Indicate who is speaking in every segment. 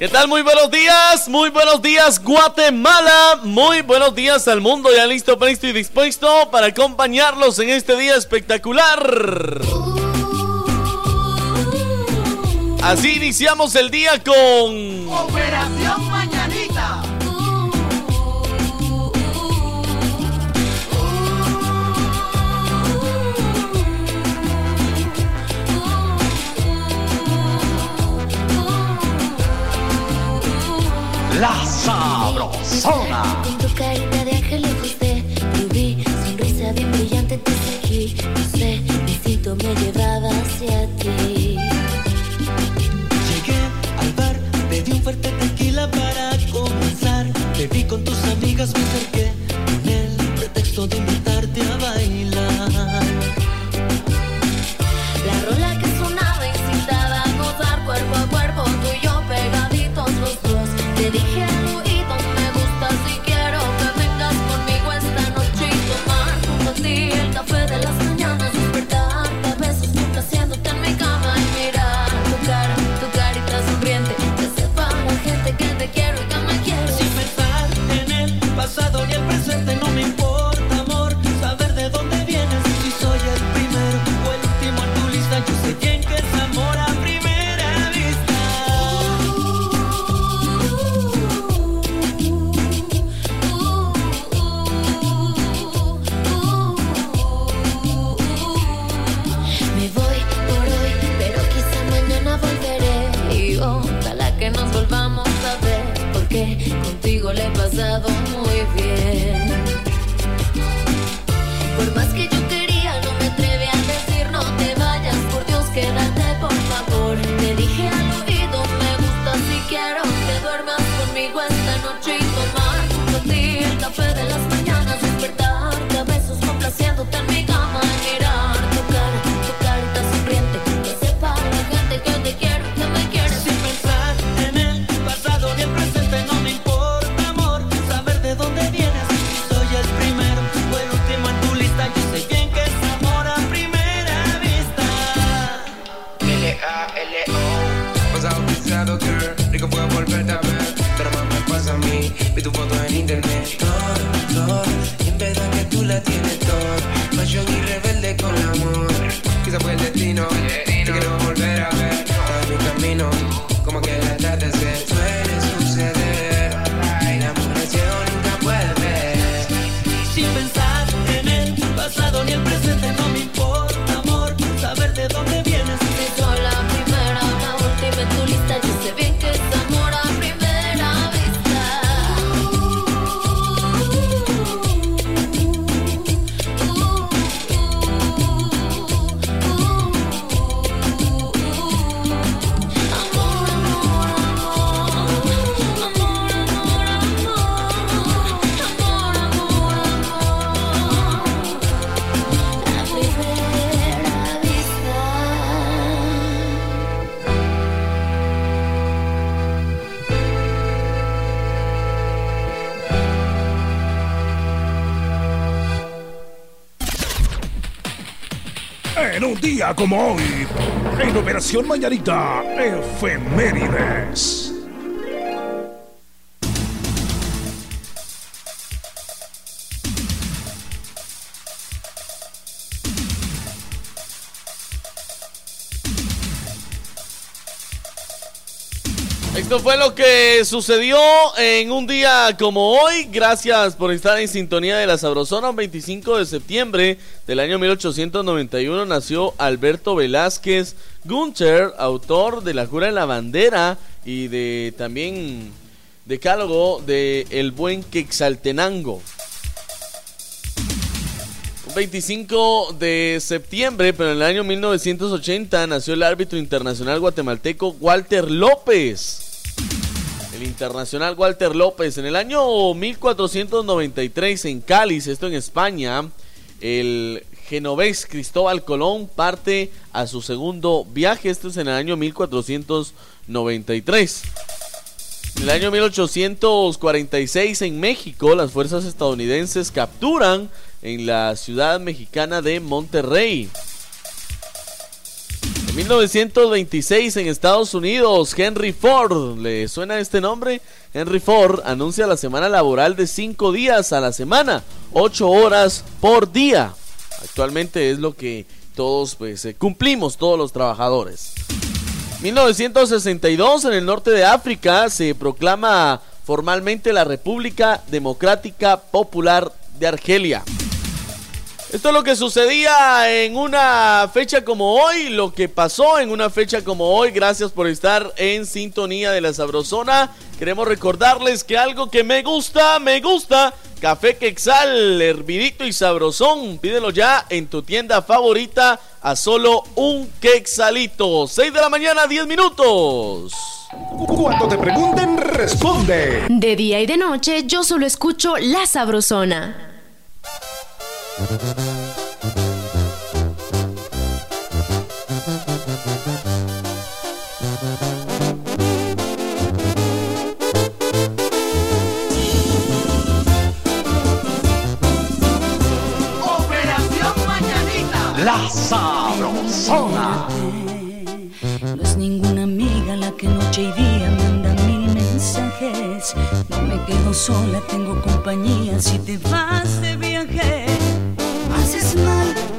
Speaker 1: ¿Qué tal? Muy buenos días, muy buenos días Guatemala, muy buenos días al mundo, ya listo, presto y dispuesto para acompañarlos en este día espectacular. Así iniciamos el día con
Speaker 2: Operación Mañanita.
Speaker 3: La Sabrosona.
Speaker 4: Con tu carita de ángel de vi sonrisa bien brillante te seguí. No sé, besito me llevaba hacia ti.
Speaker 5: Llegué al bar, pedí un fuerte tequila para comenzar. Te vi con tus amigas, me acerqué
Speaker 6: Vi tu foto en internet. Todo, todo Y en verdad que tú la tienes todo Fashion y rebelde con amor. Quizá fue el destino Te como
Speaker 3: hoy, en Operación Mañanita, efemérides.
Speaker 1: Sucedió en un día como hoy. Gracias por estar en sintonía de la Sabrosona. Un 25 de septiembre del año 1891 nació Alberto Velázquez Gunter, autor de La Jura de la Bandera y de también decálogo de El Buen Quexaltenango. Un 25 de septiembre, pero en el año 1980 nació el árbitro internacional guatemalteco Walter López. El internacional Walter López. En el año 1493 en Cáliz, esto en España, el genovés Cristóbal Colón parte a su segundo viaje. Esto es en el año 1493. En el año 1846 en México, las fuerzas estadounidenses capturan en la ciudad mexicana de Monterrey. En 1926 en Estados Unidos, Henry Ford, ¿le suena este nombre? Henry Ford anuncia la semana laboral de 5 días a la semana, 8 horas por día. Actualmente es lo que todos pues, eh, cumplimos, todos los trabajadores. 1962 en el norte de África se proclama formalmente la República Democrática Popular de Argelia. Esto es lo que sucedía en una fecha como hoy, lo que pasó en una fecha como hoy. Gracias por estar en sintonía de la Sabrosona. Queremos recordarles que algo que me gusta, me gusta. Café Quexal, hervidito y sabrosón. Pídelo ya en tu tienda favorita a solo un quexalito. 6 de la mañana, 10 minutos.
Speaker 3: Cuando te pregunten, responde.
Speaker 7: De día y de noche yo solo escucho La Sabrosona.
Speaker 8: Sola, tengo compañía. Si te vas de.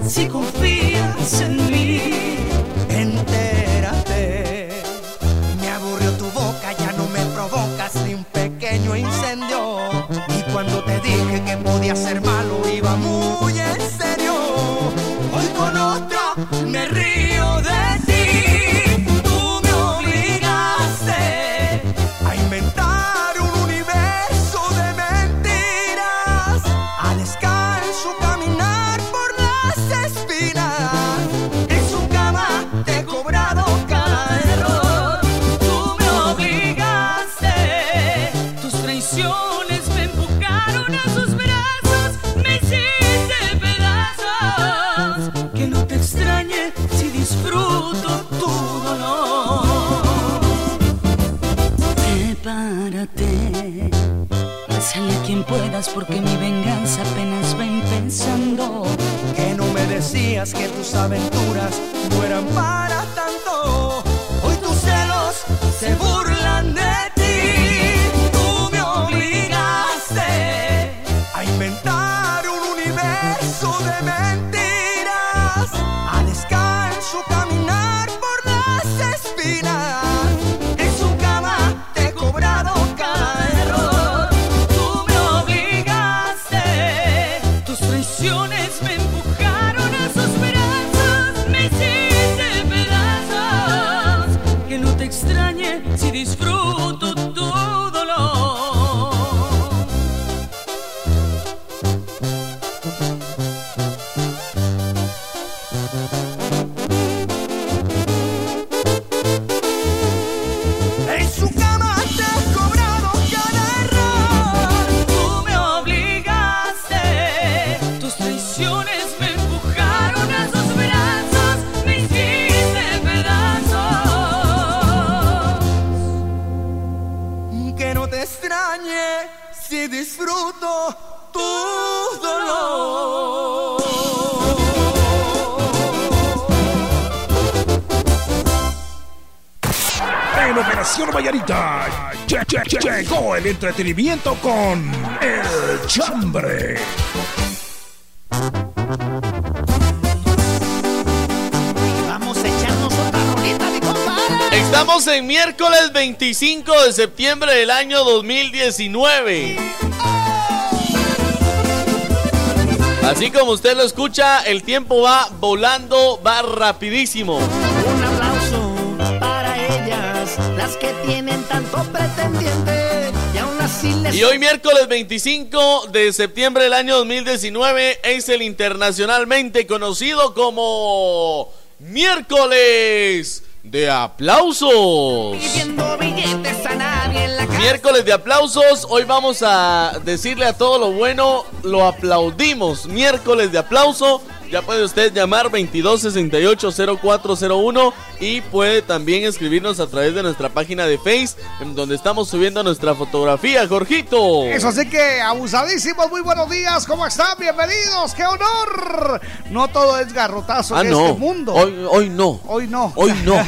Speaker 8: Si confías en mí. Porque mi venganza apenas va empezando.
Speaker 9: Que no me decías que tus aventuras no eran para
Speaker 3: entretenimiento con El Chambre.
Speaker 9: Vamos a echarnos otra rolita, mi compadre.
Speaker 1: Estamos en miércoles 25 de septiembre del año 2019. Así como usted lo escucha, el tiempo va volando, va rapidísimo.
Speaker 9: Un aplauso para ellas, las que tienen tanto pretendiente y
Speaker 1: hoy miércoles 25 de septiembre del año 2019 es el internacionalmente conocido como miércoles de aplausos. Miércoles de aplausos, hoy vamos a decirle a todo lo bueno, lo aplaudimos. Miércoles de aplauso, ya puede usted llamar 2268-0401 y puede también escribirnos a través de nuestra página de Face, en donde estamos subiendo nuestra fotografía, Jorgito.
Speaker 10: Eso así que abusadísimos, muy buenos días, ¿cómo están? Bienvenidos, qué honor. No todo es garrotazo
Speaker 1: Ah,
Speaker 10: en
Speaker 1: no.
Speaker 10: este mundo.
Speaker 1: Hoy, hoy no.
Speaker 10: Hoy no.
Speaker 1: Hoy no.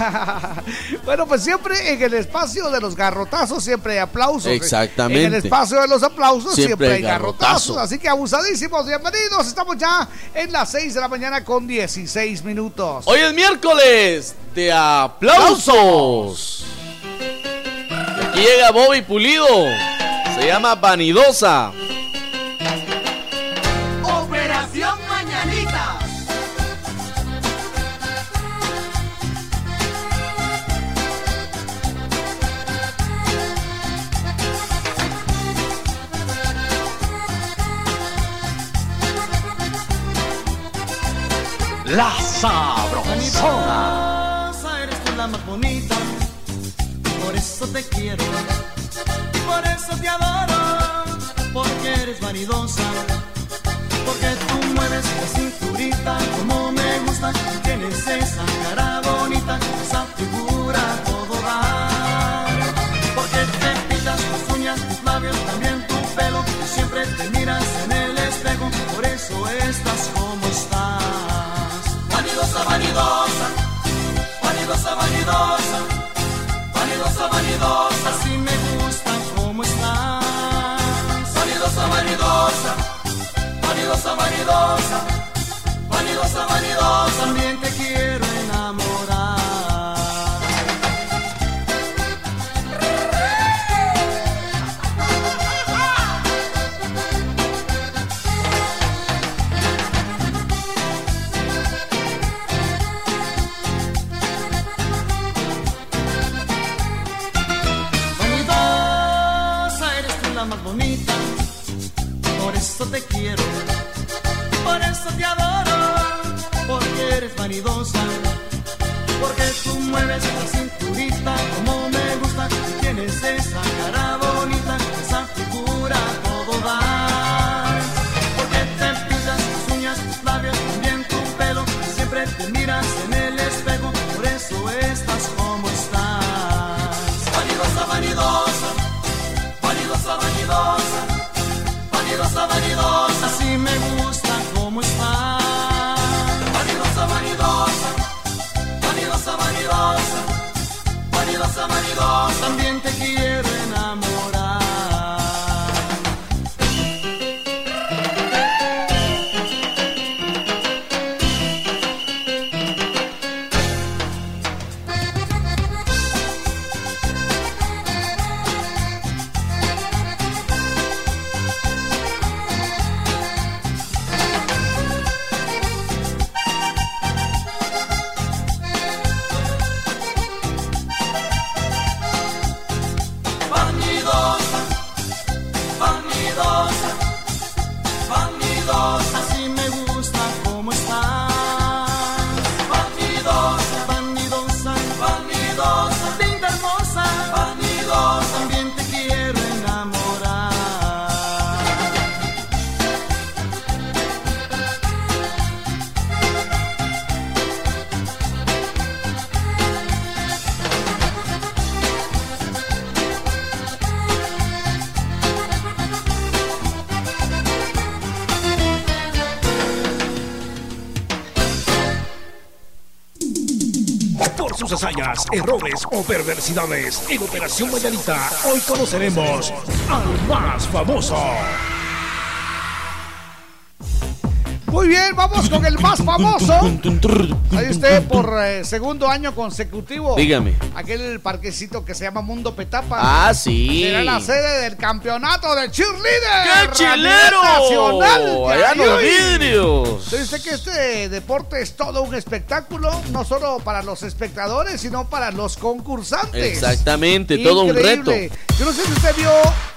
Speaker 10: bueno, pues siempre en el espacio de los garrotazos siempre hay aplausos.
Speaker 1: Exactamente.
Speaker 10: En el espacio de los aplausos
Speaker 1: Siempre
Speaker 10: siempre,
Speaker 1: hay
Speaker 10: garrotazos.
Speaker 1: garrotazo.
Speaker 10: Así que abusadísimos, bienvenidos. Estamos ya en las 6 de la mañana con 16 minutos.
Speaker 1: Hoy es miércoles de aplausos. Y aquí llega Bobby Pulido. Se llama Vanidosa.
Speaker 3: La Sabrosona.
Speaker 9: Eres tú la más bonita, por eso te quiero, por eso te adoro, porque eres vanidosa, porque tú mueves la cinturita como me gusta, tienes esa cara bonita, esa figura todo dar, porque te pintas tus uñas, tus labios, también tu pelo, siempre te miras en el espejo, por eso estás. Vanidosa, vanidosa, vanidosa, vanidosa, vanidosa, vanidosa, así me gusta como estás. Vanidosa, vanidosa, vanidosa, vanidosa, vanidosa, vanidosa, también te quiero vanidosa, porque tú mueves la cinturita como me gusta, tienes esa cara bonita, esa figura todo dar, porque te pintas tus uñas, tus labios, también tu pelo, siempre te miras en el espejo, por eso estás como estás. Vanidosa, vanidosa, vanidosa, vanidosa, vanidosa, vanidosa, así me gusta vanidosa, también te quiero
Speaker 3: errores o perversidades en Operación Mañanita, hoy conoceremos al más famoso.
Speaker 10: Muy bien, vamos con el más famoso. Ahí usted por eh, segundo año consecutivo.
Speaker 1: Dígame.
Speaker 10: Aquel parquecito que se llama Mundo Petapa.
Speaker 1: Ah, sí.
Speaker 10: Será la sede del campeonato de cheerleader.
Speaker 1: ¡Qué chilero!
Speaker 10: Nacional.
Speaker 1: Allá los vidrios.
Speaker 10: ¿Sabe usted que este deporte es todo un espectáculo? No solo para los espectadores, sino para los concursantes.
Speaker 1: Exactamente, todo un reto.
Speaker 10: Yo no sé si usted vio,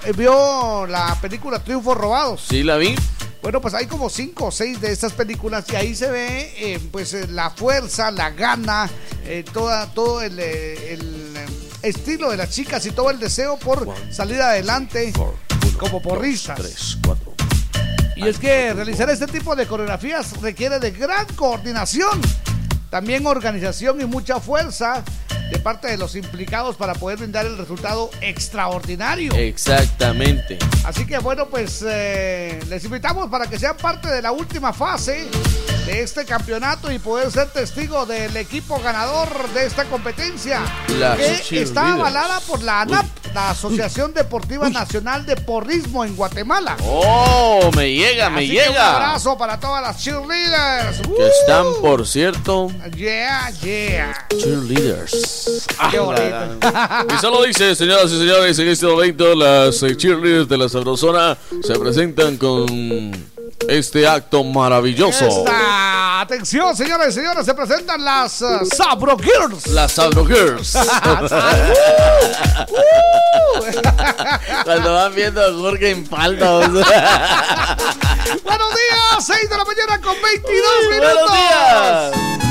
Speaker 10: eh, vio la película Triunfos Robados.
Speaker 1: Sí, la vi.
Speaker 10: Bueno, pues hay como cinco o seis de estas películas y ahí se ve eh, pues eh, la fuerza, la gana, eh, toda, todo el, eh, el, eh, estilo de las chicas y todo el deseo por salir adelante como porristas. Y es que realizar este tipo de coreografías requiere de gran coordinación, también organización y mucha fuerza de parte de los implicados para poder brindar el resultado extraordinario.
Speaker 1: Exactamente.
Speaker 10: Así que bueno, pues eh, les invitamos para que sean parte de la última fase de este campeonato y poder ser testigo del equipo ganador de esta competencia,
Speaker 1: Las
Speaker 10: que está avalada por la ANAP, la Asociación Deportiva Nacional de Porrismo en Guatemala.
Speaker 1: Oh, me llega, me
Speaker 10: que un
Speaker 1: llega.
Speaker 10: abrazo para todas las cheerleaders.
Speaker 1: Que están, por cierto,
Speaker 10: Uh, yeah, yeah.
Speaker 1: cheerleaders.
Speaker 10: Qué bonito.
Speaker 1: Y solo dice, señoras y señores, en este momento las eh, cheerleaders de la Sabrosona se presentan con este acto maravilloso.
Speaker 10: Esta- Atención, señores y señores, se presentan las uh, Sabro Girls.
Speaker 1: Las Sabro Girls. Cuando van viendo a Jorge en sea.
Speaker 10: Buenos días, 6 de la mañana con 22 minutos.
Speaker 1: Buenos días.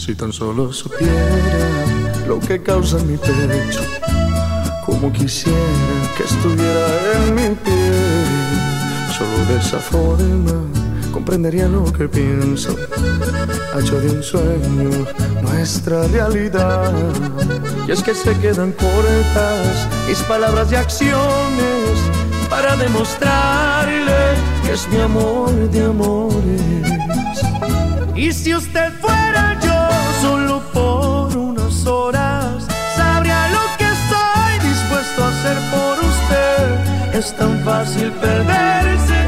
Speaker 9: Si tan solo supiera lo que causa mi pecho, como quisiera que estuviera en mi piel. Solo de esa forma comprendería lo que pienso. Ha de un sueño nuestra realidad. Y es que se quedan cortas mis palabras y acciones para demostrarle que es mi amor de amores. Y si usted fuera por usted. Es tan fácil perderse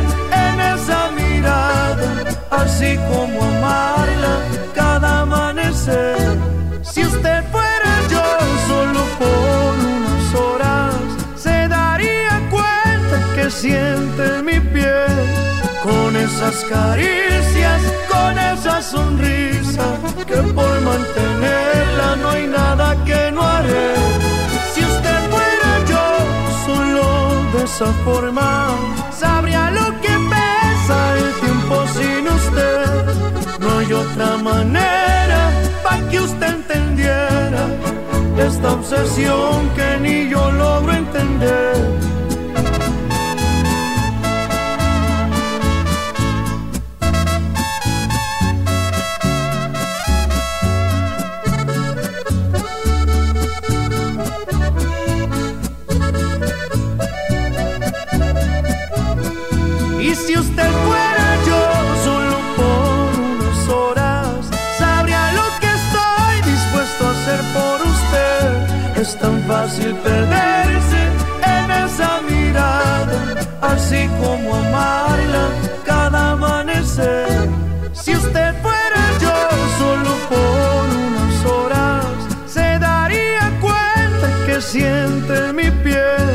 Speaker 9: en esa mirada, así como amarla cada amanecer. Si usted fuera yo solo por unas horas, se daría cuenta que siente mi piel con esas caricias, con esa sonrisa, que por mantenerla no hay nada que no haré. Esa forma, sabría lo que pesa el tiempo sin usted. No hay otra manera para que usted entendiera esta obsesión que ni yo logro entender. Es tan fácil perderse en esa mirada, así como amarla cada amanecer. Si usted fuera yo solo por unas horas, se daría cuenta que siente mi piel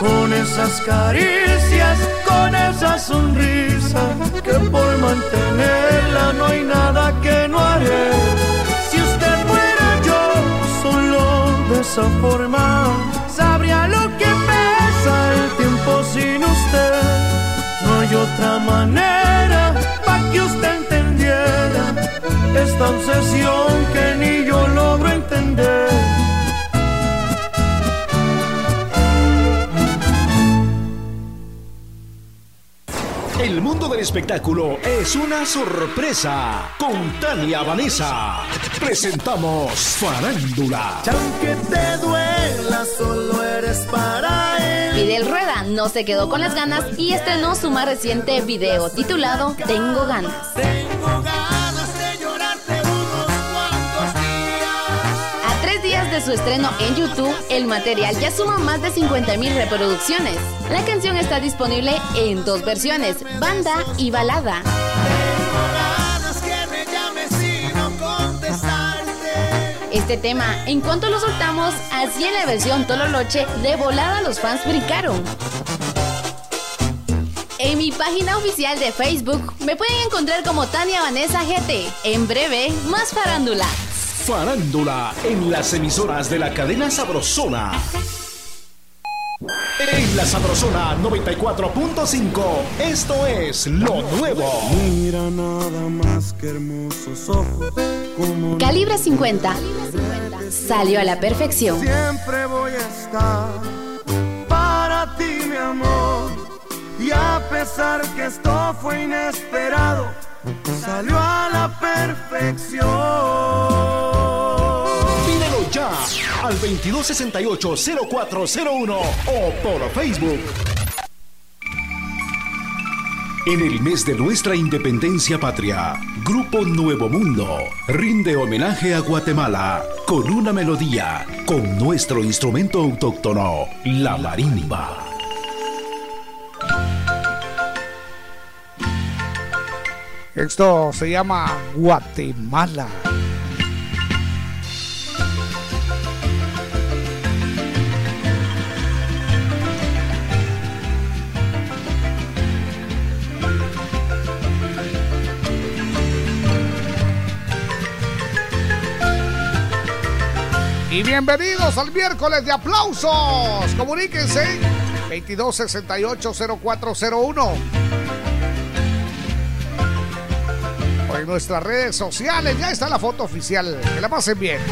Speaker 9: con esas caricias, con esa sonrisa, que por mantenerla no hay nada que no haré. Esa sabría lo que pesa el tiempo sin usted. No hay otra manera para que usted entendiera esta obsesión que ni yo logro entender.
Speaker 3: El mundo del espectáculo es una sorpresa. Con Tania Vanessa presentamos Farándula.
Speaker 6: aunque te duela, solo eres para él.
Speaker 7: Fidel Rueda no se quedó con las ganas y estrenó su más reciente video titulado Tengo ganas.
Speaker 6: Tengo ganas de
Speaker 7: su estreno en YouTube, el material ya suma más de 50 mil reproducciones. La canción está disponible en dos versiones, banda y balada.
Speaker 11: Este tema. En cuanto lo soltamos, así en la versión Tololoche, de volada los fans brincaron. En mi página oficial de Facebook me pueden encontrar como Tania Vanessa GT. En breve, más farándula.
Speaker 12: Farándula en las emisoras de la cadena Sabrosona. En la Sabrosona 94.5, esto es lo nuevo.
Speaker 9: Mira nada más que hermosos ojos. Como
Speaker 11: Calibre 50. Salió a la perfección.
Speaker 9: Siempre voy a estar para ti, mi amor. Y a pesar que esto fue inesperado, salió a la perfección.
Speaker 12: Al 2268-0401 o por Facebook. En el mes de nuestra independencia patria, Grupo Nuevo Mundo rinde homenaje a Guatemala con una melodía, con nuestro instrumento autóctono, la marimba.
Speaker 10: Esto se llama Guatemala. Y bienvenidos al miércoles de aplausos. Comuníquense 2268-0401. O en nuestras redes sociales ya está la foto oficial. Que la pasen bien.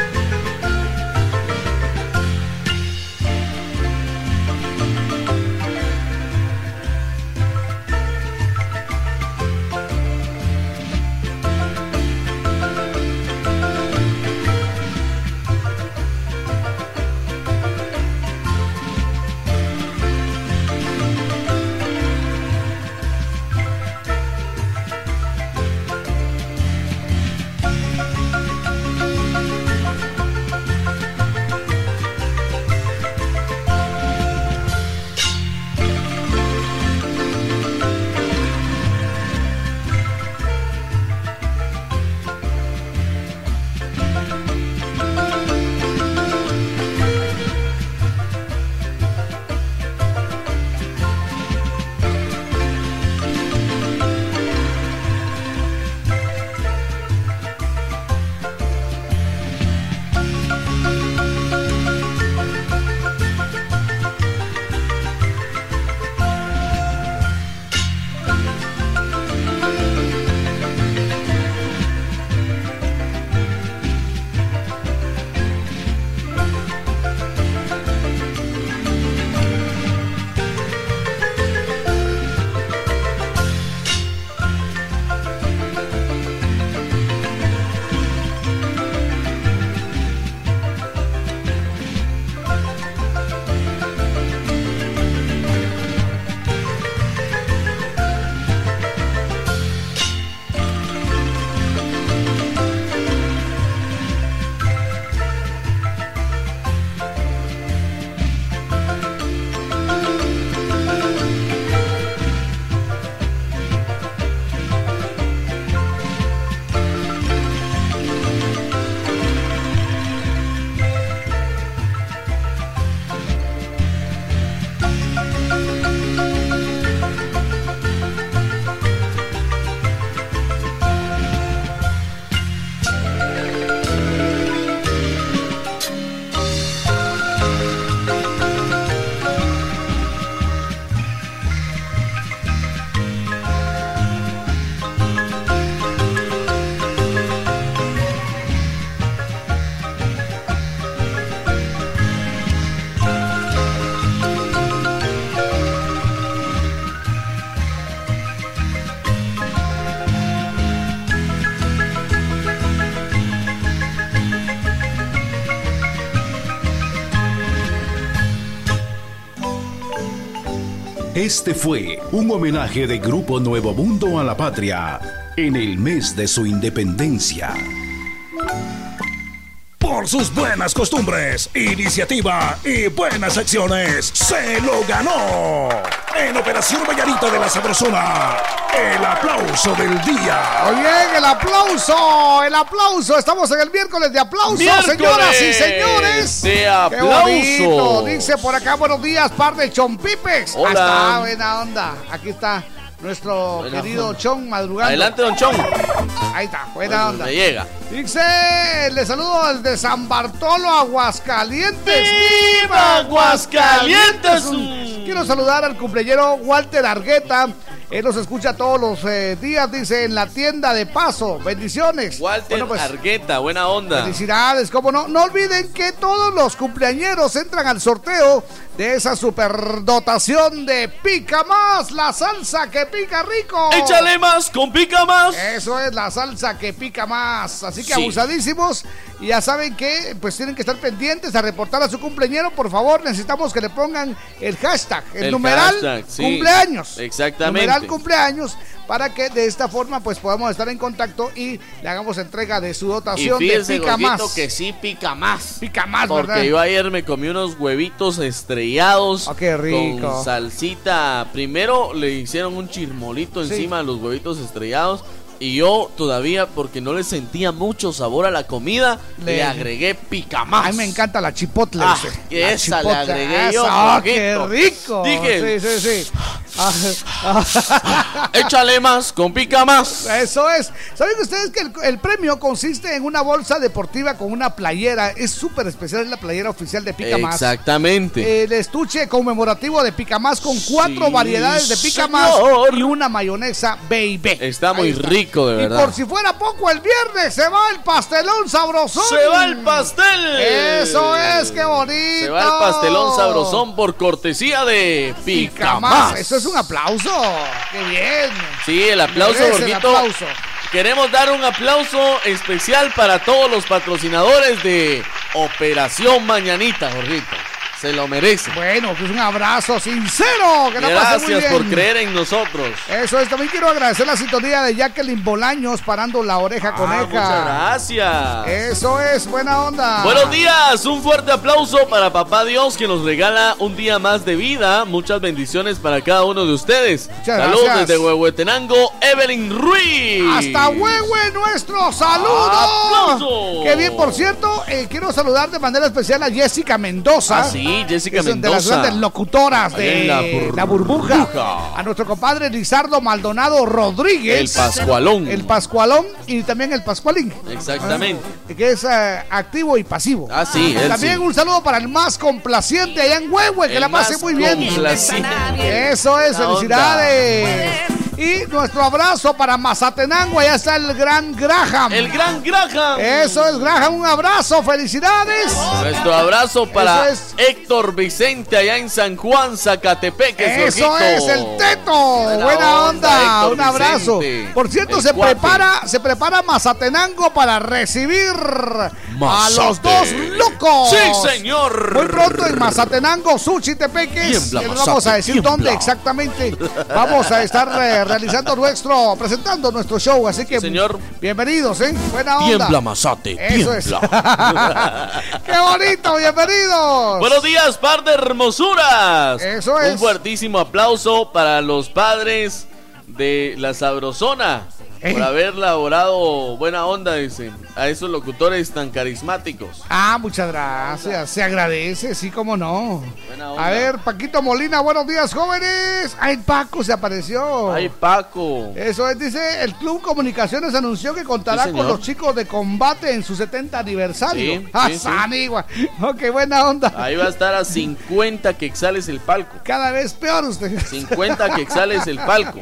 Speaker 12: Este fue un homenaje de Grupo Nuevo Mundo a la patria en el mes de su independencia.
Speaker 3: Por sus buenas costumbres, iniciativa y buenas acciones, se lo ganó. En Operación Vallarita de la Sabrosona, el aplauso del día.
Speaker 10: Muy bien, el aplauso, el aplauso. Estamos en el miércoles de aplauso,
Speaker 1: Miércoles
Speaker 10: señoras y señores.
Speaker 1: de aplauso.
Speaker 10: Dice por acá, buenos días, par de chompipes.
Speaker 1: Hola.
Speaker 10: Ahí está, buena onda. Aquí está nuestro
Speaker 1: Buena
Speaker 10: querido
Speaker 1: onda.
Speaker 10: Chon madrugando.
Speaker 1: Adelante, don Chon.
Speaker 10: Ahí está, buena onda.
Speaker 1: Me llega.
Speaker 10: Dice, le saludo desde San Bartolo, Aguascalientes.
Speaker 1: ¡Viva Aguascalientes!
Speaker 10: Quiero saludar al cumpleañero Walter Argueta. Él nos escucha todos los eh, días, dice, en la tienda de paso. Bendiciones.
Speaker 1: Walter
Speaker 10: Bueno, pues,
Speaker 1: Argueta, buena onda.
Speaker 10: Felicidades, cómo no. No olviden que todos los cumpleañeros entran al sorteo de esa superdotación de Pica Más, la salsa que pica rico.
Speaker 1: Échale más, con pica más.
Speaker 10: Eso es la salsa que pica más. Así que
Speaker 1: Sí.
Speaker 10: abusadísimos. Y ya saben que pues tienen que estar pendientes a reportar a su cumpleañero. Por favor, necesitamos que le pongan el hashtag, el,
Speaker 1: El
Speaker 10: numeral
Speaker 1: hashtag, sí.
Speaker 10: cumpleaños.
Speaker 1: Exactamente.
Speaker 10: Numeral cumpleaños para que de esta forma pues podamos estar en contacto y le hagamos entrega de su
Speaker 1: Y
Speaker 10: dotación de
Speaker 1: fíjese,
Speaker 10: pica más.
Speaker 1: que sí pica más.
Speaker 10: Pica más,
Speaker 1: Porque
Speaker 10: ¿verdad?
Speaker 1: yo ayer me comí unos huevitos estrellados.
Speaker 10: Ah, qué rico.
Speaker 1: Con salsita. Primero le hicieron un chirmolito
Speaker 10: Sí.
Speaker 1: encima de los huevitos estrellados. Y yo todavía, porque no le sentía mucho sabor a la comida, le,
Speaker 10: Le-
Speaker 1: agregué pica más.
Speaker 10: A mí me encanta la chipotle.
Speaker 1: Ah,
Speaker 10: La
Speaker 1: esa le agregué yo,
Speaker 10: esa, ¡Ah, qué
Speaker 1: Jorgito.
Speaker 10: rico!
Speaker 1: Dije-
Speaker 10: Sí, sí, sí.
Speaker 1: Échale más, con pica más.
Speaker 10: Eso es. ¿Saben ustedes que el, el premio consiste en una bolsa deportiva con una playera? Es súper especial, es la playera oficial de Pica Más.
Speaker 1: Exactamente.
Speaker 10: El estuche conmemorativo de Pica Más con cuatro
Speaker 1: Sí,
Speaker 10: variedades de Pica
Speaker 1: señor.
Speaker 10: Más y una mayonesa baby.
Speaker 1: Está muy
Speaker 10: Ahí
Speaker 1: rico, de
Speaker 10: Y por si fuera poco, el viernes se va el pastelón sabrosón.
Speaker 1: ¡Se va el pastel!
Speaker 10: Eso es, qué bonito.
Speaker 1: Se va el pastelón sabrosón por cortesía de
Speaker 10: Pica
Speaker 1: Pica
Speaker 10: Más.
Speaker 1: Más.
Speaker 10: Eso es un aplauso. Qué bien.
Speaker 1: Sí, el aplauso,
Speaker 10: aplauso.
Speaker 1: Queremos dar un aplauso especial para todos los patrocinadores de Operación Mañanita, Jorgito. Se lo merece.
Speaker 10: Bueno, pues un abrazo sincero. Que muy
Speaker 1: Gracias
Speaker 10: bien.
Speaker 1: por creer en nosotros.
Speaker 10: Eso es, también quiero agradecer la sintonía de Jacqueline Bolaños parando la oreja
Speaker 1: Ah,
Speaker 10: coneja.
Speaker 1: muchas gracias.
Speaker 10: Eso es, buena onda.
Speaker 1: Buenos días, un fuerte aplauso para Papá Dios que nos regala un día más de vida. Muchas bendiciones para cada uno de ustedes.
Speaker 10: Muchas
Speaker 1: Saludos
Speaker 10: gracias.
Speaker 1: desde Huehuetenango, Evelyn Ruiz.
Speaker 10: Hasta Huehue, nuestro saludo.
Speaker 1: ¡Aplauso!
Speaker 10: Que bien, por cierto, eh, quiero saludar de manera especial a Jessica Mendoza.
Speaker 1: Ah, sí, Jessica
Speaker 10: Es de las grandes locutoras de
Speaker 1: la
Speaker 10: la,
Speaker 1: bur-
Speaker 10: burbuja.
Speaker 1: burbuja.
Speaker 10: A nuestro compadre Lizardo Maldonado Rodríguez.
Speaker 1: El Pascualón.
Speaker 10: El Pascualón y también el Pascualín.
Speaker 1: Exactamente.
Speaker 10: Ah, que es eh, activo y pasivo.
Speaker 1: Ah, sí, él
Speaker 10: También
Speaker 1: sí.
Speaker 10: un saludo para el más complaciente allá en Huehue, que
Speaker 1: El
Speaker 10: la pase muy bien. Eso es, felicidades. Y nuestro abrazo para Mazatenango, allá está el gran Graham.
Speaker 1: El gran Graham.
Speaker 10: Eso es, Graham, un abrazo, felicidades.
Speaker 1: Nuestro abrazo para
Speaker 10: Eso
Speaker 1: Héctor Vicente allá en San Juan, Zacatepec.
Speaker 10: Eso es el teto. Buena, onda, un abrazo.
Speaker 1: Vicente.
Speaker 10: Por cierto, se
Speaker 1: cuate.
Speaker 10: prepara, se prepara Mazatenango para recibir a los dos locos.
Speaker 1: Sí, señor.
Speaker 10: Muy pronto en Mazatenango, Suchi Tepeques. Les vamos
Speaker 1: Mazate,
Speaker 10: a decir
Speaker 1: tiembla.
Speaker 10: dónde exactamente vamos a estar eh, realizando nuestro, presentando nuestro show. Así que,
Speaker 1: señor.
Speaker 10: bienvenidos, ¿eh? Buena onda.
Speaker 1: Tiembla, Mazate,
Speaker 10: Eso es. ¡Qué bonito! ¡Bienvenidos!
Speaker 1: Buenos días, par de hermosuras.
Speaker 10: Eso es.
Speaker 1: Un fuertísimo aplauso para los padres de la Sabrosona
Speaker 10: Eh.
Speaker 1: Por haber laborado buena onda, dicen, a esos locutores tan carismáticos.
Speaker 10: Ah, muchas gracias. Se agradece, sí, cómo no.
Speaker 1: Buena onda.
Speaker 10: A ver, Paquito Molina, buenos días, jóvenes. Ay, Paco se apareció.
Speaker 1: Ay, Paco.
Speaker 10: Eso es, dice, el Club Comunicaciones anunció que contará
Speaker 1: Sí,
Speaker 10: con los chicos de combate en su 70 aniversario.
Speaker 1: Sí,
Speaker 10: ah,
Speaker 1: sí,
Speaker 10: qué buena onda.
Speaker 1: Ahí va a estar a 50 quexales el palco.
Speaker 10: Cada vez peor usted.
Speaker 1: 50 quexales el palco.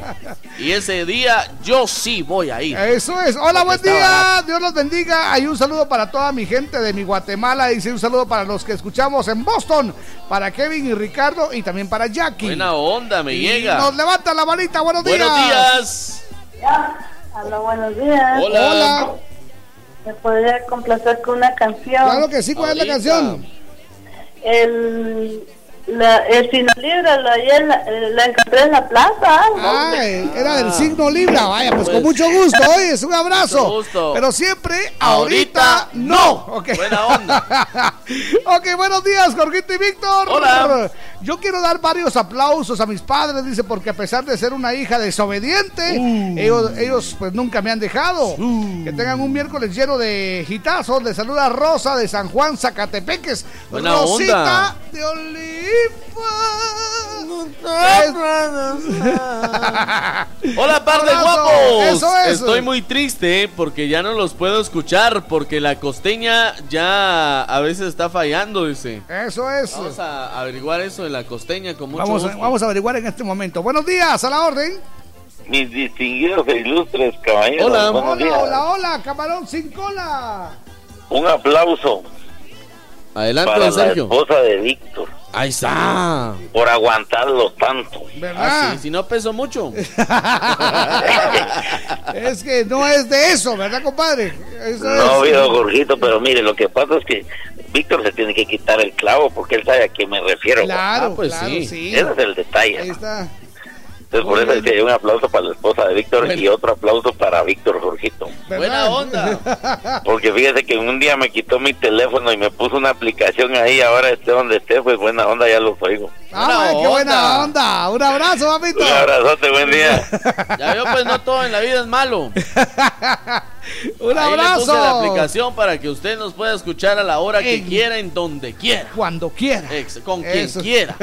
Speaker 1: Y ese día yo sí voy a ir.
Speaker 10: Eso es. Hola, buen día.
Speaker 1: barato.
Speaker 10: Dios los bendiga. Hay un saludo para toda mi gente de mi Guatemala. Dice un saludo para los que escuchamos en Boston. Para Kevin y Ricardo y también para Jackie.
Speaker 1: Buena onda, me
Speaker 10: Y
Speaker 1: llega.
Speaker 10: Nos levanta la manita. Buenos días.
Speaker 1: Buenos días.
Speaker 13: Hola, buenos días.
Speaker 1: Hola.
Speaker 10: Hola.
Speaker 13: ¿Me podría complacer con una canción?
Speaker 10: Claro que sí. ¿Cuál es la canción?
Speaker 13: El La, el signo libra lo ayer la, la encontré en la plaza.
Speaker 10: Ah, eh, era del signo Libra. Vaya, pues con mucho gusto. Oye, es un abrazo.
Speaker 1: Mucho gusto.
Speaker 10: Pero siempre, ahorita,
Speaker 1: Ahorita
Speaker 10: no. Ok.
Speaker 1: Buena onda.
Speaker 10: ok, buenos días, Jorgito y Víctor.
Speaker 1: Hola.
Speaker 10: Yo quiero dar varios aplausos a mis padres, dice, porque a pesar de ser una hija desobediente,
Speaker 1: Uh.
Speaker 10: ellos, ellos pues nunca me han dejado. Que tengan un miércoles lleno de hitazos. Les saluda Rosa de San Juan, Zacatepeques.
Speaker 1: Buena
Speaker 10: Rosita
Speaker 1: onda.
Speaker 10: de Oliva.
Speaker 1: Hola, par de guapos.
Speaker 10: Eso.
Speaker 1: Estoy muy triste porque ya no los puedo escuchar porque la costeña ya a veces está fallando, dice.
Speaker 10: Eso es.
Speaker 1: Vamos a averiguar eso de la costeña con mucho
Speaker 10: Vamos a,
Speaker 1: gusto.
Speaker 10: vamos a averiguar en este momento. Buenos días, a la orden.
Speaker 14: Mis distinguidos e ilustres caballeros.
Speaker 1: Hola.
Speaker 10: Hola,
Speaker 14: días.
Speaker 10: hola, hola, camarón sin cola.
Speaker 14: Un aplauso
Speaker 1: Adelante,
Speaker 14: para
Speaker 1: don
Speaker 14: la
Speaker 1: Sergio.
Speaker 14: esposa de Víctor
Speaker 1: Ahí está.
Speaker 14: por aguantarlo tanto.
Speaker 10: ¿Verdad?
Speaker 1: Ah, sí, si no peso mucho.
Speaker 10: Es que no es de eso, ¿verdad, compadre? Eso
Speaker 14: No, viejo Jorgito, pero mire, lo que pasa es que Víctor se tiene que quitar el clavo porque él sabe a qué me refiero.
Speaker 10: Claro,
Speaker 1: Ah, pues
Speaker 10: claro,
Speaker 1: sí.
Speaker 10: sí.
Speaker 14: Ese es el detalle.
Speaker 10: Ahí está.
Speaker 14: Entonces, por eso es que hay un aplauso para la esposa de Víctor y otro aplauso para Víctor Jorgito.
Speaker 1: Buena onda.
Speaker 14: Porque fíjese que un día me quitó mi teléfono y me puso una aplicación ahí, ahora esté donde esté, pues buena onda, ya los oigo.
Speaker 10: Ah,
Speaker 1: Buena
Speaker 10: qué buena
Speaker 1: onda.
Speaker 10: Un abrazo, papito.
Speaker 14: Un abrazote, buen día.
Speaker 1: Ya veo, pues no todo en la vida es malo.
Speaker 10: Un
Speaker 1: Ahí le puse la
Speaker 10: abrazo.
Speaker 1: aplicación para que usted nos pueda escuchar a la hora que quiera, en donde quiera.
Speaker 10: Cuando quiera.
Speaker 1: Ex- con quien quiera.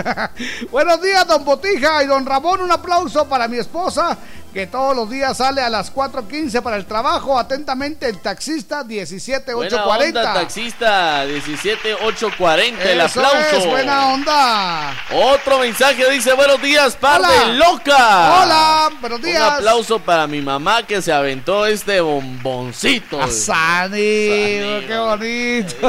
Speaker 10: Buenos días, don Botija y don Ramón. Un aplauso para mi esposa, que todos los días sale a las 4.15 para el trabajo. Atentamente, el taxista
Speaker 1: Buena
Speaker 10: 17840.
Speaker 1: onda, taxista 17840, el
Speaker 10: Eso
Speaker 1: aplauso.
Speaker 10: es, buena onda.
Speaker 1: Otro mensaje dice, buenos días, par de loca.
Speaker 10: Hola, buenos días.
Speaker 1: Un aplauso para mi mamá que se aventó este bomboncito.
Speaker 10: A Sani,
Speaker 1: Sani,
Speaker 10: qué bonito.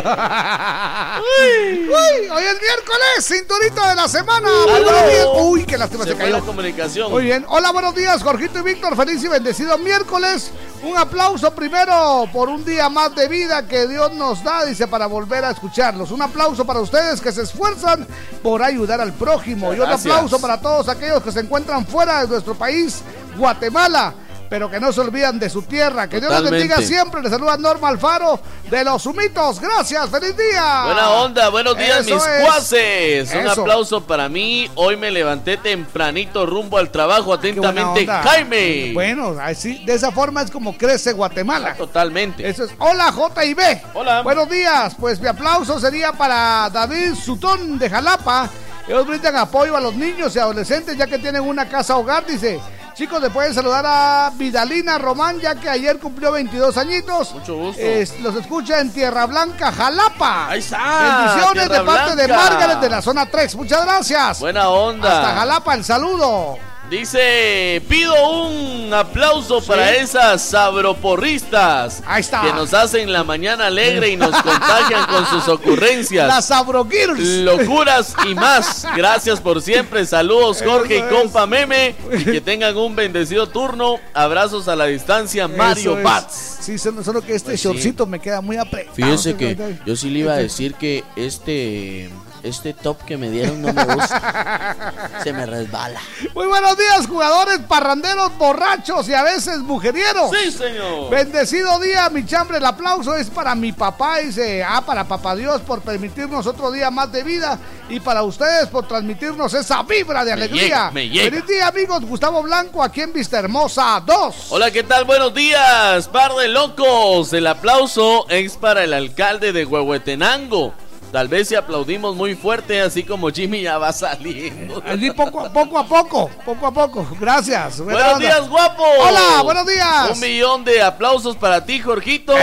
Speaker 10: Uy, hoy es miércoles, cinturito de la semana. Muy buenos días. Uy, qué lástima se,
Speaker 1: Se fue la
Speaker 10: cayó.
Speaker 1: comunicación.
Speaker 10: Muy bien. Hola, buenos días, Jorgito y Víctor. Feliz y bendecido miércoles. Un aplauso primero por un día más de vida que Dios nos da, dice, para volver a escucharlos. Un aplauso para ustedes que se esfuerzan por ayudar al prójimo. Y un
Speaker 1: Gracias.
Speaker 10: aplauso para todos aquellos que se encuentran fuera de nuestro país, Guatemala. Pero que no se olvidan de su tierra. Que Dios los bendiga siempre. Les saluda Norma Alfaro de los Sumitos. Gracias. ¡Feliz día!
Speaker 1: Buena onda, buenos días
Speaker 10: Eso
Speaker 1: mis
Speaker 10: es.
Speaker 1: cuaces. Un
Speaker 10: Eso.
Speaker 1: aplauso para mí. Hoy me levanté tempranito rumbo al trabajo. Atentamente. Jaime.
Speaker 10: Bueno, así, de esa forma es como crece Guatemala.
Speaker 1: Totalmente.
Speaker 10: Eso es. Hola, J y B.
Speaker 1: Hola.
Speaker 10: Buenos días. Pues mi aplauso sería para David Sutón de Jalapa. Ellos brindan apoyo a los niños y adolescentes ya que tienen una casa hogar, dice. Chicos, le pueden saludar a Vidalina Román, ya que ayer cumplió 22 añitos.
Speaker 1: Mucho gusto.
Speaker 10: Los escucha en Tierra Blanca, Jalapa.
Speaker 1: Ahí está,
Speaker 10: Bendiciones
Speaker 1: Tierra
Speaker 10: de parte de. Margaret de la zona 3. Muchas gracias.
Speaker 1: Buena onda.
Speaker 10: Hasta Jalapa, el saludo.
Speaker 1: Dice, pido un aplauso para esas sabroporristas
Speaker 10: Ahí está.
Speaker 1: que nos hacen la mañana alegre y nos contagian con sus ocurrencias.
Speaker 10: Las Sabro Girls.
Speaker 1: Locuras y más. Gracias por siempre. Saludos, Jorge y
Speaker 10: es.
Speaker 1: compa Meme. Y que tengan un bendecido turno. Abrazos a la distancia, Mario
Speaker 10: es.
Speaker 1: Bats.
Speaker 10: Sí, solo, solo que este
Speaker 1: Pues sí.
Speaker 10: shortcito me queda muy apretado.
Speaker 15: Fíjese que
Speaker 10: Ay,
Speaker 15: yo sí le iba a decir que este este top que me dieron no me gusta. Se me resbala.
Speaker 10: Muy buenos días, jugadores parranderos, borrachos y a veces mujerieros.
Speaker 1: Sí, señor.
Speaker 10: Bendecido día, mi chambre. El aplauso es para mi papá. Dice, ah, para papá Dios por permitirnos otro día más de vida. Y para ustedes por transmitirnos esa vibra de
Speaker 1: Me
Speaker 10: alegría.
Speaker 1: llega, me llega.
Speaker 10: Feliz día, amigos. Gustavo Blanco, aquí en Vista Hermosa 2.
Speaker 1: Hola, ¿qué tal? Buenos días, par de locos. El aplauso es para el alcalde de Huehuetenango. Tal vez si aplaudimos muy fuerte, así como Jimmy ya va saliendo.
Speaker 10: Así poco, a- poco a poco, poco a poco. Gracias.
Speaker 1: Buenos
Speaker 10: onda.
Speaker 1: días, guapo.
Speaker 10: Hola, buenos días.
Speaker 1: Un millón de aplausos para ti, Jorgito.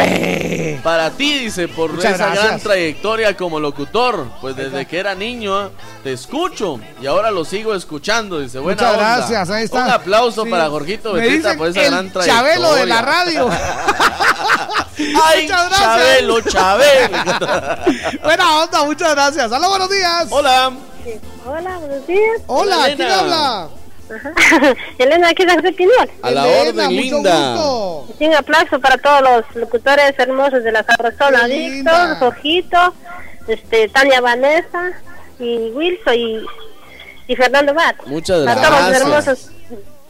Speaker 1: Para ti, dice, por
Speaker 10: Eh. Muchas
Speaker 1: esa
Speaker 10: gracias.
Speaker 1: gran trayectoria como locutor. Pues desde que era niño ¿eh? te escucho y ahora lo sigo escuchando. Dice, buena
Speaker 10: Muchas
Speaker 1: onda.
Speaker 10: gracias, ahí está.
Speaker 1: Un aplauso
Speaker 10: Sí.
Speaker 1: para Jorgito
Speaker 10: dicen
Speaker 1: por esa
Speaker 10: el
Speaker 1: gran trayectoria.
Speaker 10: Chabelo de la radio.
Speaker 1: Ay,
Speaker 10: Muchas gracias.
Speaker 1: Chabelo, Chabelo.
Speaker 10: Buena onda, muchas gracias. Hola, buenos días.
Speaker 1: Hola.
Speaker 13: Hola, buenos días.
Speaker 10: Hola, ¿quién habla?
Speaker 13: Elena, aquí de Pinol.
Speaker 1: A la
Speaker 10: Elena,
Speaker 1: orden,
Speaker 10: mucho
Speaker 1: linda.
Speaker 10: gusto.
Speaker 13: Y un aplauso para todos los locutores hermosos de la Sabrosona. Víctor, Jorgito, este, Tania Vanessa, y Wilson y, y Fernando Mat.
Speaker 1: Muchas
Speaker 13: A todos los
Speaker 1: gracias.
Speaker 13: hermosos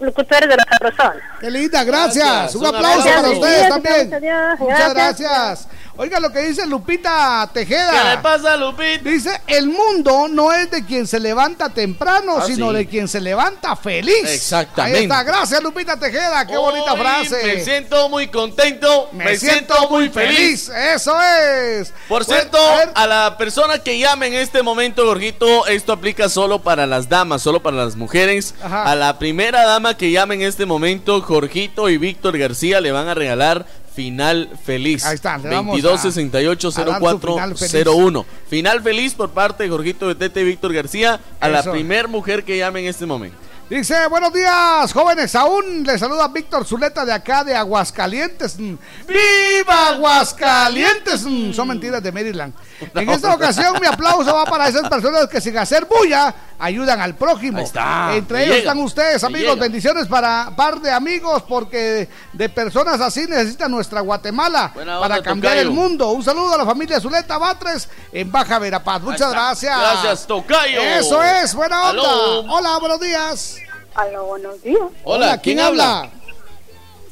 Speaker 13: locutores de la sabrosona.
Speaker 10: Qué linda, gracias.
Speaker 1: Gracias,
Speaker 10: Un
Speaker 1: un
Speaker 10: aplauso para ustedes
Speaker 13: Gracias,
Speaker 10: también.
Speaker 13: adiós,
Speaker 10: Muchas
Speaker 13: gracias.
Speaker 10: gracias. Oiga lo que dice Lupita Tejeda.
Speaker 1: ¿Qué le pasa, Lupita?
Speaker 10: Dice, el mundo no es de quien se levanta temprano,
Speaker 1: Ah,
Speaker 10: sino
Speaker 1: sí.
Speaker 10: de quien se levanta feliz.
Speaker 1: Exactamente.
Speaker 10: Ahí está, gracias Lupita Tejeda, qué bonita frase.
Speaker 1: Me siento muy contento,
Speaker 10: Me siento muy feliz. Eso es.
Speaker 1: Por cierto,
Speaker 10: a
Speaker 1: la persona que llame en este momento, Jorgito, esto aplica solo para las damas, solo para las mujeres.
Speaker 10: Ajá.
Speaker 1: A la primera dama que llame en este momento, Jorgito y Víctor García le van a regalar final feliz.
Speaker 10: Ahí está, le vamos
Speaker 1: 22
Speaker 10: a-
Speaker 1: 68
Speaker 10: a dar su
Speaker 1: 04
Speaker 10: final feliz.
Speaker 1: 01. Final feliz por parte de Jorgito Betete y Víctor García a la primer mujer que llame en este momento.
Speaker 10: Dice, buenos días, jóvenes. Aún le saluda Víctor Zuleta de acá de Aguascalientes. ¡Viva Aguascalientes! Son mentiras de Maryland. En esta ocasión, mi aplauso va para esas personas que sin hacer bulla ayudan al prójimo.
Speaker 1: Está,
Speaker 10: Entre
Speaker 1: me
Speaker 10: ellos
Speaker 1: llega,
Speaker 10: están ustedes, amigos. Bendiciones para par de amigos, porque de personas así necesita nuestra Guatemala
Speaker 1: Buena onda,
Speaker 10: para cambiar
Speaker 1: tocayo.
Speaker 10: el mundo. Un saludo a la familia Zuleta Batres en Baja Verapaz. Muchas gracias.
Speaker 1: Gracias, tocayo.
Speaker 10: Eso es, buena onda.
Speaker 1: Aló.
Speaker 10: Hola, buenos días.
Speaker 13: Hola, buenos días.
Speaker 1: Hola, ¿quién, habla?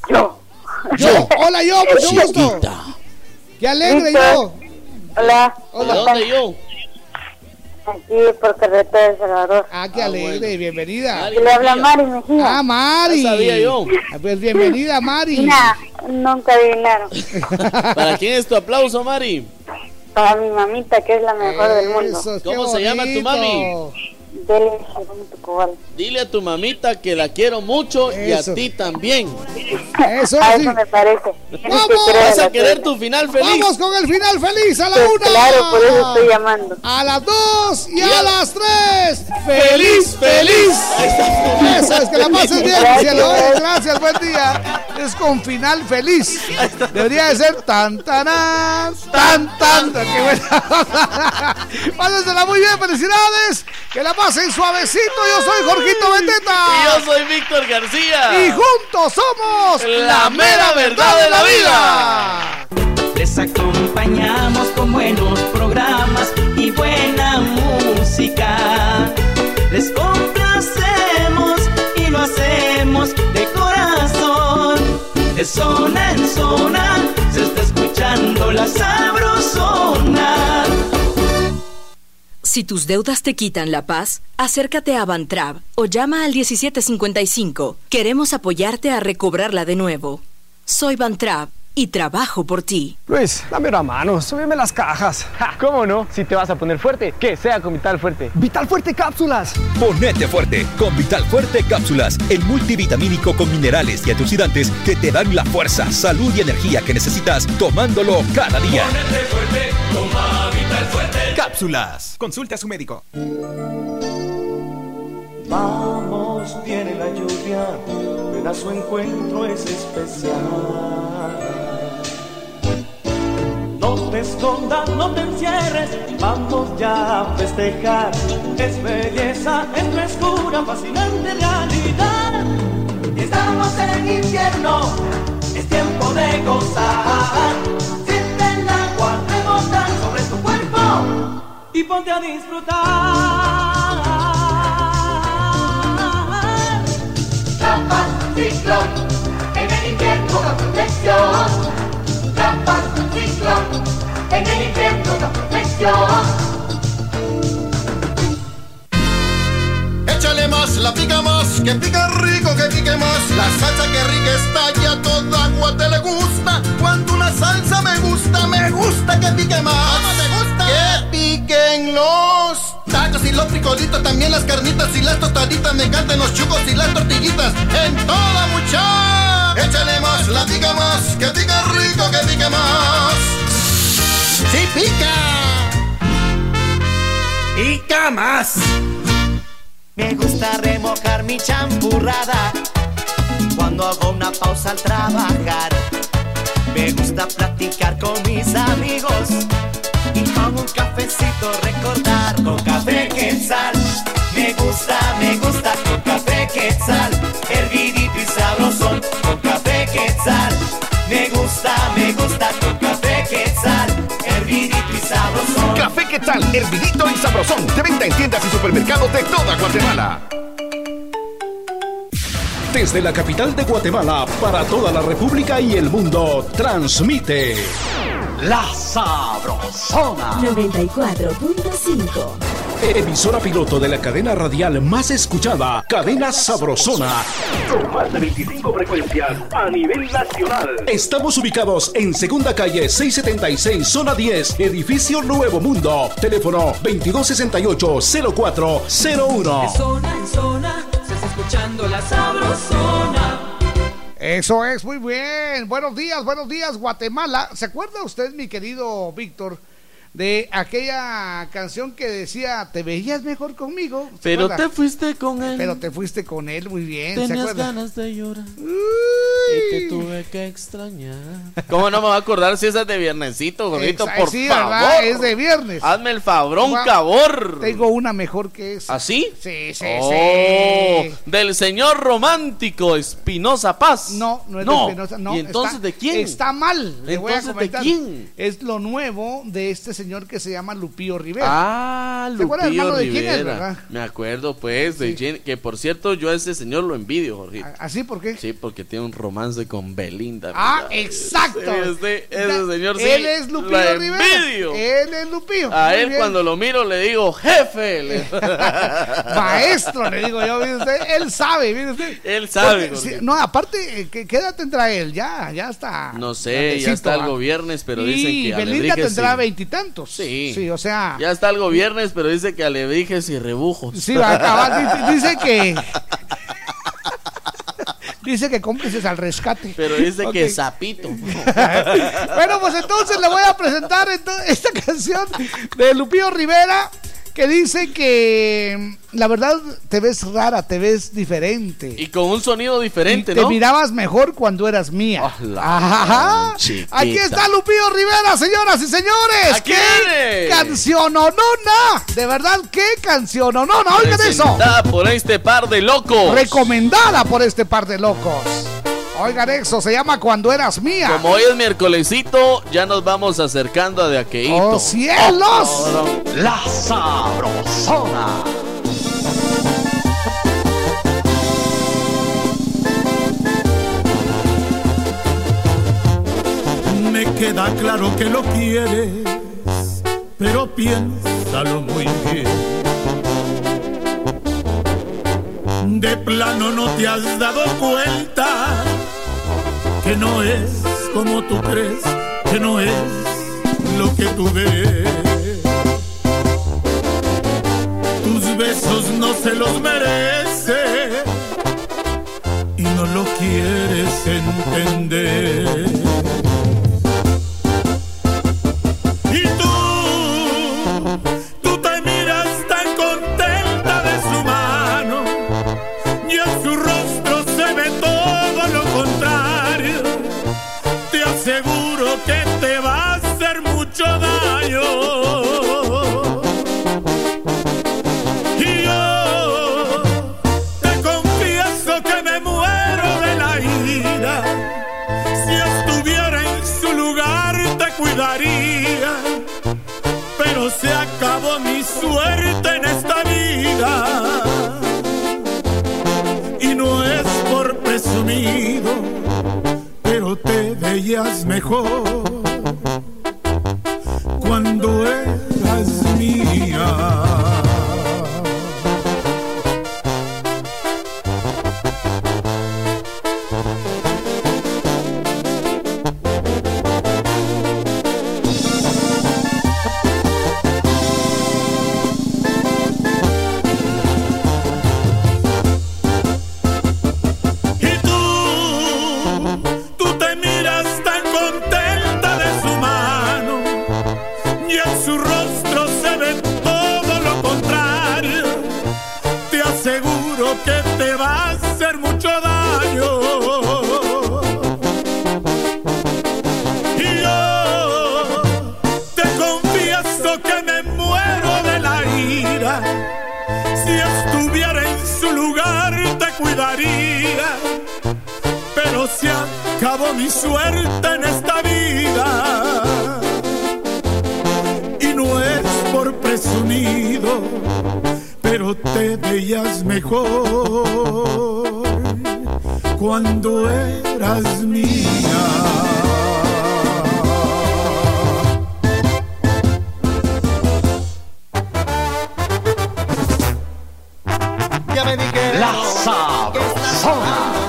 Speaker 13: Yo.
Speaker 10: Yo. Hola, yo, mucho gusto.
Speaker 16: Chiquita.
Speaker 10: Qué alegre yo.
Speaker 13: Hola.
Speaker 1: ¿De dónde yo?
Speaker 13: Aquí por carretera de Salvador.
Speaker 10: Ah, qué
Speaker 1: Ah,
Speaker 10: alegre,
Speaker 1: bueno.
Speaker 10: bienvenida.
Speaker 1: Mari
Speaker 13: le habla. Mari Mejía.
Speaker 10: Ah, Mari.
Speaker 1: Ya sabía yo.
Speaker 10: Ah, Pues bienvenida, Mari.
Speaker 13: Nah, nunca adivinaron.
Speaker 1: ¿Para quién es tu aplauso, Mari?
Speaker 13: Para mi mamita, que es la mejor del mundo.
Speaker 1: ¿Cómo se llama tu mami? Dile a tu mamita que la quiero mucho y a
Speaker 10: Eso.
Speaker 1: ti también.
Speaker 10: Eso
Speaker 13: A
Speaker 10: sí.
Speaker 13: eso me parece.
Speaker 10: ¡Vamos!
Speaker 1: ¿Vas a querer tu final feliz?
Speaker 10: Vamos con el final feliz a la
Speaker 13: Pues
Speaker 10: una.
Speaker 13: claro, por eso estoy llamando.
Speaker 10: A las dos y,
Speaker 1: Y
Speaker 10: a,
Speaker 1: a-
Speaker 10: las tres.
Speaker 1: ¡Feliz, feliz!
Speaker 10: Eso es que la pases bien,
Speaker 13: Gracias.
Speaker 10: eh, Gracias, buen día. Es con final feliz. Debería de ser tan, tan, tan, tan. Qué buena. Pásensela muy bien, felicidades. Que la pasen suavecito. Yo soy Jorgito
Speaker 1: Y
Speaker 10: Beteta.
Speaker 1: yo soy Víctor García.
Speaker 10: Y juntos somos
Speaker 1: La mera verdad de la vida.
Speaker 9: Les acompañamos con buenos programas y buena música. Les complacemos y lo hacemos de corazón. De zona en zona se está escuchando la sabrosona.
Speaker 17: Si tus deudas te quitan la paz, acércate a Bantrab o llama al 1755. Queremos apoyarte a recobrarla de nuevo. Soy Bantrab y trabajo por ti.
Speaker 18: Luis, dame una mano, súbeme las cajas. ¿Cómo no? Si te vas a poner fuerte, que sea con Vital Fuerte. Vital Fuerte Cápsulas.
Speaker 2: Ponete fuerte con Vital Fuerte Cápsulas, el multivitamínico con minerales y antioxidantes que te dan la fuerza, salud y energía que necesitas tomándolo cada día.
Speaker 19: Cápsulas. Consulte a su médico.
Speaker 9: Vamos, viene la lluvia, ven a su encuentro es especial. Te escondas, no te encierres, vamos ya a festejar. Es belleza, es frescura, fascinante realidad. Estamos en invierno, es tiempo de gozar. Siente el agua rebotar sobre tu cuerpo y ponte a disfrutar. Trampas, ciclón, en el invierno la protección. Trampas, ciclón, protección.
Speaker 20: Échale más, la pica más, que pica rico, que pique más. La salsa que rica está ya toda agua te le gusta. Cuando una salsa me gusta, me gusta que pique más. te gusta? Que piquen los tacos y los frijolitos, también las carnitas y las tostaditas. Me encantan los chucos y las tortillitas. En toda mucha. Échale más, la pica más, que pica rico, que pique más.
Speaker 9: Más. Me gusta remojar mi champurrada cuando hago una pausa al trabajar. Me gusta platicar con mis amigos y con un cafecito recordar con café quetzal. Me gusta, me gusta con café quetzal, hervidito y sabrosón con café quetzal. Me gusta, me gusta con café sabrosón.
Speaker 19: Café Quetzal,
Speaker 12: hervidito y sabrosón. De venta en tiendas y supermercados de toda Guatemala.
Speaker 3: Desde la capital de Guatemala para toda la República y el mundo, transmite La Sabrosona.
Speaker 21: 94.5.
Speaker 3: Emisora piloto de la cadena radial más escuchada, Cadena Sabrosona.
Speaker 22: Con más de 25 frecuencias a nivel nacional.
Speaker 3: Estamos ubicados en Segunda Calle 676, Zona 10, Edificio Nuevo Mundo. Teléfono 2268-0401.
Speaker 23: De zona en zona, se está escuchando la sabrosona.
Speaker 10: Eso es, muy bien. Buenos días, buenos días, Guatemala. ¿Se acuerda usted, mi querido Víctor, de aquella canción que decía, te veías mejor conmigo? ¿Se
Speaker 1: Pero
Speaker 10: acuerda?
Speaker 1: te fuiste con él.
Speaker 10: Pero te fuiste con él, muy bien. ¿Se
Speaker 1: Tenías ganas de llorar. Y te tuve que extrañar. ¿Cómo no me va a acordar si esa es de viernesito, gordito?
Speaker 10: Exa-
Speaker 1: Por
Speaker 10: sí,
Speaker 1: favor.
Speaker 10: ¿verdad? Es de viernes.
Speaker 1: Hazme el fabrón, cabor.
Speaker 10: Tengo una mejor que esa.
Speaker 1: ¿Así?
Speaker 10: Sí, sí,
Speaker 1: Oh,
Speaker 10: sí.
Speaker 1: Del señor romántico Espinosa Paz.
Speaker 10: No, no es
Speaker 1: No.
Speaker 10: de Espinosa, no.
Speaker 1: ¿Y entonces
Speaker 10: está-
Speaker 1: de quién?
Speaker 10: Está mal. Le voy a
Speaker 1: Entonces, ¿de quién?
Speaker 10: Es lo nuevo de este señor que se llama Lupío Rivera.
Speaker 1: Ah,
Speaker 10: ¿Te acuerdas,
Speaker 1: Lupillo
Speaker 10: hermano, de quién es,
Speaker 1: Rivera.
Speaker 10: verdad?
Speaker 1: Me acuerdo, pues, de quién- que por cierto, yo a ese señor lo envidio, Jorgito.
Speaker 10: ¿Así por qué?
Speaker 1: Sí, porque tiene un romance con Belinda.
Speaker 10: Ah,
Speaker 1: mira.
Speaker 10: exacto.
Speaker 1: Ese, ese señor sí.
Speaker 10: Él es Lupío
Speaker 1: la
Speaker 10: Rivera.
Speaker 1: envidio.
Speaker 10: Él es Lupío.
Speaker 1: A
Speaker 10: Muy
Speaker 1: él
Speaker 10: bien.
Speaker 1: cuando lo miro le digo, jefe. le-
Speaker 10: Maestro, le digo yo, mire usted, él sabe, mire usted.
Speaker 1: Él sabe,
Speaker 10: Porque, sí,
Speaker 1: Jorge.
Speaker 10: no, aparte, eh, ¿qué, qué edad tendrá él? Ya, ya está.
Speaker 1: No sé, ya está algo viernes, pero
Speaker 10: y
Speaker 1: dicen que
Speaker 10: Belinda tendrá
Speaker 1: y- Sí.
Speaker 10: Sí, o sea.
Speaker 1: Ya está algo viernes, pero dice que alebrijes y rebujos.
Speaker 10: Sí, va a acabar. Dice, dice que. Dice que cómplices al rescate.
Speaker 1: Pero dice que sapito.
Speaker 10: bueno, pues entonces le voy a presentar esta canción de Lupío Rivera que dice que la verdad te ves rara, te ves diferente.
Speaker 1: Y con un sonido diferente,
Speaker 10: Te
Speaker 1: ¿no?
Speaker 10: mirabas mejor cuando eras mía. Ajá. Aquí está Lupío Rivera, señoras y señores.
Speaker 1: Aquí
Speaker 10: ¡Qué canción onona! De verdad, qué canción onona. Oigan eso.
Speaker 1: Presentada por este par de locos.
Speaker 10: Recomendada por este par de locos. Oigan eso, se llama Cuando eras mía.
Speaker 1: Como hoy es miércolesito, ya nos vamos acercando a de aqueíto.
Speaker 10: ¡Oh, cielos!
Speaker 3: La Sabrosona.
Speaker 24: Me queda claro que lo quieres, pero piénsalo muy bien. De plano no te has dado cuenta que no es como tú crees, que no es lo que tú ves. Tus besos no se los merece y no lo quieres entender. Veías por desunido, pero te veías mejor cuando eras mía. La sabrosona.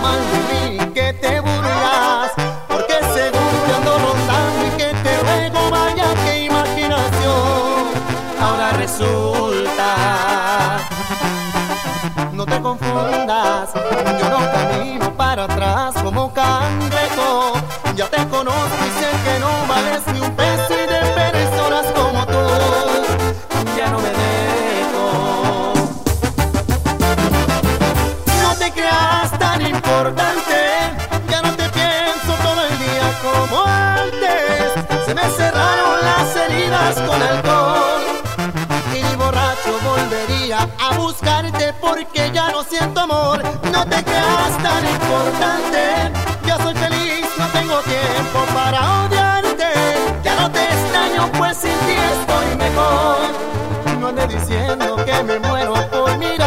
Speaker 9: No te creas tan importante, ya soy feliz, no tengo tiempo para odiarte. Ya no te extraño, pues sin ti estoy mejor. No ande diciendo que me muero por mirarte,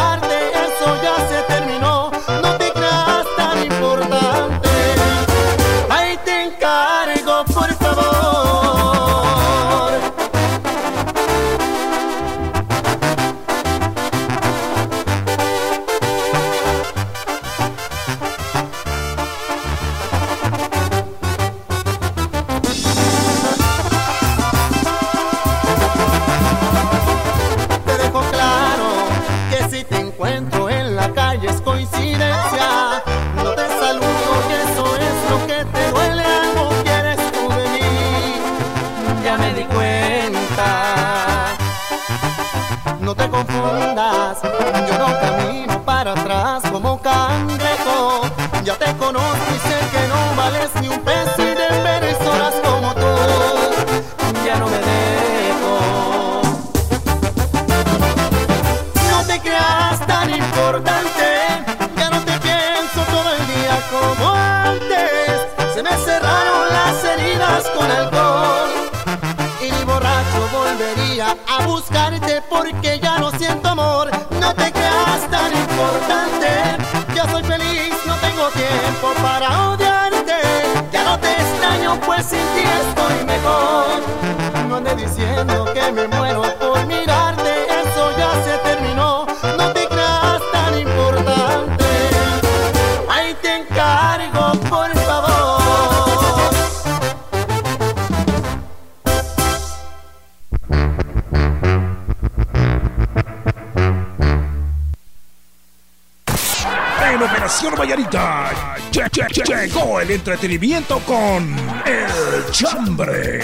Speaker 9: pues sin ti estoy mejor. No ande diciendo que me muero
Speaker 6: entretenimiento con El Chambre.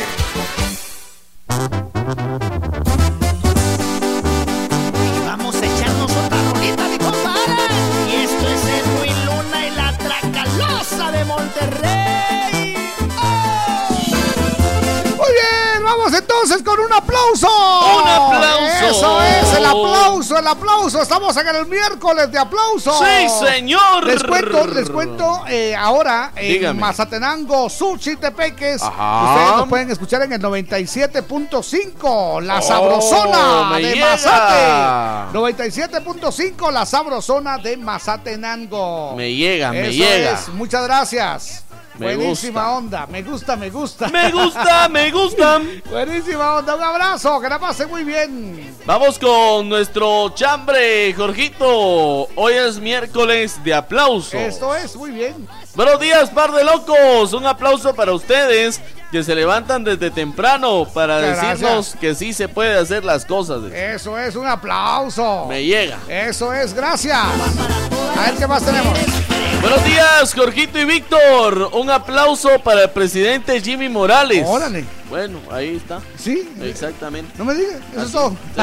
Speaker 10: Aplauso. Estamos en el miércoles de aplauso.
Speaker 1: ¡Sí, señor!
Speaker 10: Les cuento, les cuento eh, ahora en
Speaker 1: Dígame.
Speaker 10: Mazatenango, Suchitepeques.
Speaker 1: Ajá.
Speaker 10: Ustedes nos pueden escuchar en el 97.5, La
Speaker 1: Oh,
Speaker 10: Sabrosona de
Speaker 1: llega.
Speaker 10: Mazate. 97.5, La Sabrosona de Mazatenango.
Speaker 1: Me llega, me
Speaker 10: Eso
Speaker 1: llega.
Speaker 10: es, muchas gracias.
Speaker 1: Me
Speaker 10: Buenísima onda, me gusta, me gusta.
Speaker 1: Me gusta, me gusta.
Speaker 10: Buenísima onda, un abrazo, que la pase muy bien.
Speaker 1: Vamos con nuestro chambre, Jorgito. Hoy es miércoles de aplauso.
Speaker 10: Esto es, muy bien.
Speaker 1: Buenos días, par de locos. Un aplauso para ustedes que se levantan desde temprano para decirnos que sí se puede hacer las cosas.
Speaker 10: Eso es, un aplauso.
Speaker 1: Me llega.
Speaker 10: Eso es, gracias. A ver qué más tenemos.
Speaker 1: Buenos días, Jorgito y Víctor. Un aplauso para el presidente Jimmy Morales.
Speaker 10: Órale.
Speaker 1: Bueno, ahí está.
Speaker 10: Sí.
Speaker 1: Exactamente.
Speaker 10: No me digas, eso es todo.
Speaker 1: Sí,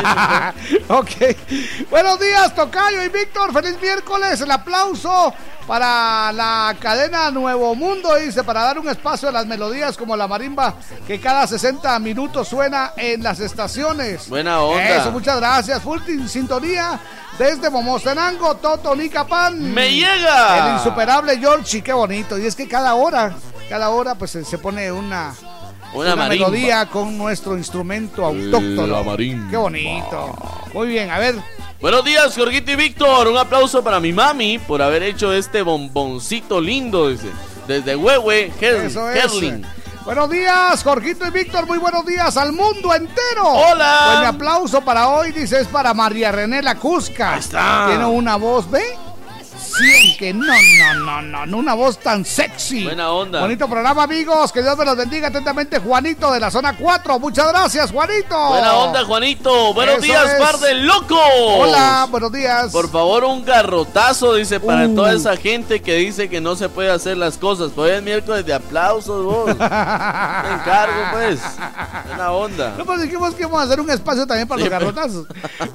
Speaker 1: sí,
Speaker 10: ok. Buenos días, Tocayo y Víctor. Feliz miércoles. El aplauso para la cadena Nuevo Mundo, dice, para dar un espacio a las melodías como la marimba que cada 60 minutos suena en las estaciones.
Speaker 1: Buena onda.
Speaker 10: Eso, muchas gracias. Full sin- sintonía desde Momostenango, Toto, Nicapan.
Speaker 1: ¡Me llega!
Speaker 10: El insuperable Georgie, qué bonito. Y es que cada hora, cada hora, pues se pone una.
Speaker 1: Una marimba.
Speaker 10: melodía con nuestro instrumento autóctono.
Speaker 1: La marimba.
Speaker 10: Qué bonito. Muy bien, a ver.
Speaker 1: Buenos días, Jorgito y Víctor. Un aplauso para mi mami por haber hecho este bomboncito lindo, dice. Desde Huehue. Herling.
Speaker 10: Buenos días, Jorgito y Víctor. Muy buenos días al mundo entero.
Speaker 1: Hola.
Speaker 10: Pues mi aplauso para hoy, dice, es para María René La Cusca. Ahí
Speaker 1: está.
Speaker 10: Tiene una voz, ¿ve? Que no, no, no, no, no, una voz tan sexy.
Speaker 1: Buena onda.
Speaker 10: Bonito programa, amigos. Que Dios me los bendiga atentamente, Juanito de la zona 4. Muchas gracias, Juanito.
Speaker 1: Buena onda, Juanito. Buenos
Speaker 10: Eso
Speaker 1: días,
Speaker 10: es.
Speaker 1: par de locos.
Speaker 10: Hola, buenos días.
Speaker 1: Por favor, un garrotazo, dice, para
Speaker 10: Uh.
Speaker 1: toda esa gente que dice que no se puede hacer las cosas. Pues hoy es miércoles de aplausos, vos. Te encargo, pues. Buena onda.
Speaker 10: No, pues dijimos que íbamos a hacer un espacio también para
Speaker 1: Sí,
Speaker 10: los garrotazos.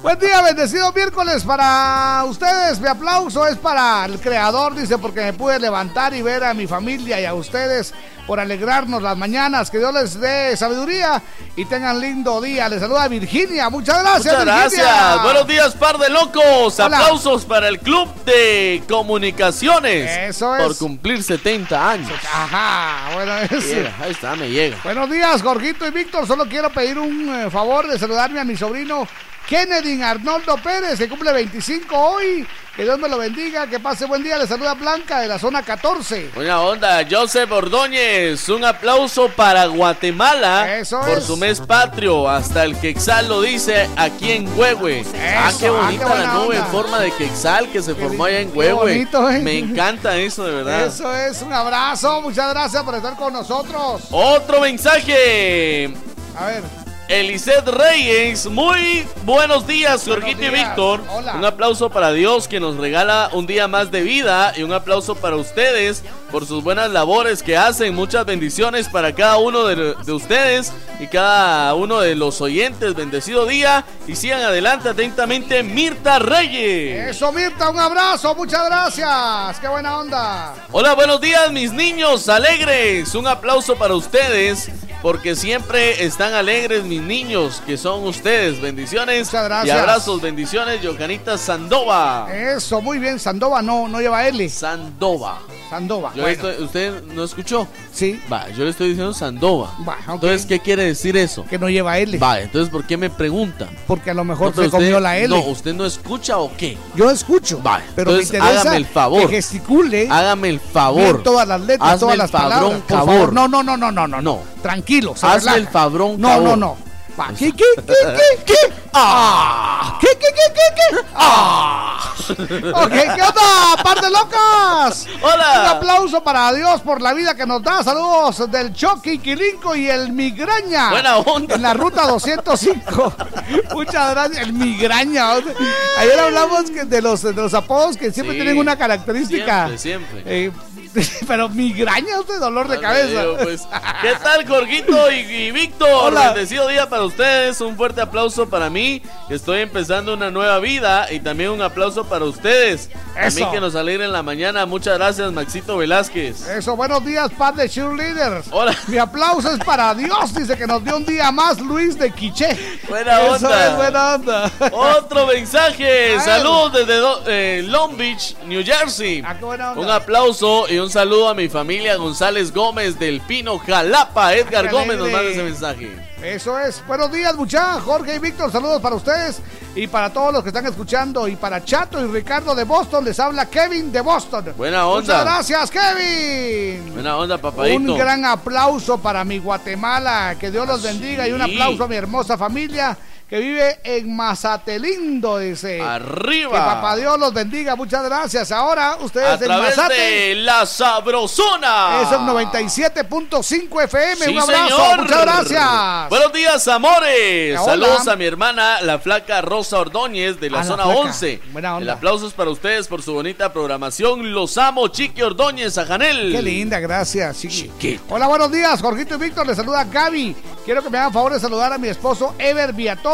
Speaker 10: Buen día, bendecido miércoles para ustedes. Mi aplauso es para el creador, dice, porque me pude levantar y ver a mi familia y a ustedes por alegrarnos las mañanas. Que Dios les dé sabiduría y tengan lindo día. Les saluda Virginia. Muchas gracias,
Speaker 1: Muchas
Speaker 10: Virginia.
Speaker 1: gracias. Buenos días, par de locos.
Speaker 10: Hola.
Speaker 1: Aplausos para el Club de Comunicaciones.
Speaker 10: Eso es.
Speaker 1: Por cumplir 70 años.
Speaker 10: Ajá, bueno, es-
Speaker 1: ahí está, me llega.
Speaker 10: Buenos días, Jorgito y Víctor. Solo quiero pedir un eh, favor de saludarme a mi sobrino Kennedy Arnoldo Pérez, que cumple 25 hoy. Que Dios me lo bendiga, que pase buen día. Le saluda Blanca de la zona 14.
Speaker 1: Buena onda, Joseph Ordóñez. Un aplauso para Guatemala
Speaker 10: Eso
Speaker 1: por
Speaker 10: es.
Speaker 1: su mes patrio. Hasta el Quexal lo dice aquí en Huehue. ah,
Speaker 10: Eso,
Speaker 1: qué
Speaker 10: ah,
Speaker 1: bonita
Speaker 10: qué
Speaker 1: la nube en forma de Quexal que se formó allá en Huehue.
Speaker 10: ¿eh?
Speaker 1: Me encanta eso, de verdad.
Speaker 10: Eso es, un abrazo. Muchas gracias por estar con nosotros.
Speaker 1: Otro mensaje.
Speaker 10: A ver.
Speaker 1: Eliseth Reyes, muy buenos días, Jorgito y. Víctor. Un aplauso para Dios que nos regala un día más de vida y un aplauso para ustedes por sus buenas labores que hacen. Muchas bendiciones para cada uno de, de ustedes y cada uno de los oyentes. Bendecido día y sigan adelante atentamente, Mirta Reyes.
Speaker 10: Eso, Mirta, un abrazo. Muchas gracias. Qué buena onda.
Speaker 1: Hola, buenos días, mis niños alegres. Un aplauso para ustedes. Porque siempre están alegres mis niños, que son ustedes. Bendiciones.
Speaker 10: gracias.
Speaker 1: Y abrazos, bendiciones, Yocanita Sandova.
Speaker 10: Eso, muy bien. Sandova no, no lleva L.
Speaker 1: Sandova.
Speaker 10: Sandova.
Speaker 1: Yo
Speaker 10: bueno.
Speaker 1: estoy- ¿Usted no escuchó?
Speaker 10: Sí.
Speaker 1: Va, yo le estoy diciendo Sandova.
Speaker 10: Va, ok.
Speaker 1: Entonces, ¿qué quiere decir eso?
Speaker 10: Que no lleva L.
Speaker 1: Va, entonces, ¿por qué me pregunta?
Speaker 10: Porque a lo mejor
Speaker 1: No,
Speaker 10: se comió la L.
Speaker 1: No, ¿usted no escucha o qué?
Speaker 10: Yo escucho.
Speaker 1: Va,
Speaker 10: pero me interesa
Speaker 1: hágame el favor.
Speaker 10: que gesticule.
Speaker 1: Hágame el favor.
Speaker 10: todas las letras,
Speaker 1: Hazme
Speaker 10: todas las palabras. Por
Speaker 1: favor.
Speaker 10: No, no, no, no, no, no.
Speaker 1: No.
Speaker 10: Tranquilo, se
Speaker 1: Hazme
Speaker 10: relaja.
Speaker 1: el fabrón,
Speaker 10: No,
Speaker 1: favor.
Speaker 10: no, no. ¿Qué, qué, qué, qué, qué? ¡Ah! ¿Qué, qué, qué, qué, qué? ¡Ah! Ok, ¿qué onda, par de locas?
Speaker 1: Hola.
Speaker 10: Un aplauso para Dios por la vida que nos da. Saludos del Chucky, Quilinco y el Migraña.
Speaker 1: Buena onda.
Speaker 10: En la ruta 205. Muchas gracias. El Migraña. Ayer hablamos de los, de los apodos que siempre
Speaker 1: Sí,
Speaker 10: tienen una característica.
Speaker 1: Siempre, siempre.
Speaker 10: Eh, pero migraña, usted dolor de
Speaker 1: Ande,
Speaker 10: cabeza.
Speaker 1: digo, pues, ¿Qué tal, Jorgito y, y Víctor? Bendecido día para ustedes. Un fuerte aplauso para mí, estoy empezando una nueva vida. Y también un aplauso para ustedes.
Speaker 10: Eso.
Speaker 1: que nos alegren la mañana. Muchas gracias, Maxito Velázquez.
Speaker 10: Eso, buenos días, par de cheerleaders.
Speaker 1: Hola.
Speaker 10: Mi aplauso es para Dios, dice que nos dio un día más Luis de Quiché.
Speaker 1: Buena
Speaker 10: Eso
Speaker 1: onda.
Speaker 10: es buena onda.
Speaker 1: Otro mensaje.
Speaker 10: A.
Speaker 1: Saludos desde eh, Long Beach, New Jersey.
Speaker 10: Ah, qué buena onda.
Speaker 1: Un aplauso y un saludo a mi familia González Gómez del Pino Jalapa. Edgar Gómez nos manda ese mensaje.
Speaker 10: Eso es. Buenos días, muchachos. Jorge y Víctor, saludos para ustedes y para todos los que están escuchando. Y para Chato y Ricardo de Boston, les habla Kevin de Boston.
Speaker 1: Buena onda.
Speaker 10: Muchas gracias, Kevin.
Speaker 1: Buena onda, papadito.
Speaker 10: Un gran aplauso para mi Guatemala. Que Dios los bendiga. Y un aplauso a mi hermosa familia que vive en Mazatelindo, dice.
Speaker 1: Arriba.
Speaker 10: Que papá Dios los bendiga. Muchas gracias. Ahora ustedes
Speaker 1: a
Speaker 10: en
Speaker 1: través
Speaker 10: Mazate.
Speaker 1: de la Sabrosona.
Speaker 10: Es el 97.5 FM.
Speaker 1: Sí,
Speaker 10: un abrazo.
Speaker 1: señor.
Speaker 10: Muchas gracias.
Speaker 1: Buenos días, amores.
Speaker 10: Hola.
Speaker 1: Saludos a mi hermana, la flaca Rosa Ordóñez de la
Speaker 10: la
Speaker 1: zona
Speaker 10: flaca.
Speaker 1: 11.
Speaker 10: Buena onda.
Speaker 1: El aplauso es para ustedes por su bonita programación. Los amo, Chiqui Ordóñez, a Janel.
Speaker 10: Qué linda, gracias. Chiqui. Hola, buenos días. Jorgito y Víctor les saluda Gaby. Quiero que me hagan favor de saludar a mi esposo Ever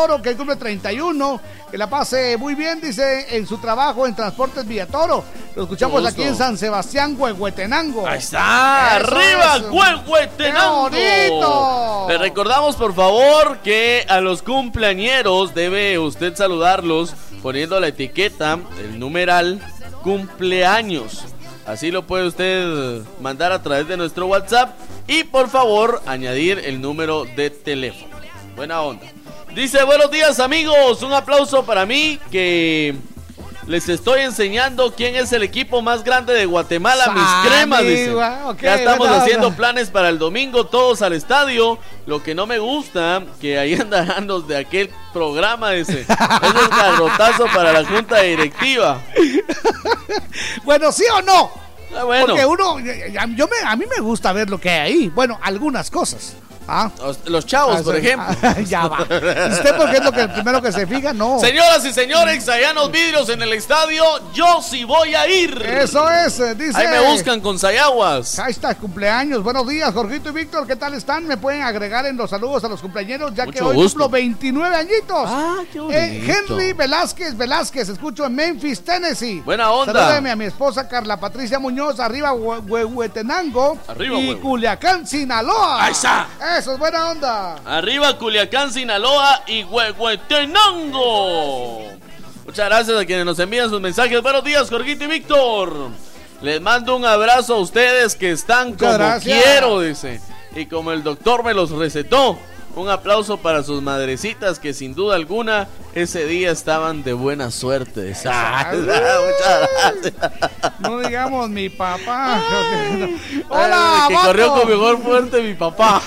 Speaker 10: Villatoro, que cumple 31. Que la pase muy bien, dice, en su trabajo en Transportes Villatoro. Lo escuchamos aquí en San Sebastián, Huehuetenango.
Speaker 1: Ahí está,
Speaker 10: Eso
Speaker 1: arriba. Huehuetenango.
Speaker 10: ¡Qué bonito!
Speaker 1: Le recordamos, por favor, que a los cumpleañeros debe usted saludarlos poniendo la etiqueta, el numeral cumpleaños. Así lo puede usted mandar a través de nuestro WhatsApp y por favor añadir el número de teléfono. Buena onda. Dice, buenos días amigos, un aplauso para mí que les estoy enseñando quién es el equipo más grande de Guatemala, mis cremas. Dice. ya estamos haciendo planes para el domingo, todos al estadio. Lo que no me gusta, que ahí andarán los de aquel programa, dice. Es el garrotazo para la junta directiva.
Speaker 10: Bueno, ¿sí o no?
Speaker 1: Ah, bueno.
Speaker 10: Porque uno, yo me, a mí me gusta ver lo que hay ahí. Bueno, algunas cosas. ¿Ah?
Speaker 1: Los, los chavos,
Speaker 10: Ah,
Speaker 1: por ejemplo.
Speaker 10: Ah, ya va. ¿Usted por qué es lo que el primero que se fija? No.
Speaker 1: Señoras y señores, los vidrios en el estadio, yo sí voy a ir.
Speaker 10: Eso es, eh, dice.
Speaker 1: Ahí me buscan con sayaguas.
Speaker 10: Ahí está, cumpleaños. Buenos días, Jorgito y Víctor. ¿Qué tal están? Me pueden agregar en los saludos a los cumpleaños, ya que
Speaker 1: Mucho
Speaker 10: hoy
Speaker 1: gusto.
Speaker 10: cumplo 29 añitos.
Speaker 1: Ah, qué
Speaker 10: Eh,
Speaker 1: bonito.
Speaker 10: Henry Velázquez Velázquez, escucho en Memphis, Tennessee.
Speaker 1: Buena onda.
Speaker 10: Salúdeme a mi esposa Carla Patricia Muñoz, arriba Hue- Hue- Huehuetenango
Speaker 1: Arriba,
Speaker 10: y Culiacán, Sinaloa.
Speaker 1: Ahí está.
Speaker 10: Eso buena onda.
Speaker 1: Arriba Culiacán, Sinaloa y Huehuetenango. Muchas gracias a quienes nos envían sus mensajes. Buenos días, Jorgito y Víctor. Les mando un abrazo a ustedes que están como
Speaker 10: gracias.
Speaker 1: quiero, dice. Y como el doctor me los recetó. Un aplauso para sus madrecitas que sin duda alguna ese día estaban de buena suerte. Ah, Muchas gracias.
Speaker 10: No digamos mi papá.
Speaker 1: Hola,
Speaker 10: Hola,
Speaker 1: que
Speaker 10: vato.
Speaker 1: corrió con mejor fuerte mi papá.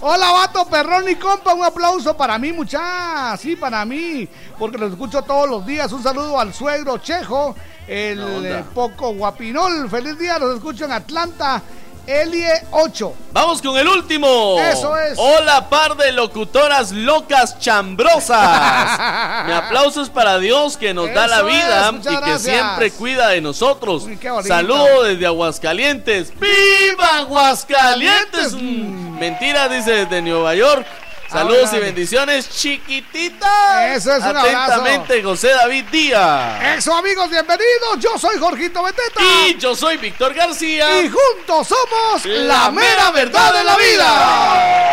Speaker 10: Hola, vato, perrón y compa. Un aplauso para mí, mucha. Sí, para mí. Porque lo escucho todos los días. Un saludo al suegro Chejo, el eh, poco guapinol. Feliz día, los escucho en Atlanta. Elie 8.
Speaker 1: Vamos con el último.
Speaker 10: Eso es.
Speaker 1: Hola, par de locutoras locas chambrosas. Mi aplauso es para Dios que nos da la vida
Speaker 10: es,
Speaker 1: y que
Speaker 10: gracias.
Speaker 1: siempre cuida de nosotros.
Speaker 10: bonito.
Speaker 1: Saludo desde Aguascalientes. ¡Viva Aguascalientes! Mm, Mentira, dice desde Nueva York. Saludos
Speaker 10: Ahora,
Speaker 1: y bendiciones, chiquititas.
Speaker 10: Eso es un abrazo.
Speaker 1: Atentamente, José David Díaz.
Speaker 10: Eso, amigos, bienvenidos. Yo soy Jorgito Beteta.
Speaker 1: Y yo soy Víctor García.
Speaker 10: Y juntos somos
Speaker 1: La mera verdad de la vida.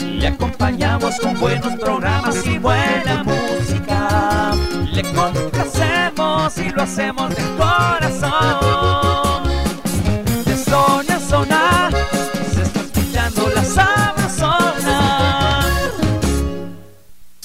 Speaker 9: Le acompañamos con buenos programas y buena música. Le complacemos y lo hacemos de corazón.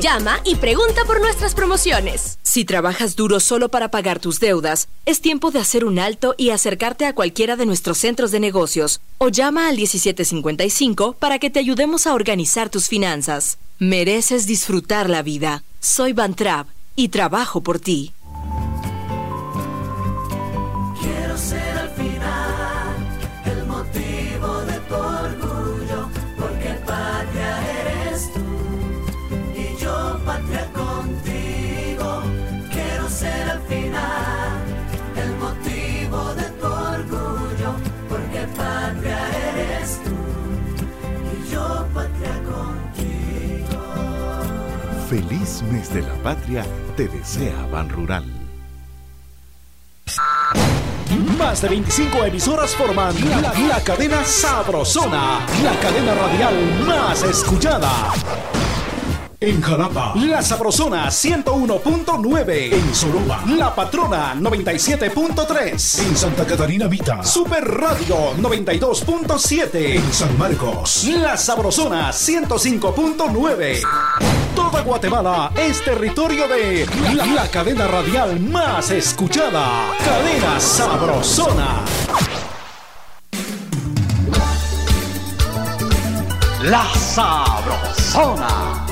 Speaker 25: Llama y pregunta por nuestras promociones.
Speaker 17: Si trabajas duro solo para pagar tus deudas, es tiempo de hacer un alto y acercarte a cualquiera de nuestros centros de negocios o llama al 1755 para que te ayudemos a organizar tus finanzas. Mereces disfrutar la vida. Soy Van Trapp y trabajo por ti.
Speaker 9: Quiero ser
Speaker 26: Feliz mes de la patria te desea Ban Rural.
Speaker 12: Más de 25 emisoras forman la, la cadena Sabrosona, la cadena radial más escuchada. En Jalapa, La Sabrosona 101.9. En Soroba, La Patrona 97.3. En Santa Catarina Vita, Super Radio 92.7. En San Marcos, La Sabrosona 105.9. Toda Guatemala es territorio de la, la cadena radial más escuchada. Cadena Sabrosona.
Speaker 2: La Sabrosona.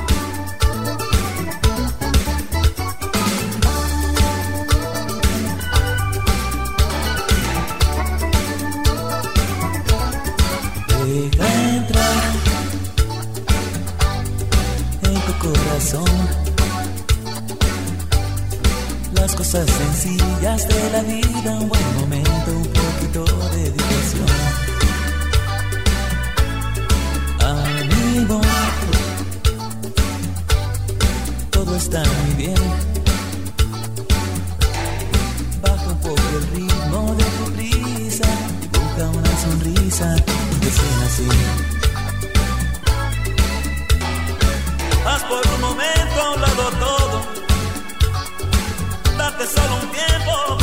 Speaker 9: Deja entrar
Speaker 23: corazón. Las cosas sencillas de la vida, un buen momento, un poquito de diversión. Amigo, todo está muy bien. Baja un poco el ritmo de tu prisa, dibuja una sonrisa así. Haz por un momento a un lado todo. Date solo un tiempo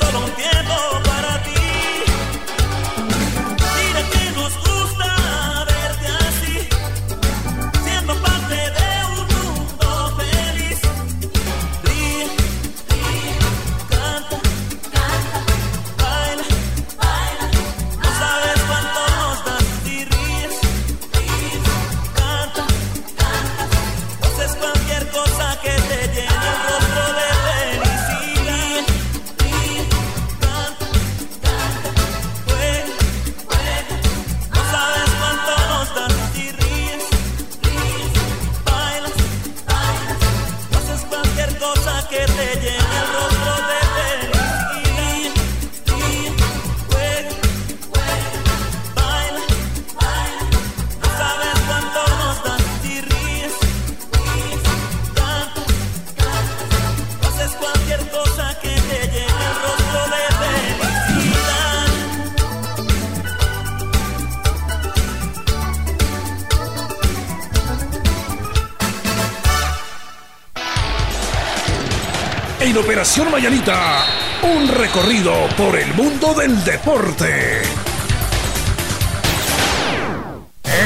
Speaker 23: solo un tiempo Un
Speaker 3: recorrido por el mundo del deporte.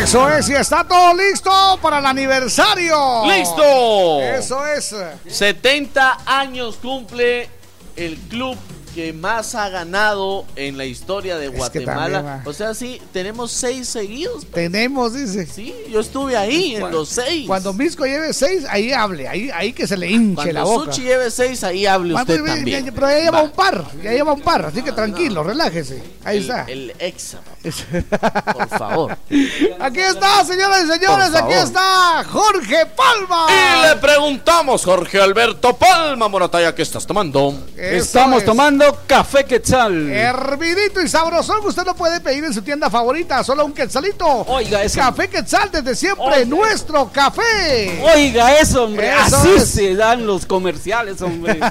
Speaker 10: Eso es, y está todo listo para el aniversario.
Speaker 1: ¡Listo!
Speaker 10: Eso es.
Speaker 1: 70 años cumple el club que más ha ganado en la historia de
Speaker 10: que
Speaker 1: Guatemala.
Speaker 10: también,
Speaker 1: o sea, sí, tenemos seis seguidos.
Speaker 10: Tenemos, dice.
Speaker 1: Sí, yo estuve ahí en los seis.
Speaker 10: Cuando Misco lleve seis, ahí hable, ahí, ahí que se le hinche
Speaker 1: Cuando
Speaker 10: la boca.
Speaker 1: Suchi lleve seis, ahí hable
Speaker 10: ¿Cuánto
Speaker 1: usted también.
Speaker 10: Ya- Pero ya lleva un par, ya lleva un par, así que tranquilo, relájese. Ahí
Speaker 1: el,
Speaker 10: está.
Speaker 1: El exa, por favor.
Speaker 10: Aquí está, señoras y señores, aquí está Jorge Palma.
Speaker 1: Y le preguntamos, Jorge Alberto Palma Morataya, ¿qué estás tomando?
Speaker 27: Estamos
Speaker 10: es.
Speaker 27: tomando café quetzal.
Speaker 10: Hervidito y sabrosón, usted lo puede pedir en su tienda favorita, solo un quetzalito.
Speaker 27: Oiga eso.
Speaker 10: Café quetzal desde siempre, nuestro café.
Speaker 27: Oiga eso, hombre.
Speaker 10: Eso
Speaker 27: Así
Speaker 10: es.
Speaker 27: se dan los comerciales, hombre.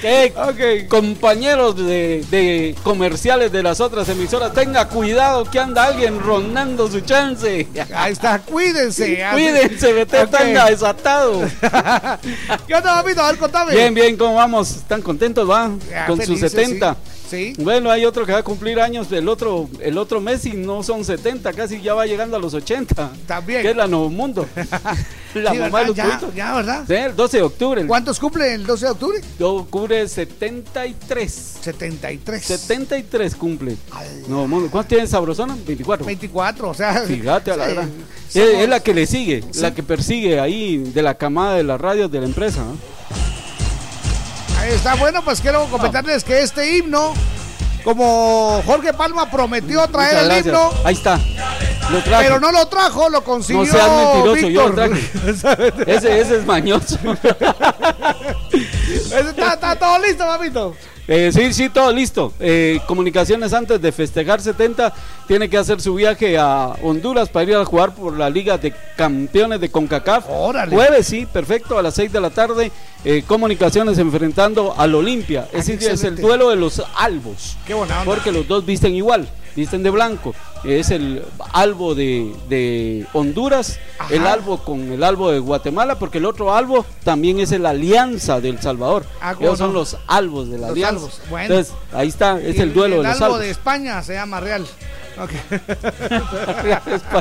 Speaker 27: Que compañeros de, de comerciales de las otras emisoras, tenga cuidado que anda alguien rondando su chance.
Speaker 10: Ahí está, cuídense.
Speaker 27: Cuídense, que usted
Speaker 10: Ok.
Speaker 27: anda desatado.
Speaker 10: ¿Qué onda, papito? A ver, contame.
Speaker 27: Bien, bien, ¿cómo vamos? ¿Están contentos, va?
Speaker 10: Ya,
Speaker 27: Con sus
Speaker 10: felices,
Speaker 27: 70.
Speaker 10: Sí.
Speaker 27: Bueno, hay otro que va a cumplir años el otro, el otro mes y no son 70, casi ya va llegando a los 80.
Speaker 10: También.
Speaker 27: Que es la Nuevo Mundo. la
Speaker 10: Sí,
Speaker 27: mamá
Speaker 10: ¿verdad?
Speaker 27: de los
Speaker 10: ya, ya, ¿verdad?
Speaker 27: Sí, el 12 de octubre.
Speaker 10: ¿Cuántos cumple el 12 de octubre?
Speaker 27: Yo cubre 73.
Speaker 10: 73.
Speaker 27: 73 cumple. Nuevo Mundo. ¿Cuántos tiene Sabrosona? 24.
Speaker 10: 24, o sea.
Speaker 27: Fíjate a la
Speaker 10: sí,
Speaker 27: verdad.
Speaker 10: somos-
Speaker 27: Es, es la que le sigue,
Speaker 10: Sí.
Speaker 27: la que persigue ahí de la camada de las radios de la empresa. ¿no?
Speaker 10: Está, bueno, pues quiero comentarles que este himno, como Jorge Palma prometió traer el himno,
Speaker 27: Ahí está. Lo
Speaker 10: pero no lo trajo, lo consiguió.
Speaker 27: No seas mentiroso, yo lo traje. ese, ese es mañoso.
Speaker 10: está, está todo listo, papito.
Speaker 27: Eh, sí, sí, todo listo. Eh, comunicaciones antes de festejar 70 tiene que hacer su viaje a Honduras para ir a jugar por la Liga de Campeones de CONCACAF. Jueves, sí, perfecto, a las 6 de la tarde. eh, comunicaciones enfrentando al Olimpia. Ese es el duelo de los albos.
Speaker 10: Qué buena onda.
Speaker 27: Porque los dos visten igual, visten de blanco. Es el albo de, de Honduras,
Speaker 10: Ajá.
Speaker 27: el albo con el albo de Guatemala, porque el otro albo también es el Alianza del Salvador.
Speaker 10: Ah, ¿cómo
Speaker 27: Ellos son
Speaker 10: no?
Speaker 27: los albos de la
Speaker 10: Los
Speaker 27: Alianza.
Speaker 10: bueno.
Speaker 27: Entonces, ahí está, es el duelo de los albos.
Speaker 10: de España se llama Real. Ok.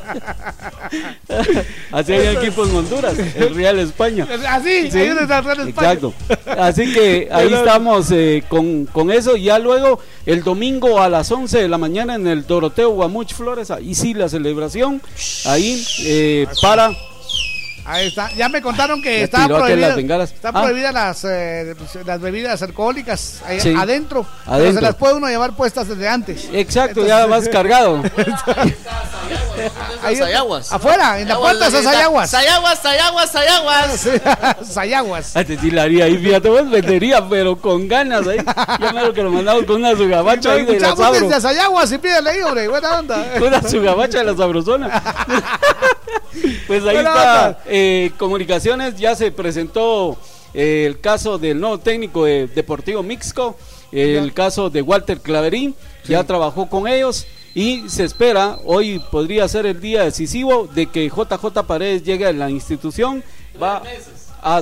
Speaker 27: Así hay equipo en Honduras, el Real España.
Speaker 10: Así, ahí donde está el Real España.
Speaker 27: Exacto. Así que ahí
Speaker 10: Pero-
Speaker 27: estamos eh, con, con eso. Ya luego, el domingo a las 11 de la mañana en el Doroteo Guamuch Flores, ahí sí la celebración. Ahí eh, para.
Speaker 10: Ahí está. Ya me contaron que está prohibida,
Speaker 27: las bengalas.
Speaker 10: está
Speaker 27: Ah.
Speaker 10: prohibida las, eh, las bebidas alcohólicas ahí
Speaker 27: Sí.
Speaker 10: adentro, Pero
Speaker 27: Adentro.
Speaker 10: se las puede uno llevar puestas desde antes.
Speaker 27: Exacto, ya vas cargado.
Speaker 10: Ahí-
Speaker 1: Sayaguas.
Speaker 10: Afuera, en la
Speaker 1: Sayaguas,
Speaker 10: puerta está- Sayaguas.
Speaker 1: Sayaguas, Sayaguas, Sayaguas.
Speaker 10: Sayaguas.
Speaker 27: Antes sí la haría ahí, fíjate, vos vendería, pero con ganas ahí. Ya me lo que lo mandamos con una sugabacha ahí de la sabro.
Speaker 10: desde Sayaguas y pídele ahí, hombre. Buena onda.
Speaker 27: Una sugabacha de la sabrosona. Pues ahí está. Eh, comunicaciones, ya se presentó eh, el caso del nuevo técnico de Deportivo Mixco, el caso de Walter Claverín, ya trabajó con ellos. Y se espera, hoy podría ser el día decisivo de que JJ Paredes llegue a la institución. Va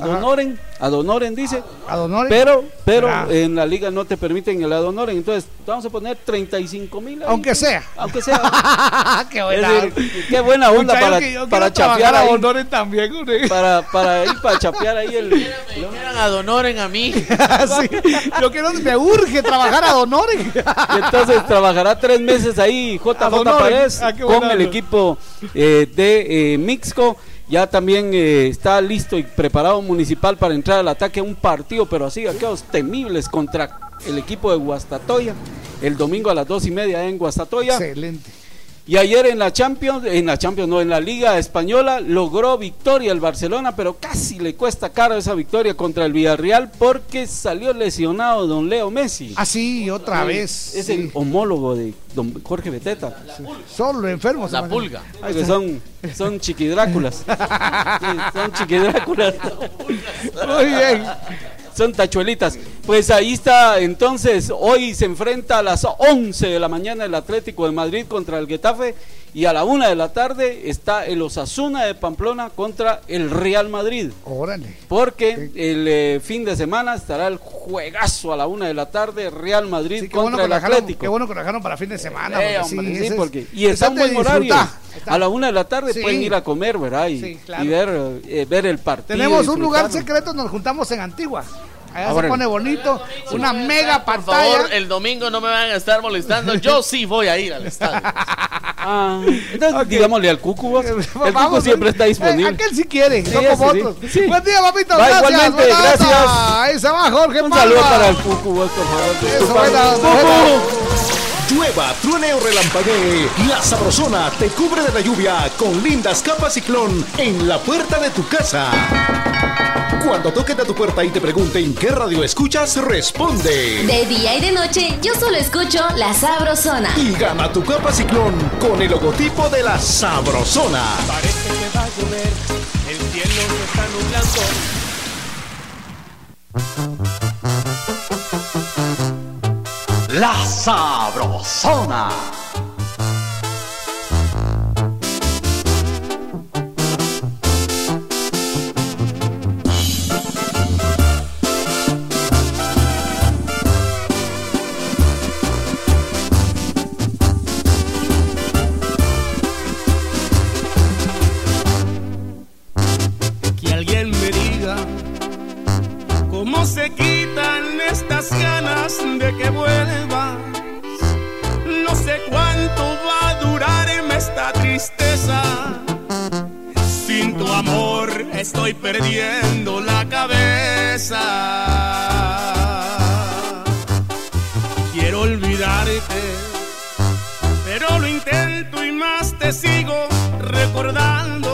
Speaker 27: Donoren, a Donoren dice.
Speaker 10: A Donoren.
Speaker 27: Pero, pero
Speaker 10: Ah.
Speaker 27: en la liga no te permiten el Adonoren. Entonces, vamos a poner 35 mil.
Speaker 10: Aunque sea.
Speaker 27: Aunque sea.
Speaker 10: qué buena
Speaker 27: decir, qué buena onda para,
Speaker 10: que- yo
Speaker 27: para chapear
Speaker 10: a
Speaker 27: ahí.
Speaker 10: Donoren también.
Speaker 27: Para, para ir para chapear ahí el.
Speaker 1: Quieran a Donoren a mí.
Speaker 10: Sí, Yo quiero, me urge trabajar a Donoren.
Speaker 27: Y entonces trabajará tres meses ahí JJ. Paredes
Speaker 10: Ah,
Speaker 27: con el equipo eh, de eh, Mixco. Ya también eh, está listo y preparado Municipal para entrar al ataque un partido, pero así, aquellos temibles contra el equipo de Guastatoya. El domingo a las dos y media en Guastatoya.
Speaker 10: Excelente.
Speaker 27: Y ayer en la Champions, en la Champions, no, en la Liga Española, logró victoria el Barcelona, pero casi le cuesta caro esa victoria contra el Villarreal porque salió lesionado don Leo Messi.
Speaker 10: Ah, sí, otra vez.
Speaker 27: Es el homólogo de don Jorge Beteta.
Speaker 10: Solo enfermos.
Speaker 1: La pulga.
Speaker 27: Ay, que son, son chiquidráculas. Sí, son chiquidráculas.
Speaker 10: Muy bien.
Speaker 27: Son tachuelitas. Pues ahí está, entonces, hoy se enfrenta a las 11 de la mañana el Atlético de Madrid contra el Getafe y a la 1 de la tarde está el Osasuna de Pamplona contra el Real Madrid.
Speaker 10: Órale.
Speaker 27: Porque el eh, fin de semana estará el juegazo a la 1 de la tarde, Real Madrid
Speaker 10: Sí, qué bueno,
Speaker 27: contra el Atlético.
Speaker 10: qué bueno que lo dejaron para fin de semana.
Speaker 27: Eh,
Speaker 10: porque
Speaker 27: hombre,
Speaker 10: sí,
Speaker 27: sí, porque, y está un buen horario. A la una de la tarde pueden ir a comer, ¿verdad? Y,
Speaker 10: Sí, claro.
Speaker 27: y ver, eh, ver el partido.
Speaker 10: Tenemos un lugar secreto, nos juntamos en Antigua. Allá
Speaker 27: Ahora.
Speaker 10: se pone bonito, una mega
Speaker 1: Por
Speaker 10: pantalla.
Speaker 1: favor, el domingo no me van a estar molestando. Yo sí voy a ir al estadio.
Speaker 27: Ah, entonces digámosle al Cucu, vos. El Cucu siempre está disponible.
Speaker 10: eh, aquel sí quiere,
Speaker 27: Sí,
Speaker 10: no como
Speaker 27: sí.
Speaker 10: otros.
Speaker 27: Sí.
Speaker 10: Buen día, papito.
Speaker 27: Va,
Speaker 10: gracias.
Speaker 27: igualmente,
Speaker 10: onda.
Speaker 27: gracias.
Speaker 10: Ahí se va Jorge
Speaker 27: Un
Speaker 10: Palma.
Speaker 27: saludo para el Cucu, vos, por favor.
Speaker 10: Eso, buena.
Speaker 12: Llueva, truene o relampaguee, la sabrosona te cubre de la lluvia con lindas capas ciclón en la puerta de tu casa. Cuando toquen a tu puerta y te pregunten qué radio escuchas, responde.
Speaker 28: De día y de noche, yo solo escucho La Sabrosona.
Speaker 12: Y gana tu capa ciclón con el logotipo de la sabrosona.
Speaker 24: Parece que va a llover, el cielo se está nublando.
Speaker 29: La Sabrosona.
Speaker 24: Cómo se quitan estas ganas de que vuelvas. No sé cuánto va a durarme esta tristeza. Sin tu amor estoy perdiendo la cabeza. Quiero olvidarte, pero lo intento y más te sigo recordando.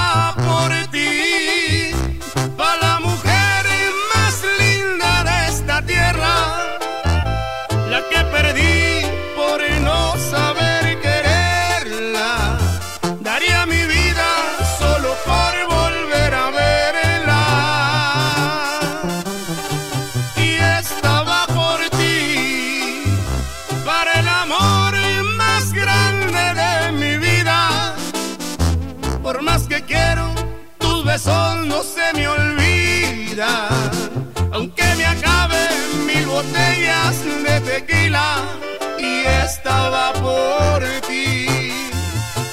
Speaker 24: y estaba por ti.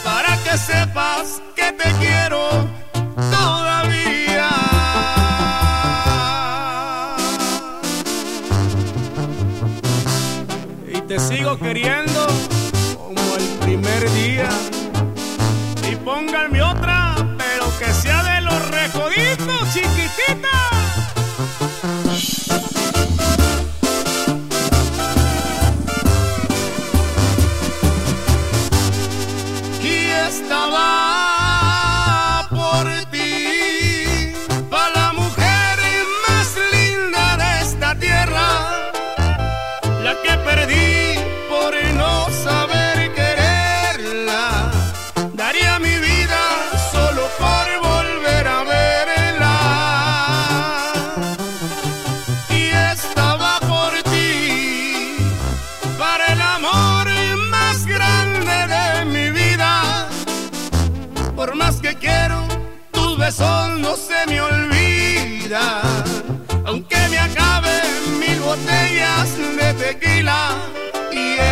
Speaker 24: Para que sepas que te quiero todavía. Y te sigo queriendo como el primer día. Y pónganme otra, pero que sea de los recoditos, chiquitita.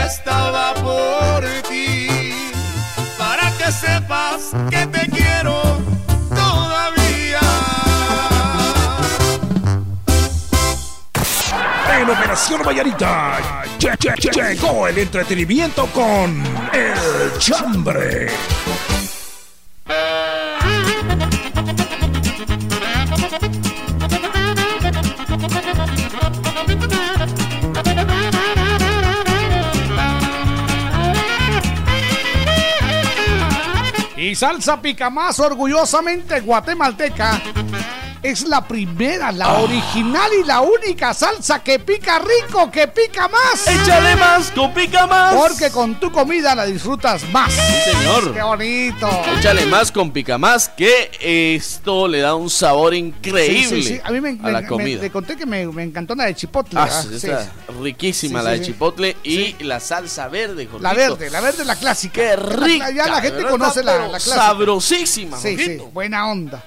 Speaker 24: Estaba por ti. Para que sepas que te quiero todavía.
Speaker 3: En Operación Vallarita lle- lle- lle- llegó el entretenimiento con El Chambre.
Speaker 10: Salsa pica más orgullosamente guatemalteca. Es la primera, la original y la única salsa que pica rico, que pica más.
Speaker 1: Échale más, con pica más.
Speaker 10: Porque con tu comida la disfrutas más.
Speaker 1: Sí, señor.
Speaker 10: Qué bonito.
Speaker 1: Échale más con pica más, que esto le da un sabor increíble
Speaker 10: Sí. A mí me,
Speaker 1: a la comida.
Speaker 10: me- te conté que me, encantó la de chipotle.
Speaker 1: Ah, está riquísima la de chipotle y la salsa verde, Jorgito.
Speaker 10: La verde, la verde, la clásica.
Speaker 1: Qué rica.
Speaker 10: Ya la gente conoce la, la clásica.
Speaker 1: Sabrosísima,
Speaker 10: Sí, buena onda.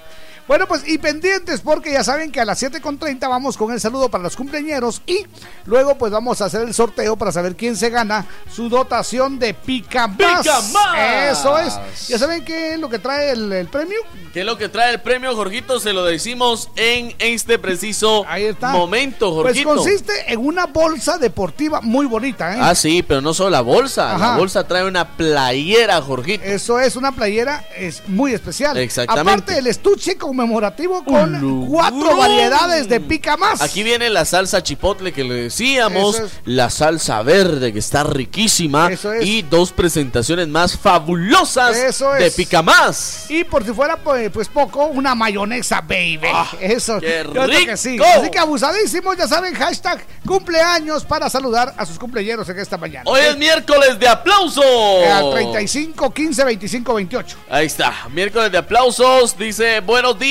Speaker 10: Bueno, pues y pendientes porque ya saben que a las 7.30 vamos con el saludo para los cumpleañeros y luego pues vamos a hacer el sorteo para saber quién se gana su dotación de Pica Más.
Speaker 1: ¡Pica Más!
Speaker 10: Eso es. Ya saben qué es lo que trae el, el premio.
Speaker 1: ¿Qué es lo que trae el premio, Jorgito? Se lo decimos en este preciso momento,
Speaker 10: Pues
Speaker 1: Jorgito.
Speaker 10: consiste en una bolsa deportiva muy bonita, ¿eh?
Speaker 1: Ah, sí, pero no solo la bolsa. La bolsa trae una playera, Jorgito.
Speaker 10: Eso es una playera es muy especial.
Speaker 1: Exactamente.
Speaker 10: Aparte el estuche conmemorativo con cuatro variedades de pica más.
Speaker 1: Aquí viene la salsa chipotle que le decíamos,
Speaker 10: Eso es.
Speaker 1: la salsa verde que está riquísima
Speaker 10: Eso es.
Speaker 1: y dos presentaciones más fabulosas
Speaker 10: Eso
Speaker 1: de pica más.
Speaker 10: Y por si fuera pues, pues poco, una mayonesa, baby. Eso.
Speaker 1: Ah, qué
Speaker 10: que sí.
Speaker 1: rico.
Speaker 10: Así que abusadísimos, ya saben, hashtag cumpleaños para saludar a sus cumpleaños en esta mañana.
Speaker 1: Hoy es miércoles de aplauso.
Speaker 10: Eh, Al 35, 15, 25, 28.
Speaker 1: Ahí está, miércoles de aplausos. Dice, buenos días,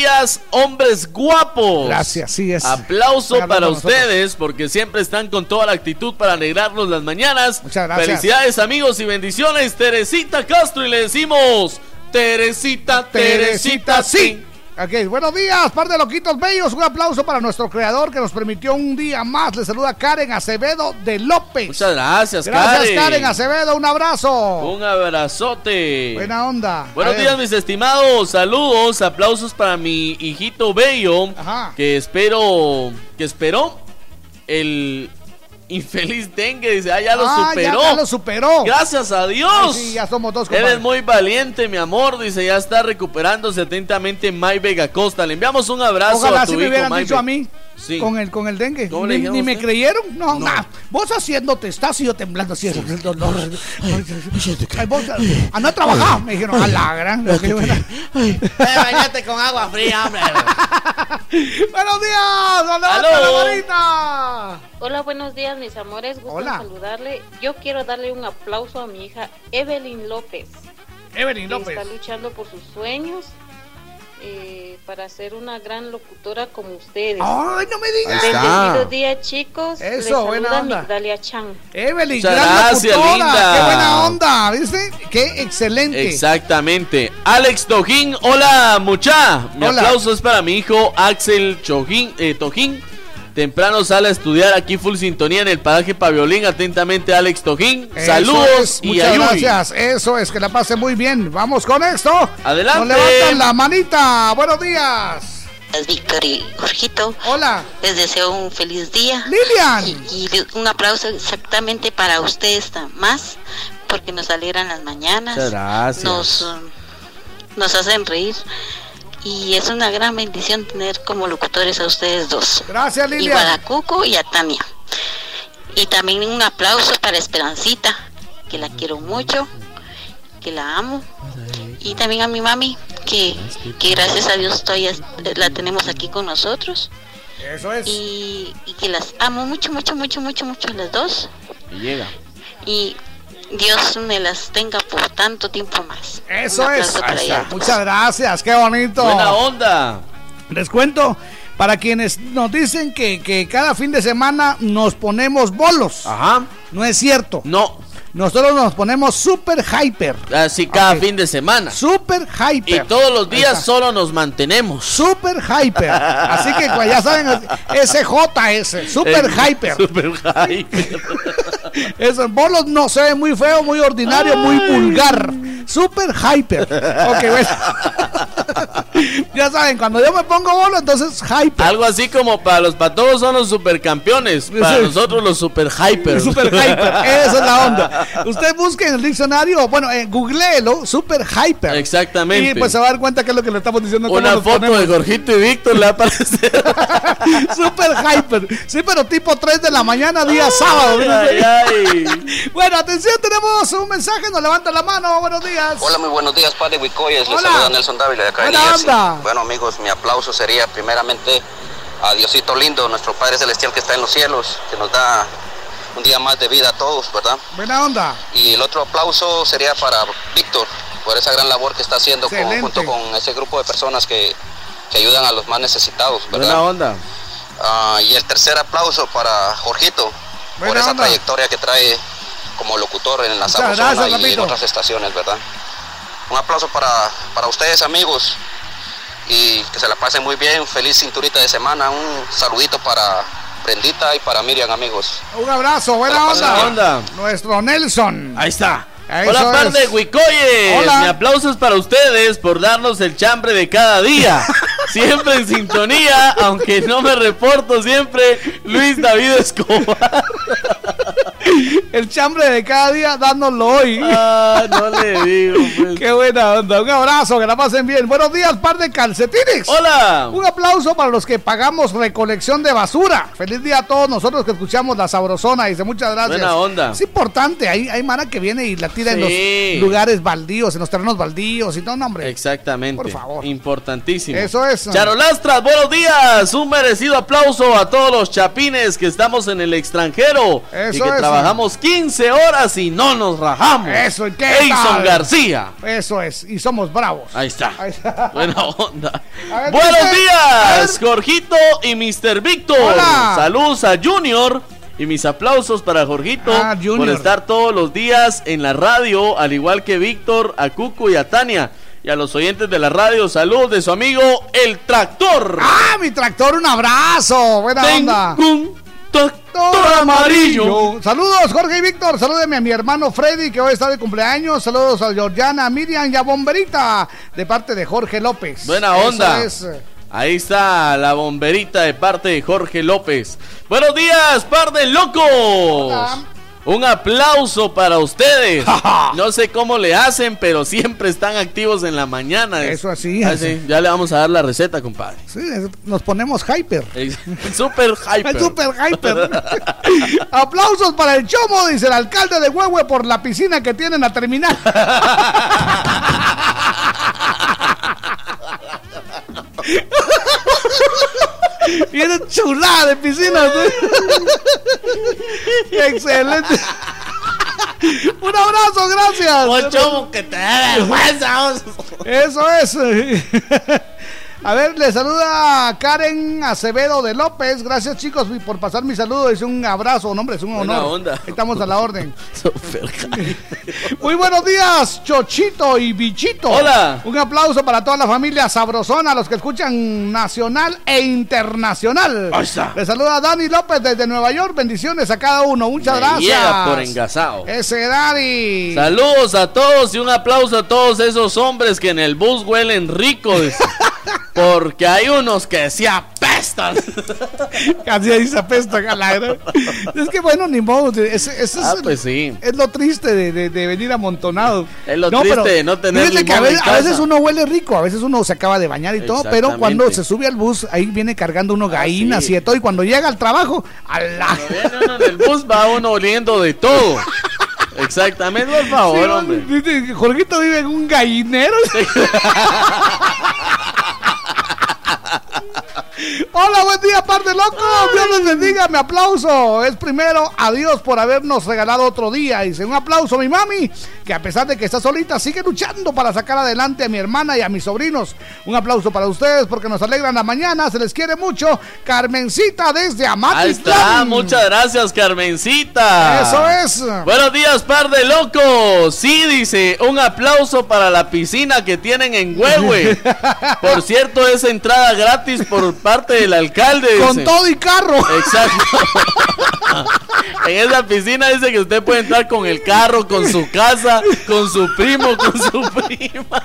Speaker 1: hombres guapos.
Speaker 10: Gracias, sí es.
Speaker 1: Aplauso para ustedes porque siempre están con toda la actitud para alegrarnos las mañanas.
Speaker 10: Muchas gracias.
Speaker 1: Felicidades amigos y bendiciones, Teresita Castro. Y le decimos, Teresita, Teresita, sí.
Speaker 10: Ok, buenos días, par de loquitos bellos. Un aplauso para nuestro creador que nos permitió un día más. Le saluda Karen Acevedo de López.
Speaker 1: Muchas gracias,
Speaker 10: Gracias,
Speaker 1: Karen.
Speaker 10: Karen Acevedo. Un abrazo.
Speaker 1: Un abrazote.
Speaker 10: Buena onda.
Speaker 1: Buenos días, mis estimados. Saludos, aplausos para mi hijito bello. Que espero, que esperó el infeliz dengue. Dice, ah, ya lo
Speaker 10: Ah,
Speaker 1: superó.
Speaker 10: ya lo superó.
Speaker 1: Gracias a Dios.
Speaker 10: Ay, sí, ya somos dos, compadre.
Speaker 1: Eres muy valiente, mi amor. Dice, ya está recuperándose atentamente May Vega Costa. Le enviamos un abrazo
Speaker 10: Ojalá
Speaker 1: a tu
Speaker 10: si me hubieran
Speaker 1: May
Speaker 10: dicho a mí.
Speaker 1: Sí.
Speaker 10: Con el, con el dengue.
Speaker 1: ¿Cómo le
Speaker 10: Ni, ni me creyeron. No, nah. Vos haciéndote estás y yo temblando así. el dolor. Ay, vos, anda a trabajar. Me dijeron, a la gran. que
Speaker 15: bañate con agua fría, hombre.
Speaker 10: Buenos días, hola.
Speaker 30: Hola, buenos días, mis amores. Gusto
Speaker 10: Hola.
Speaker 30: saludarle. Yo quiero darle un aplauso a mi hija Evelyn López.
Speaker 10: Evelyn
Speaker 30: que
Speaker 10: López.
Speaker 30: Está luchando por sus sueños eh, para ser una gran locutora como ustedes.
Speaker 10: Ay, no me digas. Está.
Speaker 30: días, chicos.
Speaker 10: Eso,
Speaker 30: Les
Speaker 10: buena onda.
Speaker 30: Migdalia Chan.
Speaker 10: Evelyn,
Speaker 1: Muchas
Speaker 10: gran
Speaker 1: gracias,
Speaker 10: locutora.
Speaker 1: linda.
Speaker 10: Qué buena onda, ¿viste? Qué excelente.
Speaker 1: Exactamente. Alex Tojín, hola mucha. Mi
Speaker 10: Hola.
Speaker 1: aplauso es para mi hijo Axel Chojín, eh, Tojín. Temprano sale a estudiar aquí full sintonía en el paraje Paviolín. Atentamente Alex Tojín.
Speaker 10: Eso
Speaker 1: Saludos
Speaker 10: es,
Speaker 1: y
Speaker 10: muchas
Speaker 1: ayuy.
Speaker 10: gracias. Eso es, que la pase muy bien. Vamos con esto.
Speaker 1: Adelante.
Speaker 10: Nos levantan la manita. Buenos días.
Speaker 31: Es Víctor y Jorgito.
Speaker 10: Hola.
Speaker 31: Les deseo un feliz día.
Speaker 10: Lilian.
Speaker 31: Y, y un aplauso exactamente para ustedes más, porque nos alegran las mañanas.
Speaker 1: Muchas gracias.
Speaker 31: Nos, um, nos hacen reír. Y es una gran bendición tener como locutores a ustedes dos.
Speaker 10: Gracias, Lilian.
Speaker 31: Igual a Cuco y a Tania. Y también un aplauso para Esperancita, que la quiero mucho, que la amo. Y también a mi mami, que, que gracias a Dios todavía la tenemos aquí con nosotros.
Speaker 10: Eso es.
Speaker 31: Y, y que las amo mucho, mucho, mucho, mucho, mucho las dos.
Speaker 1: Y llega.
Speaker 31: Y Dios me las tenga por tanto tiempo más.
Speaker 10: Eso es. Muchas gracias. Qué bonito.
Speaker 1: Buena onda.
Speaker 10: Les cuento. Para quienes nos dicen que, que cada fin de semana nos ponemos bolos.
Speaker 1: Ajá.
Speaker 10: No es cierto.
Speaker 1: No.
Speaker 10: Nosotros nos ponemos super hyper.
Speaker 1: Así cada fin de semana.
Speaker 10: Super
Speaker 1: Y
Speaker 10: hyper.
Speaker 1: todos los días solo nos mantenemos.
Speaker 10: Super hyper. Así que pues, ya saben, SJS. Super
Speaker 1: El-
Speaker 10: hyper.
Speaker 1: Super hyper.
Speaker 10: Eso, bolos no se ve muy feo, muy ordinario, muy vulgar. Super hyper. Ok, bueno. ya saben, cuando yo me pongo bolo, entonces hyper.
Speaker 1: Algo así como para los patojos son los supercampeones. Para
Speaker 10: Sí.
Speaker 1: nosotros los super hyper.
Speaker 10: Super hyper, esa es la onda. Usted busque en el diccionario, bueno, eh, googleelo, super hyper.
Speaker 1: Exactamente.
Speaker 10: Y pues se va a dar cuenta que es lo que le estamos diciendo.
Speaker 1: Una foto
Speaker 10: ponemos.
Speaker 1: de Jorgito y Víctor le va a aparecer.
Speaker 10: Super hyper. Sí, pero tipo 3 de la mañana, día sábado.
Speaker 1: ay, ay.
Speaker 10: Bueno, atención, tenemos un mensaje. Nos levanta la mano. Buenos días.
Speaker 32: Hola, muy buenos días, padre Huicoyes. Les
Speaker 10: Hola.
Speaker 32: saluda Nelson Dávila de acá de Bueno, amigos, mi aplauso sería primeramente a Diosito lindo, nuestro Padre Celestial que está en los cielos, que nos da un día más de vida a todos, ¿verdad?
Speaker 10: Buena onda.
Speaker 32: Y el otro aplauso sería para Víctor, por esa gran labor que está haciendo con- junto con ese grupo de personas que, que ayudan a los más necesitados, ¿verdad?
Speaker 1: Buena onda.
Speaker 32: Ah, y el tercer aplauso para Jorgito, por esa
Speaker 10: onda.
Speaker 32: trayectoria que trae como locutor en la
Speaker 10: Muchas
Speaker 32: Sabrosona
Speaker 10: gracias,
Speaker 32: y en otras estaciones, ¿verdad? Un aplauso para, para ustedes, amigos, y que se la pasen muy bien. Feliz cinturita de semana. Un saludito para Prendita y para Miriam, amigos.
Speaker 10: Un abrazo, buena onda. Nuestro Nelson.
Speaker 1: Ahí está.
Speaker 10: Eso
Speaker 1: Hola, par de Huicoyes.
Speaker 10: Hola.
Speaker 1: Mi aplauso es para ustedes por darnos el chambre de cada día. Siempre en sintonía, aunque no me reporto siempre, Luis David Escobar.
Speaker 10: El chambre de cada día dándolo hoy.
Speaker 1: Ah, no le digo, pues.
Speaker 10: Qué buena onda. Un abrazo, que la pasen bien. Buenos días, par de calcetines.
Speaker 1: Hola.
Speaker 10: Un aplauso para los que pagamos recolección de basura. Feliz día a todos nosotros que escuchamos la sabrosona. Dice muchas gracias.
Speaker 1: Buena onda.
Speaker 10: Es importante. Hay, hay mara que viene y la tira
Speaker 1: Sí.
Speaker 10: en los lugares baldíos, en los terrenos baldíos y todo, no, hombre.
Speaker 1: Exactamente.
Speaker 10: Por favor.
Speaker 1: Importantísimo.
Speaker 10: Eso es.
Speaker 1: Charolastras, buenos días. Un merecido aplauso a todos los chapines que estamos en el extranjero. y
Speaker 10: Eso
Speaker 1: que
Speaker 10: es.
Speaker 1: trabajamos 15 horas y no nos rajamos.
Speaker 10: Eso, ¿y qué
Speaker 1: Edson
Speaker 10: tal?
Speaker 1: García.
Speaker 10: Eso es. Y somos bravos.
Speaker 1: Ahí está.
Speaker 10: Ahí está.
Speaker 1: Buena onda.
Speaker 10: Ver,
Speaker 1: Buenos
Speaker 10: dice-
Speaker 1: días, Jorgito y Mr. Víctor.
Speaker 10: Hola.
Speaker 1: Saludos a Junior. Y mis aplausos para Jorgito
Speaker 10: Ah,
Speaker 1: por estar todos los días en la radio, al igual que Víctor, a Cuco y a Tania. Y a los oyentes de la radio, saludos de su amigo El Tractor.
Speaker 10: ¡Ah, mi tractor! ¡Un abrazo! Buena onda.
Speaker 1: un
Speaker 10: Tractor
Speaker 1: amarillo.
Speaker 10: Saludos, Jorge y Víctor. Salúdeme a mi hermano Freddy, que hoy está de cumpleaños. Saludos a Georgiana, Miriam y a Bomberita, de parte de Jorge López.
Speaker 1: Buena
Speaker 10: Eso
Speaker 1: onda.
Speaker 10: es.
Speaker 1: Ahí está la bomberita de parte de Jorge López. Buenos días, par de locos. Un aplauso para ustedes. No sé cómo le hacen, pero siempre están activos en la mañana.
Speaker 10: Eso así,
Speaker 1: Ah,
Speaker 10: así.
Speaker 1: sí, Ya le vamos a dar la receta, compadre.
Speaker 10: Sí, nos ponemos hyper.
Speaker 1: Super hyper.
Speaker 10: Super hyper. Aplausos para el chomo, dice el alcalde de Huehue por la piscina que tienen a terminar. Viene chulada de piscinas. Excelente. Un abrazo, gracias.
Speaker 1: Chomo que te da vergüenza.
Speaker 10: Eso es. A ver, le saluda Karen Acevedo de López. Gracias, chicos, por pasar mi saludo. Es un abrazo, no, hombre, es un
Speaker 1: Buena
Speaker 10: honor.
Speaker 1: onda.
Speaker 10: Estamos a la orden. Muy buenos días, Chochito y Bichito.
Speaker 1: Hola.
Speaker 10: Un aplauso para toda la familia sabrosona, los que escuchan nacional e internacional.
Speaker 1: Ahí está.
Speaker 10: Le saluda Dani López desde Nueva York. Bendiciones a cada uno. Muchas
Speaker 1: Me
Speaker 10: gracias.
Speaker 1: por engasado.
Speaker 10: Ese Dani.
Speaker 1: Saludos a todos y un aplauso a todos esos hombres que en el bus huelen rico. Porque hay unos que se apestan.
Speaker 10: Casi ahí se apesta acá la gran- Es que bueno, ni modo. Es, es- es-
Speaker 1: Ah, pues sí.
Speaker 10: es lo triste de, de- de venir amontonado.
Speaker 1: Es lo triste de no tener
Speaker 10: que a
Speaker 1: en
Speaker 10: veces, a uno huele rico, a veces uno se acaba de bañar y todo, pero cuando se sube al bus, ahí viene cargando uno gallinas
Speaker 1: sí.
Speaker 10: y de todo. Y cuando llega al trabajo.
Speaker 1: Viene uno en el bus, va uno oliendo de todo. Exactamente, por favor,
Speaker 10: Sí,
Speaker 1: hombre.
Speaker 10: Jorgito vive en un gallinero. Hola, buen día, par de locos. Dios les bendiga. Mi aplauso es primero a Dios por habernos regalado otro día. Dice un aplauso a mi mami, que a pesar de que está solita, sigue luchando para sacar adelante a mi hermana y a mis sobrinos. Un aplauso para ustedes porque nos alegran la mañana. Se les quiere mucho. Carmencita desde
Speaker 1: Ahí
Speaker 10: Amatitlán.
Speaker 1: está, muchas gracias, Carmencita.
Speaker 10: Eso es.
Speaker 1: Buenos días, par de locos. Sí, dice, un aplauso para la piscina que tienen en Huehue. Por cierto, es entrada gratis por parte del alcalde.
Speaker 10: Con
Speaker 1: dice.
Speaker 10: todo y carro.
Speaker 1: Exacto. en esa piscina dice que usted puede entrar con el carro, con su casa, con su primo, con su prima.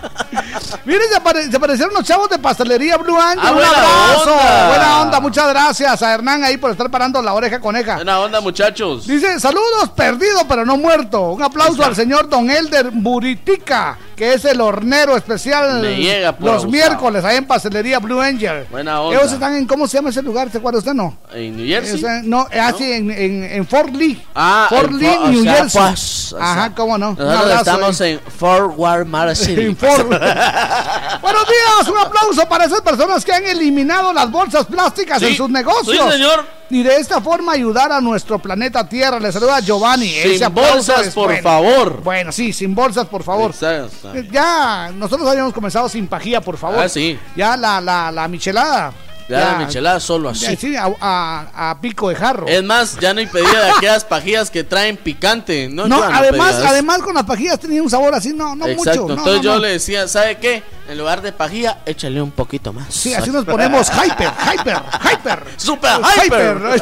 Speaker 10: Miren, se, apare- se aparecieron los chavos de pastelería Blue Angel.
Speaker 1: Ah,
Speaker 10: Un
Speaker 1: buena
Speaker 10: abrazo.
Speaker 1: onda.
Speaker 10: Buena onda. Muchas gracias a Hernán ahí por estar parando la oreja coneja.
Speaker 1: Buena onda, muchachos.
Speaker 10: Dice, saludos, perdido pero no muerto. Un aplauso al señor Don Elder Buritica, que es el hornero especial
Speaker 1: Me llega por
Speaker 10: los
Speaker 1: abusado.
Speaker 10: miércoles ahí en pastelería Blue Angel.
Speaker 1: Buena onda.
Speaker 10: Ellos están en, ¿cómo se llama ese lugar? ¿Se acuerda usted? No.
Speaker 1: ¿En New Jersey?
Speaker 10: No, eh, así en, en, en Fort Lee.
Speaker 15: Ah,
Speaker 10: Fort Lee,
Speaker 15: Fort-
Speaker 10: New
Speaker 15: sea,
Speaker 10: Jersey.
Speaker 15: pues,
Speaker 10: Ajá,
Speaker 15: sea,
Speaker 10: cómo no.
Speaker 15: Nosotros
Speaker 10: abrazo
Speaker 15: estamos en Fort Worth
Speaker 10: Buenos días, un aplauso para esas personas que han eliminado las bolsas plásticas
Speaker 1: Sí,
Speaker 10: en sus negocios.
Speaker 1: sí, señor.
Speaker 10: Y de esta forma ayudar a nuestro planeta Tierra. Le saluda Giovanni.
Speaker 1: Sin bolsas, por
Speaker 10: bueno.
Speaker 1: favor.
Speaker 10: Bueno, sí, sin bolsas, por favor.
Speaker 1: Exacto.
Speaker 10: Eh, Ya, nosotros habíamos comenzado sin pajía, por favor.
Speaker 1: Ah, sí.
Speaker 10: Ya la, la, la michelada.
Speaker 15: Ya la michelada solo así.
Speaker 10: sí, a, a- a pico de jarro.
Speaker 1: Es más, ya no pedida de aquellas pajillas que traen picante. No,
Speaker 10: no, además, además con las pajillas tenía un sabor así, no, no
Speaker 1: Exacto.
Speaker 10: mucho. no,
Speaker 1: Entonces yo le decía, ¿sabe qué?
Speaker 15: En lugar de pajilla, échale un poquito más.
Speaker 10: Sí, así nos ponemos hyper, hyper, hyper.
Speaker 1: Super hyper.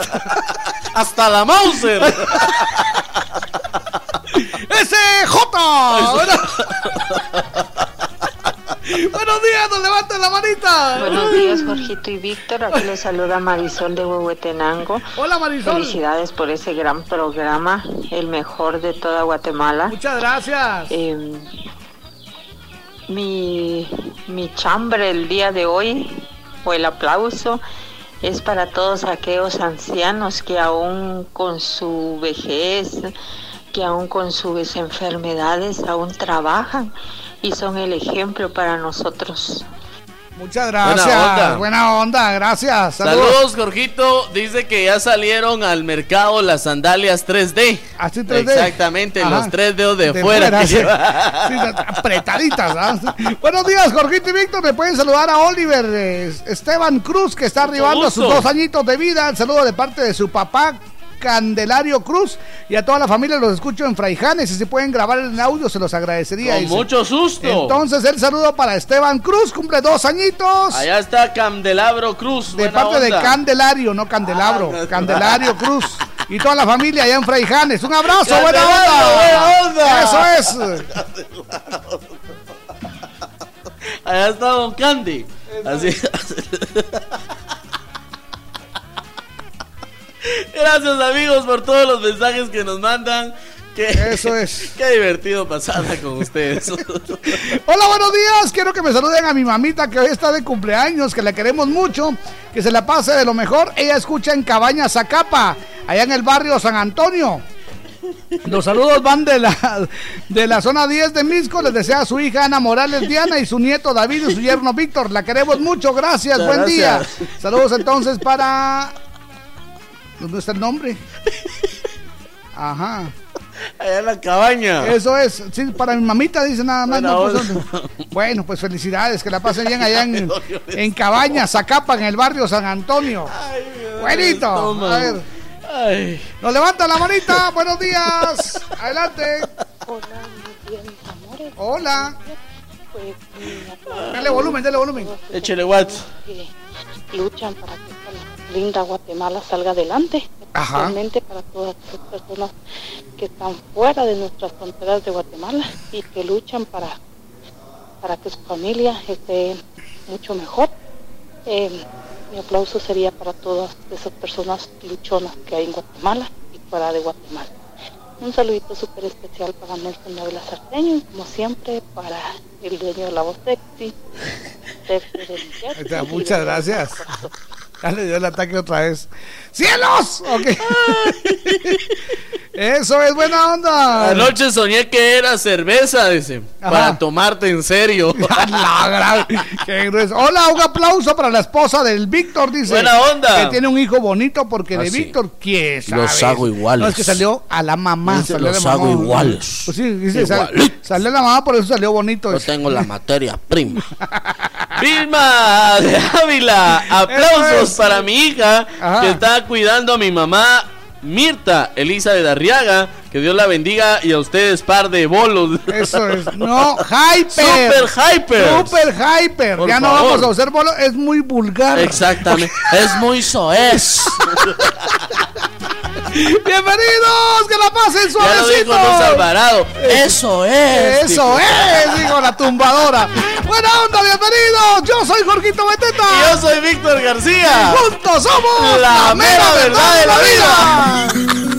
Speaker 1: Hasta la Mauser.
Speaker 10: ¡Ese J! Bueno- Buenos días, nos levanten la manita.
Speaker 30: Buenos días, Jorgito y Víctor. Aquí les saluda Marisol de Huehuetenango.
Speaker 10: Hola, Marisol.
Speaker 30: Felicidades por ese gran programa, el mejor de toda Guatemala.
Speaker 10: Muchas gracias.
Speaker 30: Eh, mi, mi chambre el día de hoy, o el aplauso, es para todos aquellos ancianos que aún con su vejez, que aún con sus enfermedades, aún trabajan y son el ejemplo para nosotros.
Speaker 10: Muchas gracias.
Speaker 1: Buena onda.
Speaker 10: Buena onda, gracias.
Speaker 1: Saludos, Jorgito. Dice que ya salieron al mercado las sandalias 3D.
Speaker 10: Así 3D.
Speaker 1: Exactamente,
Speaker 10: Ajá.
Speaker 1: los tres dedos de,
Speaker 10: De
Speaker 1: fuera.
Speaker 10: sí. apretaditas. ¿ah? Buenos días, Jorgito y Víctor. Me pueden saludar a Oliver eh, Esteban Cruz, que está arribando a sus dos añitos de vida. El saludo de parte de su papá. Candelario Cruz y a toda la familia los escucho en Fraijanes y si pueden grabar el audio se los agradecería.
Speaker 1: Con
Speaker 10: dice.
Speaker 1: mucho susto.
Speaker 10: Entonces el saludo para Esteban Cruz, cumple dos añitos.
Speaker 1: Allá está Candelabro Cruz.
Speaker 10: De
Speaker 1: buena
Speaker 10: parte de. Candelario, no Candelabro,
Speaker 1: Ah,
Speaker 10: Candelario Cruz y toda la familia allá en Fraijanes. Un abrazo, buena onda.
Speaker 1: buena onda.
Speaker 10: Eso es.
Speaker 1: Allá está Don Candy. Así. Gracias amigos por todos los mensajes que nos mandan. Qué,
Speaker 10: Eso es.
Speaker 1: Qué divertido pasarla con ustedes.
Speaker 10: Hola, buenos días. Quiero que me saluden a mi mamita que hoy está de cumpleaños, que la queremos mucho, que se la pase de lo mejor. Ella escucha en Cabaña Zacapa, allá en el barrio San Antonio. Los saludos van de la, de la zona 10 de Misco. Les desea a su hija Ana Morales Diana y su nieto David y su yerno Víctor. La queremos mucho. Gracias.
Speaker 1: Muchas
Speaker 10: Buen día. Saludos entonces para. ¿Dónde está el nombre? Ajá.
Speaker 1: Allá en la cabaña.
Speaker 10: Eso es, sí, para mi mamita dice nada más.
Speaker 1: Buena
Speaker 10: no, pues, bueno, pues felicidades, que la pasen bien allá en, en Cabaña, Zacapa, en el barrio San Antonio. Buenito. A ver. Nos levanta la manita, buenos días. Adelante.
Speaker 33: Hola, amores.
Speaker 10: Hola.
Speaker 33: Pues,
Speaker 10: Dale volumen, dale volumen.
Speaker 1: Échele watts.
Speaker 33: luchan para que linda Guatemala salga adelante,
Speaker 10: Ajá.
Speaker 33: especialmente para todas esas personas que están fuera de nuestras fronteras de Guatemala y que luchan para, para que su familia esté mucho mejor. Eh, mi aplauso sería para todas esas personas luchonas que hay en Guatemala y fuera de Guatemala. Un saludito súper especial para Nelson Ávila Sarteño y como siempre para el dueño de la voz sexy,
Speaker 10: Muchas gracias. Ya le dio el ataque otra vez. ¡Cielos! Ok. Eso es buena onda.
Speaker 1: Anoche soñé que era cerveza, dice.
Speaker 10: Ajá.
Speaker 1: Para tomarte en serio.
Speaker 10: La gran- qué grueso. Hola, un aplauso para la esposa del Víctor, dice.
Speaker 1: Buena onda.
Speaker 10: Que tiene un hijo bonito porque
Speaker 34: Ah,
Speaker 10: de
Speaker 34: sí.
Speaker 10: Víctor, ¿quién sabe?
Speaker 34: Los hago iguales.
Speaker 10: No, es que salió a la mamá.
Speaker 34: Dice,
Speaker 10: salió a la
Speaker 34: los
Speaker 10: mamá.
Speaker 34: hago iguales.
Speaker 10: Pues sí, dice, sal- salió a la mamá, por eso salió bonito.
Speaker 34: Yo tengo la materia prima.
Speaker 1: Vilma de Ávila, aplausos Para mi hija
Speaker 10: Ajá.
Speaker 1: que está cuidando a mi mamá Mirta Elisa de Darriaga. Que Dios la bendiga y a ustedes par de bolos.
Speaker 10: Eso es. No, hyper.
Speaker 1: Super hyper.
Speaker 10: Super hyper.
Speaker 1: Por
Speaker 10: ya no vamos a usar bolo, es muy vulgar.
Speaker 34: Exactamente. es muy soez.
Speaker 10: Bienvenidos, que la pasen suavecito.
Speaker 1: Alvarado.
Speaker 34: Eso es.
Speaker 10: Eso es, digo la tumbadora. Buena onda, bienvenidos. Yo soy Jorgito Beteta.
Speaker 1: Y yo soy Víctor García.
Speaker 10: Juntos somos
Speaker 1: La mera verdad de la vida.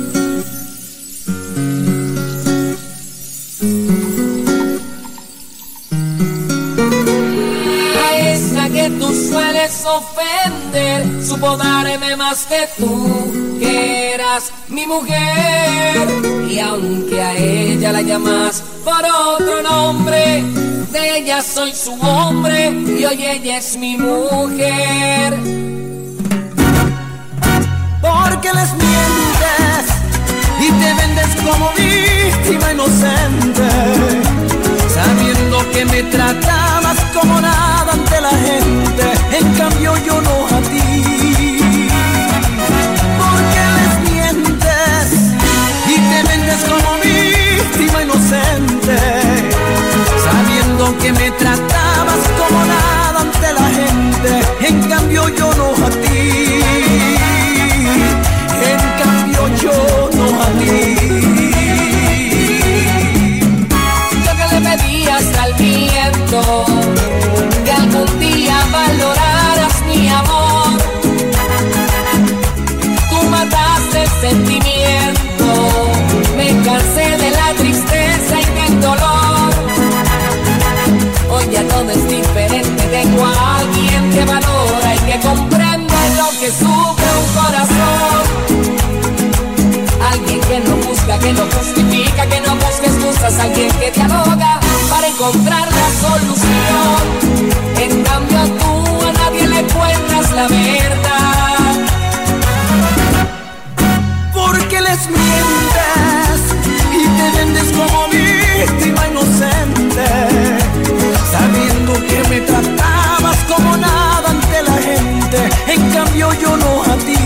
Speaker 35: Que tú sueles ofender, supo darme más que tú, que eras mi mujer. Y aunque a ella la llamas por otro nombre, de ella soy su hombre y hoy ella es mi mujer.
Speaker 36: Porque les mientes y te vendes como víctima inocente, sabiendo que me tratabas cambio yo no a ti. Porque les mientes y te vendes como víctima inocente, sabiendo que me tratabas que no justifica que no busques excusas, alguien que te ahoga para encontrar la solución. En cambio
Speaker 35: tú a nadie le cuentas la verdad. Porque les mientes y te vendes como víctima inocente, sabiendo que me tratabas como nada ante la gente. En cambio yo no a ti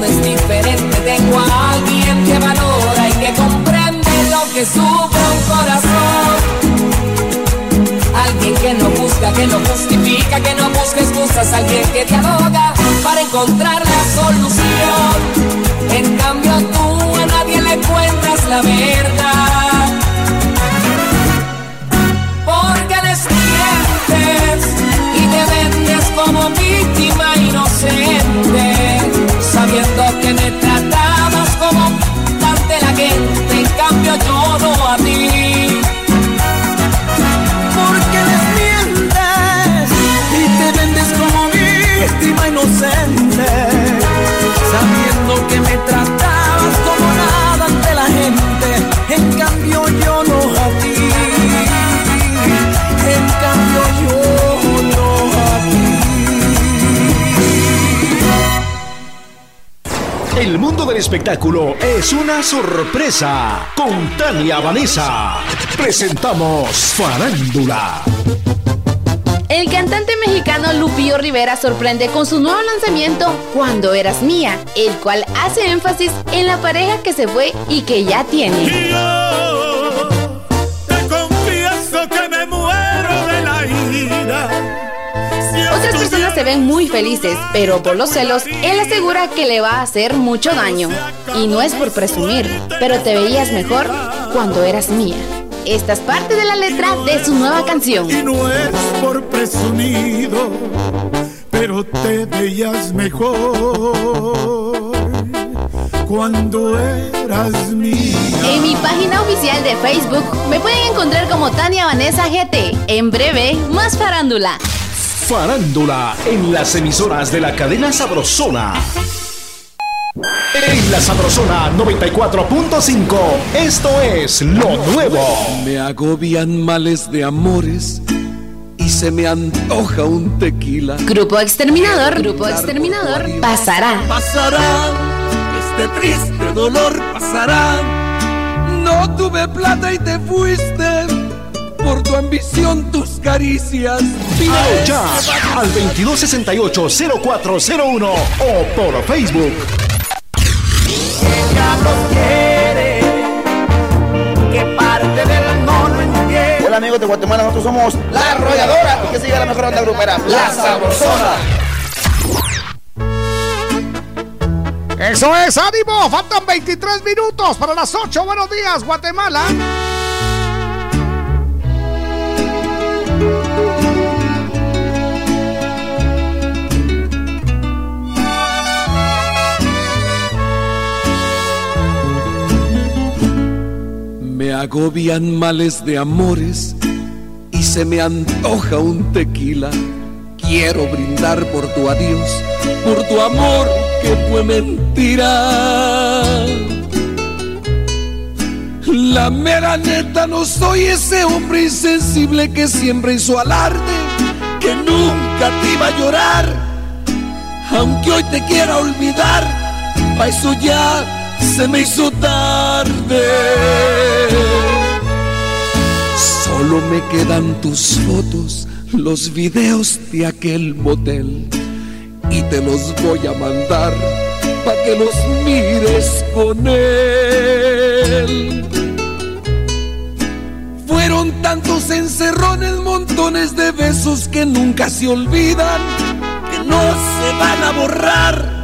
Speaker 35: todo es diferente. Tengo a alguien que valora y que comprende lo que sufre un corazón. Alguien que no busca, que no justifica, que no busca excusas, alguien que te ahoga para encontrar la solución. En cambio tú a nadie le cuentas la verdad. En cambio yo no
Speaker 12: mundo del espectáculo es una sorpresa. Con Tania Vanessa presentamos Farándula.
Speaker 37: El cantante mexicano Lupillo Rivera sorprende con su nuevo lanzamiento Cuando eras mía, el cual hace énfasis en la pareja que se fue y que ya tiene. Muy felices, pero por los celos, él asegura que le va a hacer mucho daño. Y no es por presumir, pero te veías mejor cuando eras mía. Esta es parte de la letra de su nueva canción.
Speaker 24: Y no es por presumido, pero te veías mejor cuando eras mía.
Speaker 37: En mi página oficial de Facebook me pueden encontrar como Tania Vanessa GT. En breve, más farándula.
Speaker 12: Farándula en las emisoras de la cadena Sabrosona. En la Sabrosona 94.5, esto es lo nuevo.
Speaker 36: Me agobian males de amores y se me antoja un tequila.
Speaker 37: Grupo Exterminador, Grupo Exterminador, pasará.
Speaker 36: Pasará, este triste dolor pasará. No tuve plata y te fuiste por tu ambición, tus caricias.
Speaker 12: Ya al 2268-0401 o por Facebook.
Speaker 23: quiere, que parte del entiende.
Speaker 38: Hola amigos de Guatemala, nosotros somos La Arrolladora y que sigue la mejor onda grupera, La Sabrosona.
Speaker 10: Eso es, ánimo. Faltan 23 minutos para las 8. Buenos días, Guatemala.
Speaker 36: Me agobian males de amores y se me antoja un tequila. Quiero brindar por tu adiós, por tu amor que fue mentira. La mera neta no soy ese hombre insensible que siempre hizo alarde, que nunca te iba a llorar. Aunque hoy te quiera olvidar, pa' eso ya se me hizo tarde. Solo me quedan tus fotos, los videos de aquel motel. Y te los voy a mandar pa' que los mires con él. Fueron tantos encerrones, montones de besos que nunca se olvidan, que no se van a borrar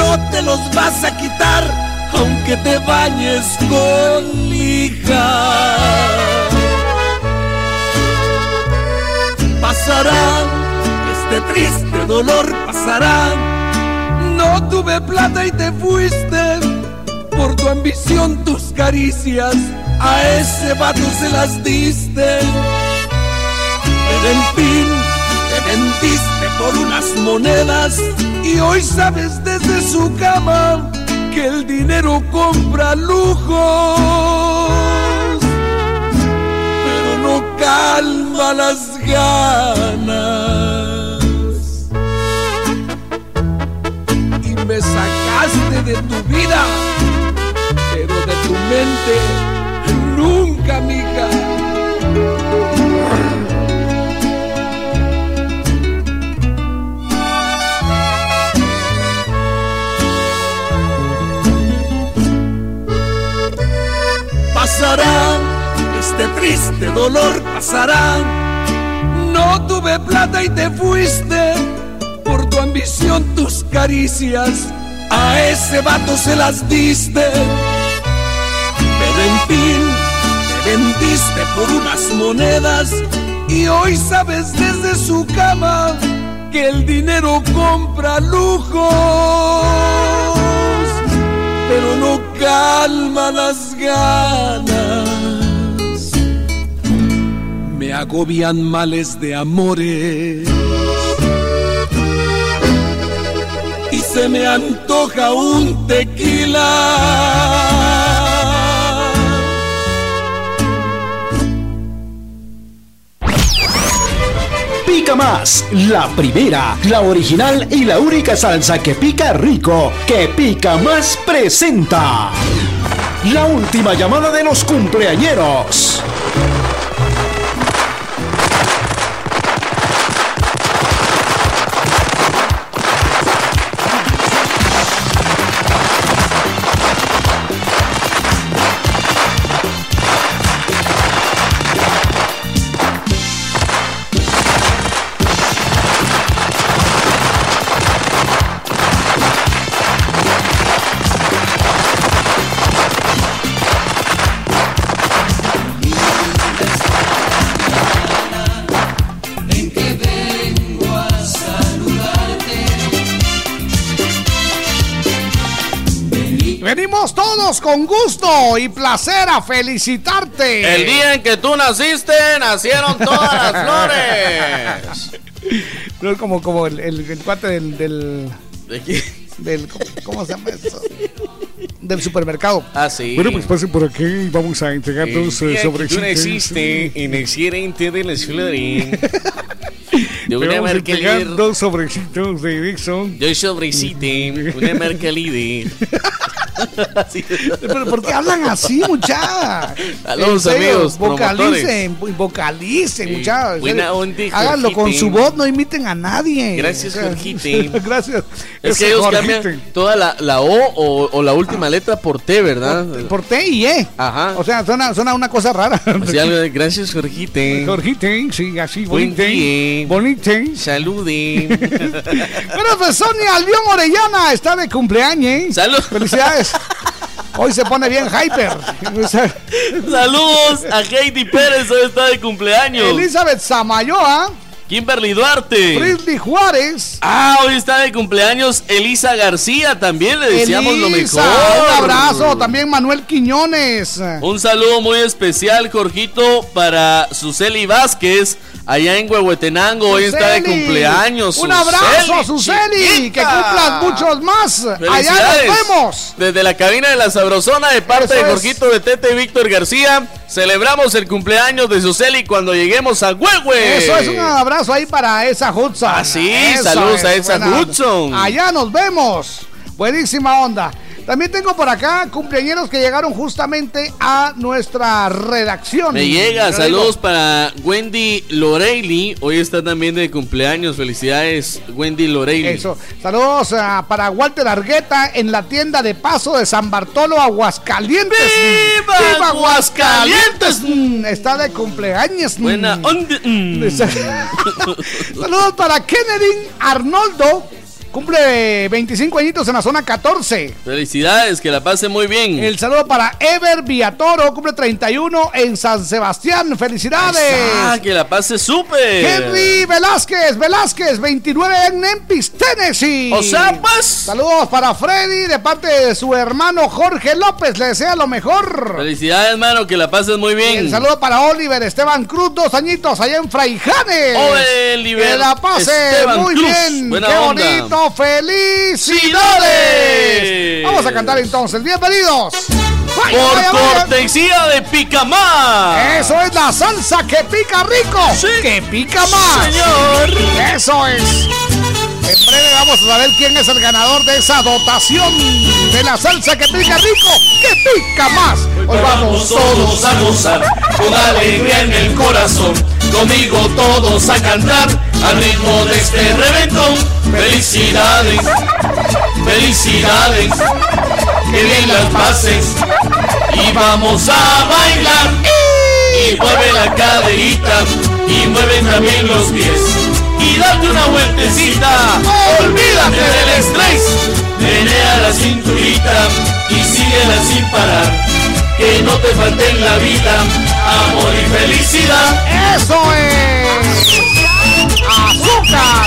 Speaker 36: no te los vas a aunque te bañes con lija. Pasará, este triste dolor pasará. No tuve plata y te fuiste, por tu ambición tus caricias, a ese vato se las diste. En el fin, te vendiste por unas monedas y hoy sabes desde su cama que el dinero compra lujos, pero no calma las ganas. Y me sacaste de tu vida, pero de tu mente nunca, mija. Triste dolor pasará. No tuve plata y te fuiste por tu ambición, tus caricias. A ese vato se las diste. Pero en fin, te vendiste por unas monedas y hoy sabes desde su cama que el dinero compra lujos, pero no calma las ganas. Me agobian males de amores y se me antoja un tequila.
Speaker 12: Pica Más, la primera, la original y la única salsa que pica rico, que Pica Más presenta. La última llamada de los cumpleañeros.
Speaker 10: Con gusto y placer a felicitarte.
Speaker 1: El día en que tú naciste, nacieron todas las flores.
Speaker 10: No es como, como el, el, el cuate del. del
Speaker 1: ¿De qué?
Speaker 10: del ¿cómo, cómo se llama eso? Del supermercado.
Speaker 1: Ah, sí.
Speaker 10: Bueno, pues pasen por aquí y vamos a entregar dos eh, sobrecitos.
Speaker 1: tú naciste en el de las flores. De una marca líder.
Speaker 10: dos sobrecitos de Dixon.
Speaker 1: Yo sobrecite, una marca líder.
Speaker 10: Pero ¿por qué hablan así, muchachos?
Speaker 1: Saludos, amigos,
Speaker 10: Vocalicen, vocalicen,
Speaker 1: Sí,
Speaker 10: muchachos. en
Speaker 1: buena onda,
Speaker 10: Háganlo con su voz, no imiten a nadie.
Speaker 1: Gracias, Jorgito.
Speaker 10: Gracias.
Speaker 1: Es que ellos cambian toda la, la O, o o la última letra por T, ¿verdad?
Speaker 10: Por T y E.
Speaker 1: Ajá.
Speaker 10: O sea, suena, suena una cosa rara.
Speaker 1: O sea, gracias, Jorgito.
Speaker 10: Jorgito, sí, así,
Speaker 1: Buen
Speaker 10: bonito.
Speaker 1: día.
Speaker 10: Bonito.
Speaker 1: Salude.
Speaker 10: Bueno, pues Sonia Albión Orellana está de cumpleaños.
Speaker 1: Salud.
Speaker 10: Felicidades. Hoy se pone bien hyper.
Speaker 1: Saludos a Katie Pérez, hoy está de cumpleaños.
Speaker 10: Elizabeth Samayoa.
Speaker 1: Kimberly Duarte.
Speaker 10: Frisby Juárez.
Speaker 1: Ah, hoy está de cumpleaños Elisa García. También le deseamos lo mejor.
Speaker 10: Un abrazo. También Manuel Quiñones.
Speaker 1: Un saludo muy especial, Jorgito, para Suseli Vázquez, allá en Huehuetenango. Hoy está de cumpleaños.
Speaker 10: Un abrazo, Suseli. Que cumplas muchos más. Allá nos vemos.
Speaker 1: Desde la cabina de la Sabrosona, de parte
Speaker 10: Eso
Speaker 1: de
Speaker 10: es.
Speaker 1: Jorgito de Tete y Víctor García, celebramos el cumpleaños de Suseli cuando lleguemos a Huehue.
Speaker 10: Eso es un abrazo ahí para esa Hudson.
Speaker 1: Ah, sí, saludos a esa. Hudson.
Speaker 10: Allá nos vemos. Buenísima onda. También tengo por acá cumpleaños que llegaron justamente a nuestra redacción.
Speaker 1: Me llega, saludos para Wendy Loreilly. Hoy está también de cumpleaños. Felicidades, Wendy Loreilly.
Speaker 10: Eso. Saludos ah, para Walter Argueta en la tienda de paso de San Bartolo, Aguascalientes.
Speaker 1: ¡Viva Aguascalientes!
Speaker 10: Mm, Está de cumpleaños. mm.
Speaker 1: Buena onda. Mm.
Speaker 10: Saludos para Kennedy Arnoldo. Cumple 25 añitos en la zona 14.
Speaker 1: Felicidades, que la pase muy bien.
Speaker 10: El saludo para Ever Villatoro, cumple 31 en San Sebastián. ¡Felicidades!
Speaker 1: Ah, que la pase súper.
Speaker 10: Henry Velázquez, Velázquez, 29 en Memphis, Tennessee.
Speaker 1: O sea, pues.
Speaker 10: Saludos para Freddy de parte de su hermano Jorge López. Le desea lo mejor.
Speaker 1: Felicidades, hermano, que la pases muy bien.
Speaker 10: El saludo para Oliver Esteban Cruz, dos añitos allá en Fraijanes.
Speaker 1: Oliver
Speaker 10: Que la pase
Speaker 1: Esteban
Speaker 10: muy
Speaker 1: Cruz.
Speaker 10: bien.
Speaker 1: Buena
Speaker 10: Qué
Speaker 1: onda.
Speaker 10: bonito. ¡Felicidades! Vamos a cantar entonces. Bienvenidos. Vaya,
Speaker 1: Por
Speaker 10: vaya, vaya.
Speaker 1: cortesía de Picamá.
Speaker 10: Eso es la salsa que pica rico. Que pica más.
Speaker 1: Señor.
Speaker 10: Eso es. En breve vamos a saber quién es el ganador de esa dotación de la salsa que pica rico, que pica más. Hoy vamos
Speaker 24: todos a gozar con alegría en el corazón. Conmigo todos a cantar al ritmo de este reventón. Felicidades, felicidades, que bien las pases y vamos a bailar.
Speaker 1: Y mueve la caderita y mueve también los pies. Y date una vueltecita, olvídate del estrés. Menea la cinturita y síguela sin parar. Que no te falte en la vida amor y felicidad.
Speaker 10: ¡Eso es! ¡Azúcar!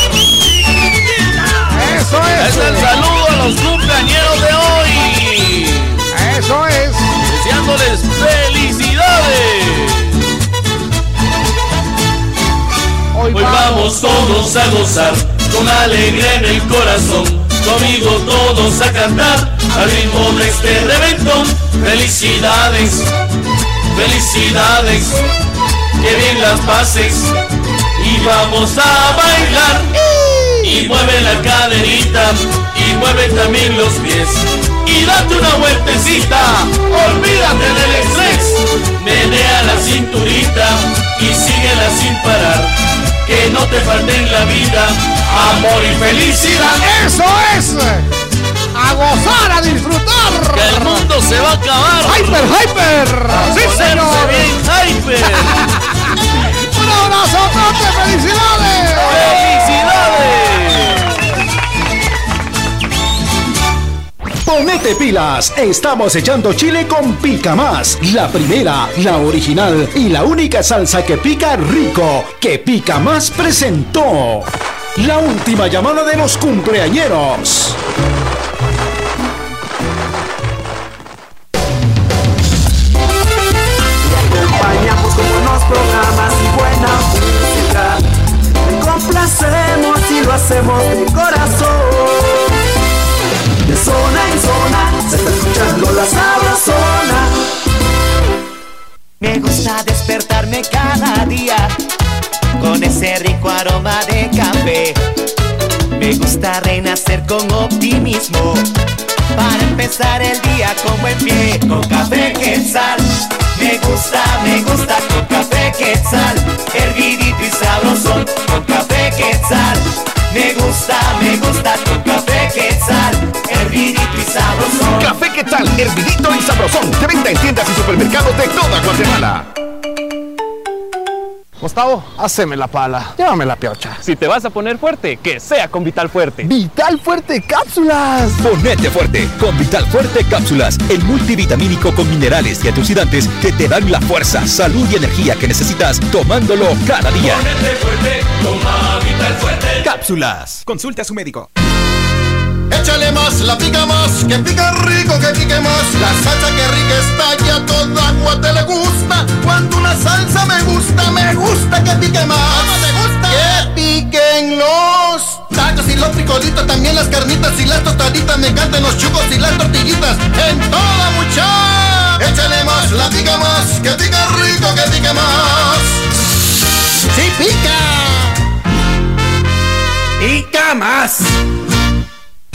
Speaker 10: ¡Eso es!
Speaker 1: Es el saludo a los cumpleañeros de hoy.
Speaker 10: ¡Eso es!
Speaker 1: Deseándoles felicidades. Hoy vamos todos a gozar con alegría en el corazón. Conmigo todos a cantar al ritmo de este reventón. Felicidades, felicidades, que bien las pases y vamos a bailar. Y mueve la caderita y mueve también los pies. Y date una vueltecita, olvídate del estrés. Menea la cinturita y síguela sin parar. Que no te falte en la vida amor y felicidad.
Speaker 10: ¡Eso es! ¡A gozar, a disfrutar!
Speaker 1: Que el mundo se va a acabar.
Speaker 10: ¡Hyper, hyper!
Speaker 1: A
Speaker 10: ¡Sí, señor!
Speaker 1: bien hyper.
Speaker 10: ¡Un abrazo, Tote! ¡Felicidades!
Speaker 12: Ponete pilas, estamos echando chile con Pica Más, la primera, la original y la única salsa que pica rico, que Pica Más presentó. La última llamada de los cumpleañeros.
Speaker 4: Cada día con ese rico aroma de café. Me gusta renacer con optimismo para empezar el día con buen pie. Con café quetzal, me gusta, me gusta con café quetzal. Hervidito y sabrosón con café quetzal. Me gusta, me gusta con café quetzal. Hervidito y sabrosón.
Speaker 12: Café ¿qué tal? Hervidito y sabrosón. De venta en tiendas y supermercados de toda Guatemala.
Speaker 39: Gustavo, haceme la pala. Llévame la piocha.
Speaker 40: Si te vas a poner fuerte, que sea con Vital Fuerte.
Speaker 39: ¡Vital Fuerte Cápsulas!
Speaker 41: Ponete fuerte con Vital Fuerte Cápsulas, el multivitamínico con minerales y antioxidantes que te dan la fuerza, salud y energía que necesitas tomándolo cada día.
Speaker 24: Ponete fuerte, toma Vital Fuerte.
Speaker 41: Cápsulas. Consulte a su médico.
Speaker 20: Échale más, la pica más, que pica rico, que pique más. La salsa que rica está ya toda agua te le gusta. Cuando una salsa me gusta, me gusta que pique más. ¿Cómo te gusta? Que piquen los tacos y los frijolitos, también las carnitas y las tostaditas. Me encantan los chucos y las tortillitas. En toda mucha. Échale más, la pica más, que pica rico, que pique más. ¡Sí pica!
Speaker 10: ¡Pica más!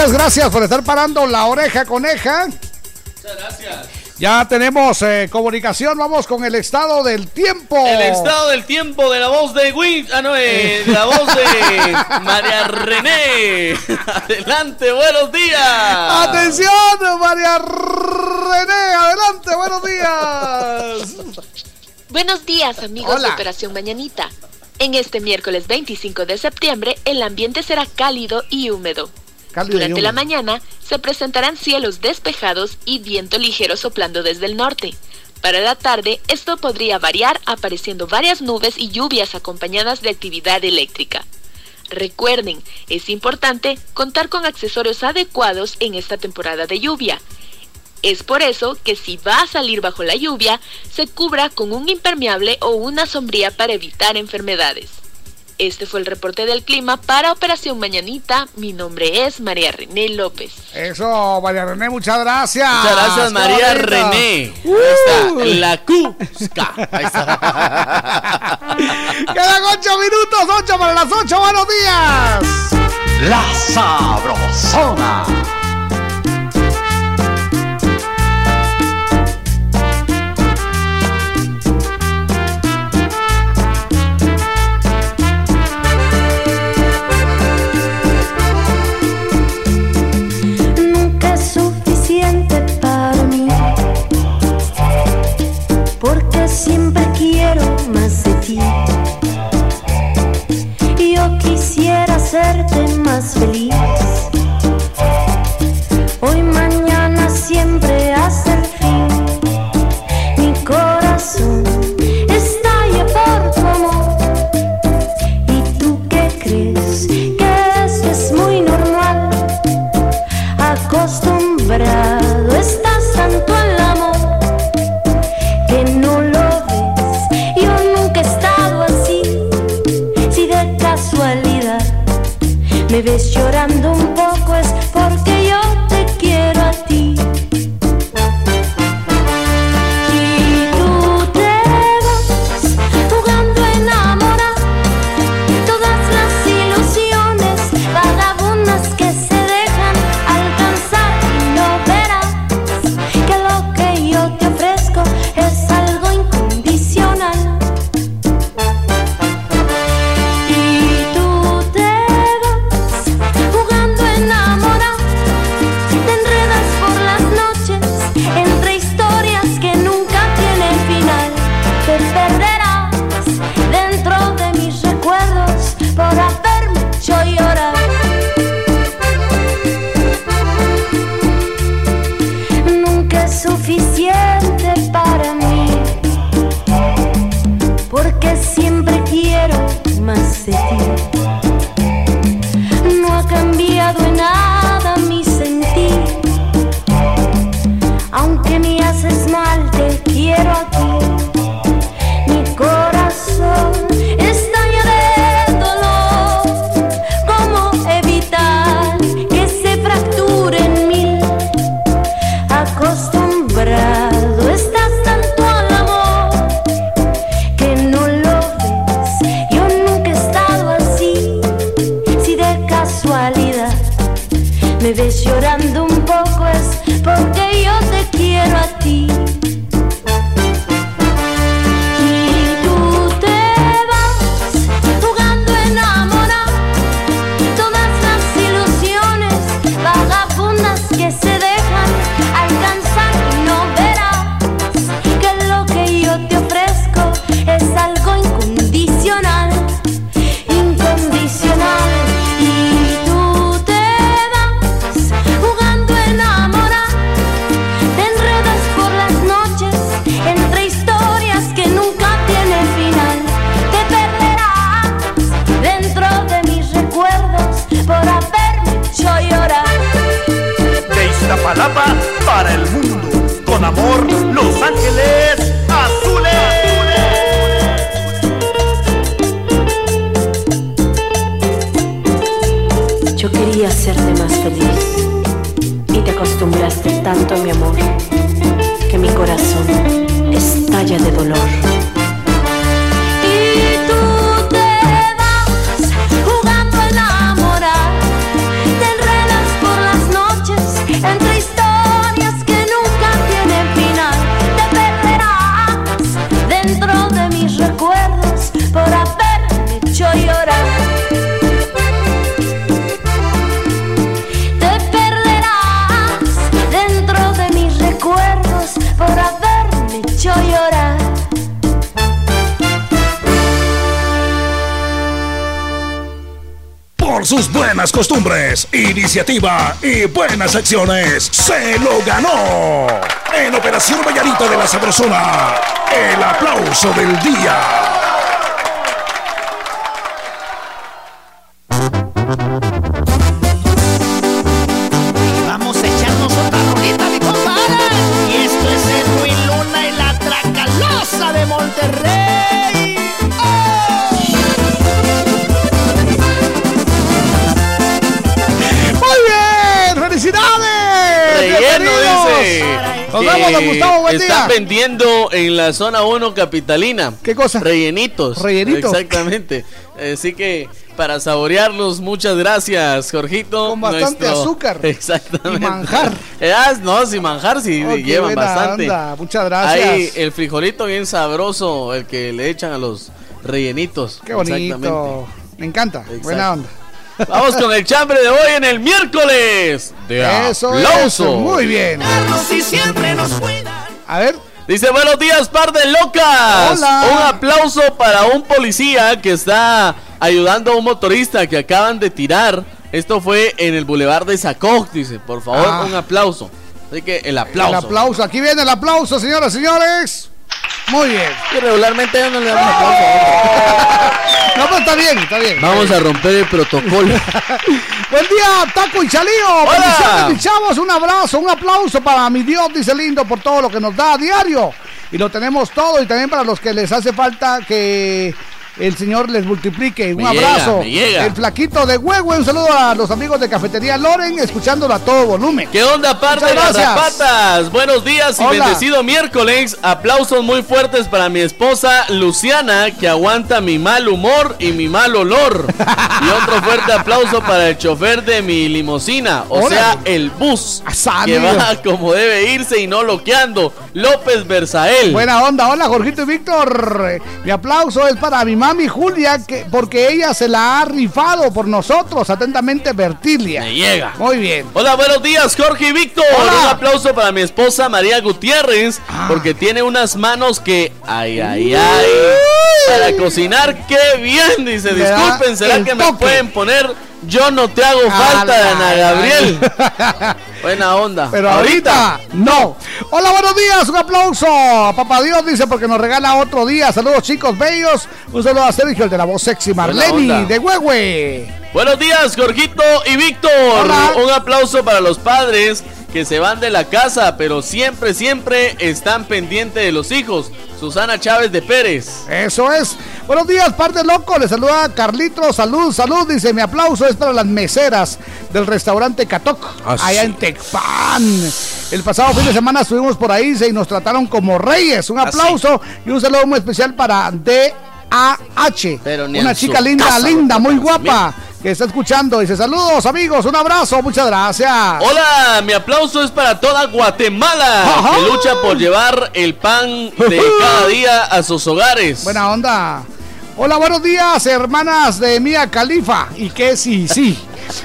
Speaker 10: Bien, gracias, gracias por estar parando la oreja coneja.
Speaker 1: Muchas gracias.
Speaker 10: Ya tenemos eh, comunicación, vamos con el estado del tiempo.
Speaker 1: El estado del tiempo de la voz de Win. Ah, no, eh, de la voz de María René. Adelante, buenos días.
Speaker 10: Atención, María René, adelante, buenos días.
Speaker 42: Buenos días, amigos
Speaker 10: Hola.
Speaker 42: de Operación Mañanita. En este miércoles 25 de septiembre, el ambiente será cálido y húmedo. Durante la mañana se presentarán cielos despejados y viento ligero soplando desde el norte. Para la tarde, esto podría variar apareciendo varias nubes y lluvias acompañadas de actividad eléctrica. Recuerden, es importante contar con accesorios adecuados en esta temporada de lluvia. Es por eso que si va a salir bajo la lluvia, se cubra con un impermeable o una sombría para evitar enfermedades. Este fue el reporte del clima para Operación Mañanita. Mi nombre es María René López.
Speaker 10: Eso, María René, muchas gracias.
Speaker 1: Muchas gracias, María
Speaker 10: bonito.
Speaker 1: René.
Speaker 10: Uh.
Speaker 1: Ahí está, la Cusca. Ahí está.
Speaker 10: Quedan ocho minutos, ocho para las ocho, buenos días.
Speaker 29: La Sabrosona.
Speaker 43: Siempre quiero más de ti. Yo quisiera hacerte me
Speaker 12: iniciativa y buenas acciones, se lo ganó. En Operación Vallarita de la Sabrosona, el aplauso del día.
Speaker 1: Están
Speaker 10: día.
Speaker 1: vendiendo en la zona 1 capitalina.
Speaker 10: ¿Qué cosa?
Speaker 1: Rellenitos.
Speaker 10: Rellenitos.
Speaker 1: Exactamente. Así que para saborearlos, muchas gracias, Jorgito.
Speaker 10: Con bastante azúcar.
Speaker 1: Exactamente.
Speaker 10: Y manjar.
Speaker 1: Eh, ah, no, sin manjar, sí,
Speaker 10: Oh,
Speaker 1: llevan
Speaker 10: buena
Speaker 1: bastante.
Speaker 10: onda. Muchas gracias.
Speaker 1: Ahí el frijolito bien sabroso, el que le echan a los rellenitos.
Speaker 10: Qué bonito.
Speaker 1: Exactamente.
Speaker 10: Me encanta. Buena onda.
Speaker 1: Vamos con el chambre de hoy en el miércoles. De
Speaker 10: Eso
Speaker 1: aplauso.
Speaker 10: es. Muy bien.
Speaker 4: Y siempre nos cuidan.
Speaker 10: A ver.
Speaker 1: Dice, buenos días, par de locas.
Speaker 10: Hola.
Speaker 1: Un aplauso para un policía que está ayudando a un motorista que acaban de tirar. Esto fue en el bulevar de Sacoc, dice. Por favor,
Speaker 10: Ah.
Speaker 1: un aplauso. Así que el aplauso.
Speaker 10: El aplauso. Aquí viene el aplauso, señoras y señores. Muy bien.
Speaker 1: Y regularmente no le damos aplauso. a
Speaker 10: No, pero está bien, está bien.
Speaker 1: Vamos a romper el protocolo.
Speaker 10: Buen día, Taco y Chalío.
Speaker 1: Hola.
Speaker 10: Bendiciones, mis chavos. Un abrazo, un aplauso para mi Dios, dice lindo, por todo lo que nos da a diario. Y lo tenemos todo. Y también para los que les hace falta que el Señor les multiplique. Un
Speaker 1: Me
Speaker 10: abrazo.
Speaker 1: llega.
Speaker 10: El flaquito de Huehue. Un saludo a los amigos de Cafetería Loren, escuchándolo a todo volumen.
Speaker 1: ¿Qué onda, par de
Speaker 10: Muchas
Speaker 1: las
Speaker 10: gracias.
Speaker 1: rapatas? Buenos días y
Speaker 10: Hola.
Speaker 1: bendecido miércoles. Aplausos muy fuertes para mi esposa Luciana, que aguanta mi mal humor y mi mal olor. y otro fuerte aplauso para el chofer de mi limusina, o sea, el bus, que
Speaker 10: amigo.
Speaker 1: va como debe irse y no loqueando. López Berzael.
Speaker 10: Buena onda, hola Jorgito y Víctor. Mi aplauso es para mi mami Julia, que, porque ella se la ha rifado por nosotros. Atentamente, Bertilia.
Speaker 1: Me llega.
Speaker 10: Muy bien.
Speaker 1: Hola, buenos días, Jorge y Víctor.
Speaker 10: Ah.
Speaker 1: Un aplauso para mi esposa María Gutiérrez, porque tiene unas manos que, ay, ay, ay, para cocinar, qué bien, dice. Disculpen, ¿será que me pueden poner Yo no te hago falta, Ana Gabriel? Buena onda.
Speaker 10: Pero ahorita, no. Hola, buenos días. Un aplauso Papá Dios, dice, porque nos regala otro día. Saludos, chicos bellos. Un saludo a Sergio, el de la voz sexy, Marleni, de Huehue.
Speaker 1: Buenos días, Jorgito y Víctor. Un aplauso para los padres que se van de la casa, pero siempre, siempre están pendientes de los hijos. Susana Chávez de Pérez.
Speaker 10: Eso es. Buenos días, parte loco. Le saluda Carlitos. Salud, salud. Dice: Mi aplauso es para las meseras del restaurante Catoc, allá en Tecpan. El pasado fin de semana estuvimos por ahí y nos trataron como reyes. Un aplauso y un saludo muy especial para DAH.
Speaker 1: Ni
Speaker 10: Una chica linda,
Speaker 1: casa
Speaker 10: linda, muy guapa. Que está escuchando. Dice: Saludos, amigos. Un abrazo. Muchas gracias.
Speaker 1: Hola, mi aplauso es para toda Guatemala
Speaker 10: Ajá.
Speaker 1: que lucha por llevar el pan de cada día a sus hogares.
Speaker 10: Buena onda. Hola, buenos días, hermanas de Mía Califa. Y que sí, sí.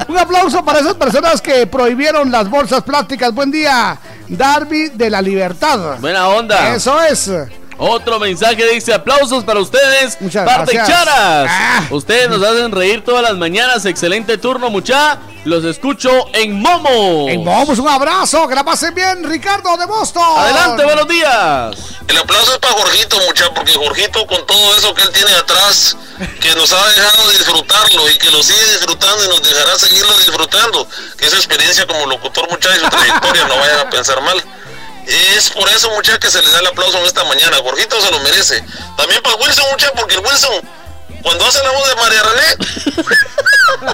Speaker 10: Un aplauso para esas personas que prohibieron las bolsas plásticas. Buen día, Darby de la Libertad.
Speaker 1: Buena onda.
Speaker 10: Eso es.
Speaker 1: Otro mensaje dice aplausos para ustedes,
Speaker 10: Muchas
Speaker 1: parte
Speaker 10: gracias.
Speaker 1: charas.
Speaker 10: Ah.
Speaker 1: Ustedes nos hacen reír todas las mañanas, excelente turno, mucha. Los escucho en Momo.
Speaker 10: En Momos, un abrazo. Que la pasen bien, Ricardo de Boston.
Speaker 1: Adelante, buenos días.
Speaker 44: El aplauso es para Jorgito, mucha, porque Jorgito con todo eso que él tiene atrás, que nos ha dejado disfrutarlo y que lo sigue disfrutando y nos dejará seguirlo disfrutando, que esa experiencia como locutor, mucha, y su trayectoria, no vayan a pensar mal. Es por eso, mucha, que se le da el aplauso en esta mañana. Jorgito se lo merece. También para Wilson, mucha, porque el Wilson, cuando hace la voz de María René,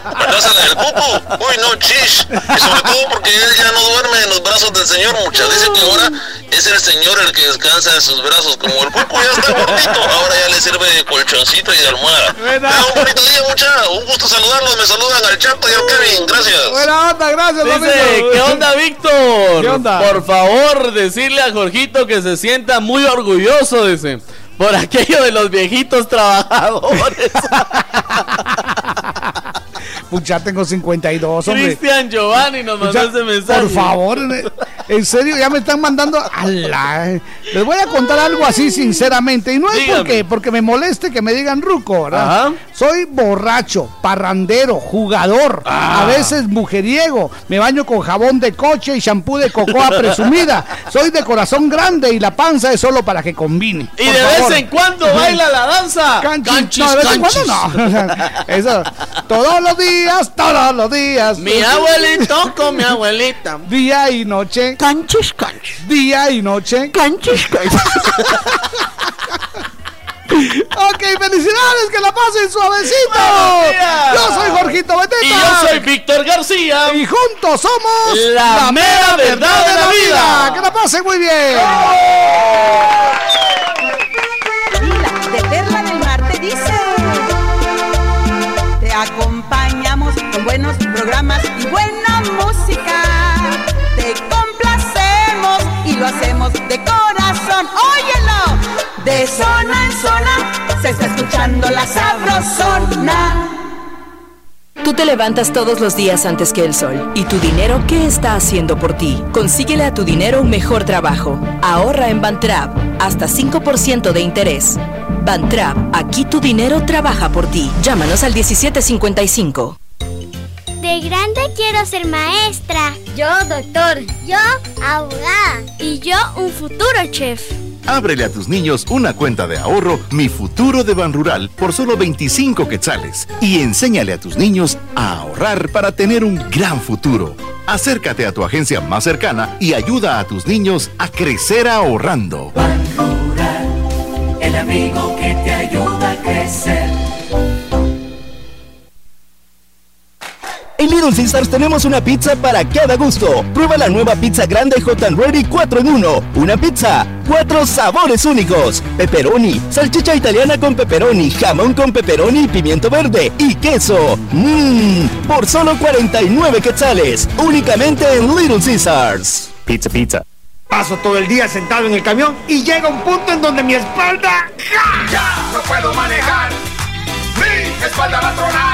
Speaker 44: cuando hace la del cucu, uy, no, chish. Y sobre todo porque él ya no duerme en los brazos del Señor, mucha. Dice que ahora es el Señor el que descansa en sus brazos. Como el cucu ya está gordito, ahora ya le sirve de colchoncito y de almohada. Tengan un bonito día, mucha. Un gusto saludarlos. Me saludan al Chato y al Kevin. Gracias.
Speaker 10: Buena onda, gracias,
Speaker 1: Dice. ¿qué onda, Víctor?
Speaker 10: ¿Qué onda?
Speaker 1: Por favor, decirle a Jorgito que se sienta muy orgulloso, dice, por aquello de los viejitos trabajadores.
Speaker 10: Pucha, tengo 52, hombre.
Speaker 1: Cristian Giovanni nos mandó ese mensaje.
Speaker 10: Por favor, en serio, ya me están mandando a la... Les voy a contar algo así sinceramente. Y no es porque, porque me moleste que me digan ruco, ¿verdad?
Speaker 1: Ajá.
Speaker 10: Soy borracho, parrandero, jugador,
Speaker 1: Ah.
Speaker 10: a veces mujeriego. Me baño con jabón de coche y shampoo de cocoa presumida. Soy de corazón grande y la panza es solo para que combine.
Speaker 1: Y de
Speaker 10: favor.
Speaker 1: vez en cuando baila la danza.
Speaker 10: Canchis,
Speaker 1: Canchis,
Speaker 10: no, de vez en cuando no. Eso, todos los días, todos los días.
Speaker 1: Mi abuelito con mi abuelita.
Speaker 10: Día y noche.
Speaker 39: Canchis, canchis.
Speaker 10: Día y noche.
Speaker 39: Canchis, canchis.
Speaker 10: Ok, felicidades, que la pasen suavecito. Yo soy Jorgito Beteta.
Speaker 1: Y yo soy Víctor García.
Speaker 10: Y juntos somos
Speaker 1: La mera verdad de la vida.
Speaker 10: Que la pasen muy bien.
Speaker 45: de Perla del Mar te dice Te acompañamos con buenos programas y buena música de zona en zona se está escuchando la sabrosona
Speaker 46: Tú te levantas todos los días antes que el sol. ¿Y tu dinero qué está haciendo por ti? Consíguele a tu dinero un mejor trabajo. Ahorra en Bantrap. Hasta 5% de interés. Bantrap, aquí tu dinero trabaja por ti. Llámanos al 1755.
Speaker 47: De grande quiero ser maestra. Yo doctor. Yo abogada. Y yo un futuro chef.
Speaker 48: Ábrele a tus niños una cuenta de ahorro Mi Futuro de Banrural por solo 25 quetzales y enséñale a tus niños a ahorrar para tener un gran futuro. Acércate a tu agencia más cercana y ayuda a tus niños a crecer ahorrando.
Speaker 23: El amigo que te ayuda a crecer.
Speaker 2: En Little Caesars tenemos una pizza para cada gusto. Prueba la nueva pizza grande Hot and Ready 4 en 1. Una pizza, cuatro sabores únicos. Pepperoni, salchicha italiana con pepperoni, jamón con pepperoni y pimiento verde y queso. Mmm, por solo 49 quetzales. Únicamente en Little Caesars.
Speaker 49: Pizza, pizza. Paso todo el día sentado en el camión y llega un punto en donde mi espalda...
Speaker 20: Ya no puedo manejar, mi espalda va a tronar.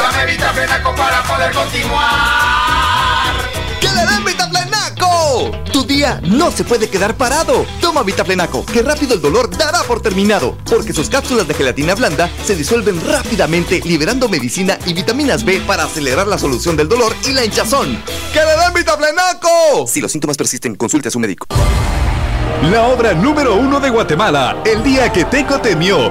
Speaker 20: Dame Vitaflenaco para poder continuar.
Speaker 50: ¡Que le den Vitaflenaco! Tu día no se puede quedar parado. Toma Vitaflenaco, que rápido el dolor dará por terminado, porque sus cápsulas de gelatina blanda se disuelven rápidamente, liberando medicina y vitaminas B para acelerar la solución del dolor y la hinchazón. ¡Que le den Vitaflenaco!
Speaker 51: Si los síntomas persisten, consulte a su médico.
Speaker 41: La obra número uno de Guatemala, El día que Teco temió.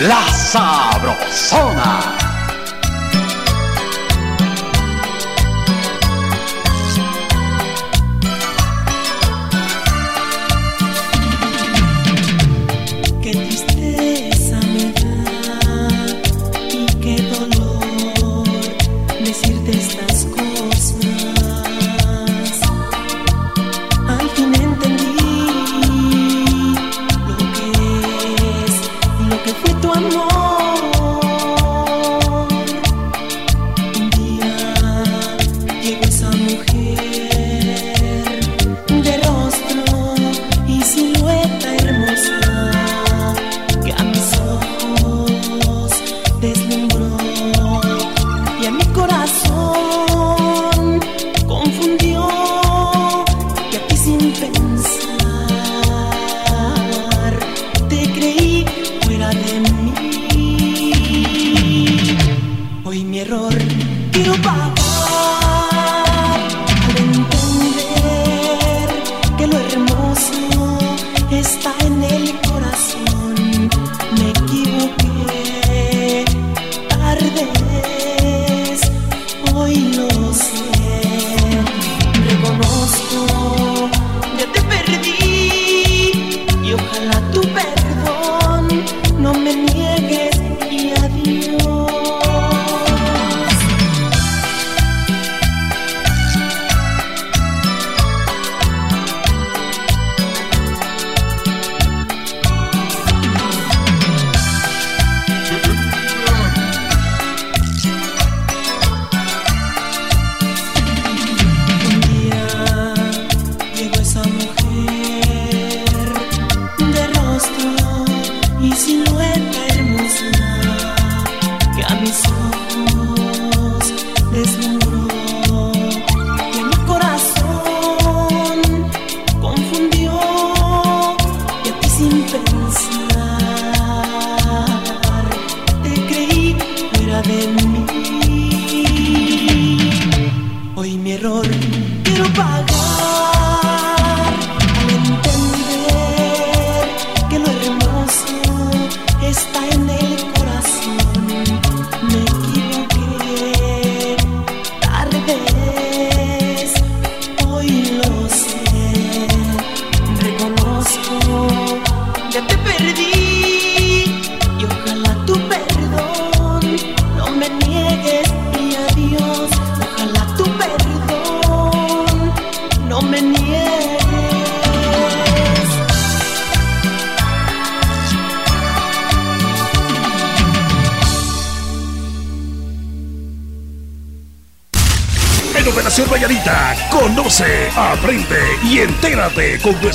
Speaker 9: La Sabrosona.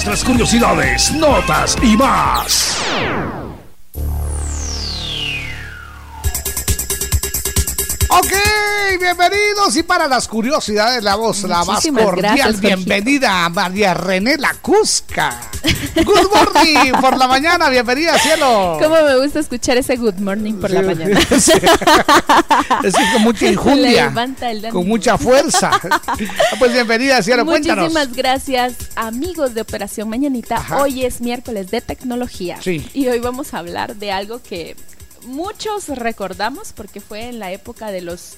Speaker 3: Nuestras curiosidades, notas y más.
Speaker 10: Ok, bienvenidos y para las curiosidades la voz, la más cordial
Speaker 52: gracias,
Speaker 10: bienvenida a María René La Cusca. Good morning por la mañana, bienvenida cielo.
Speaker 52: ¿Cómo me gusta escuchar ese good morning por la mañana?
Speaker 10: Es que con mucha injundia, con mucha fuerza. Pues bienvenida cielo, cuéntanos.
Speaker 52: Muchísimas gracias, amigos de Operación Mañanita. Hoy es miércoles de tecnología.
Speaker 10: Sí.
Speaker 52: Y hoy vamos a hablar de algo que muchos recordamos porque fue en la época de los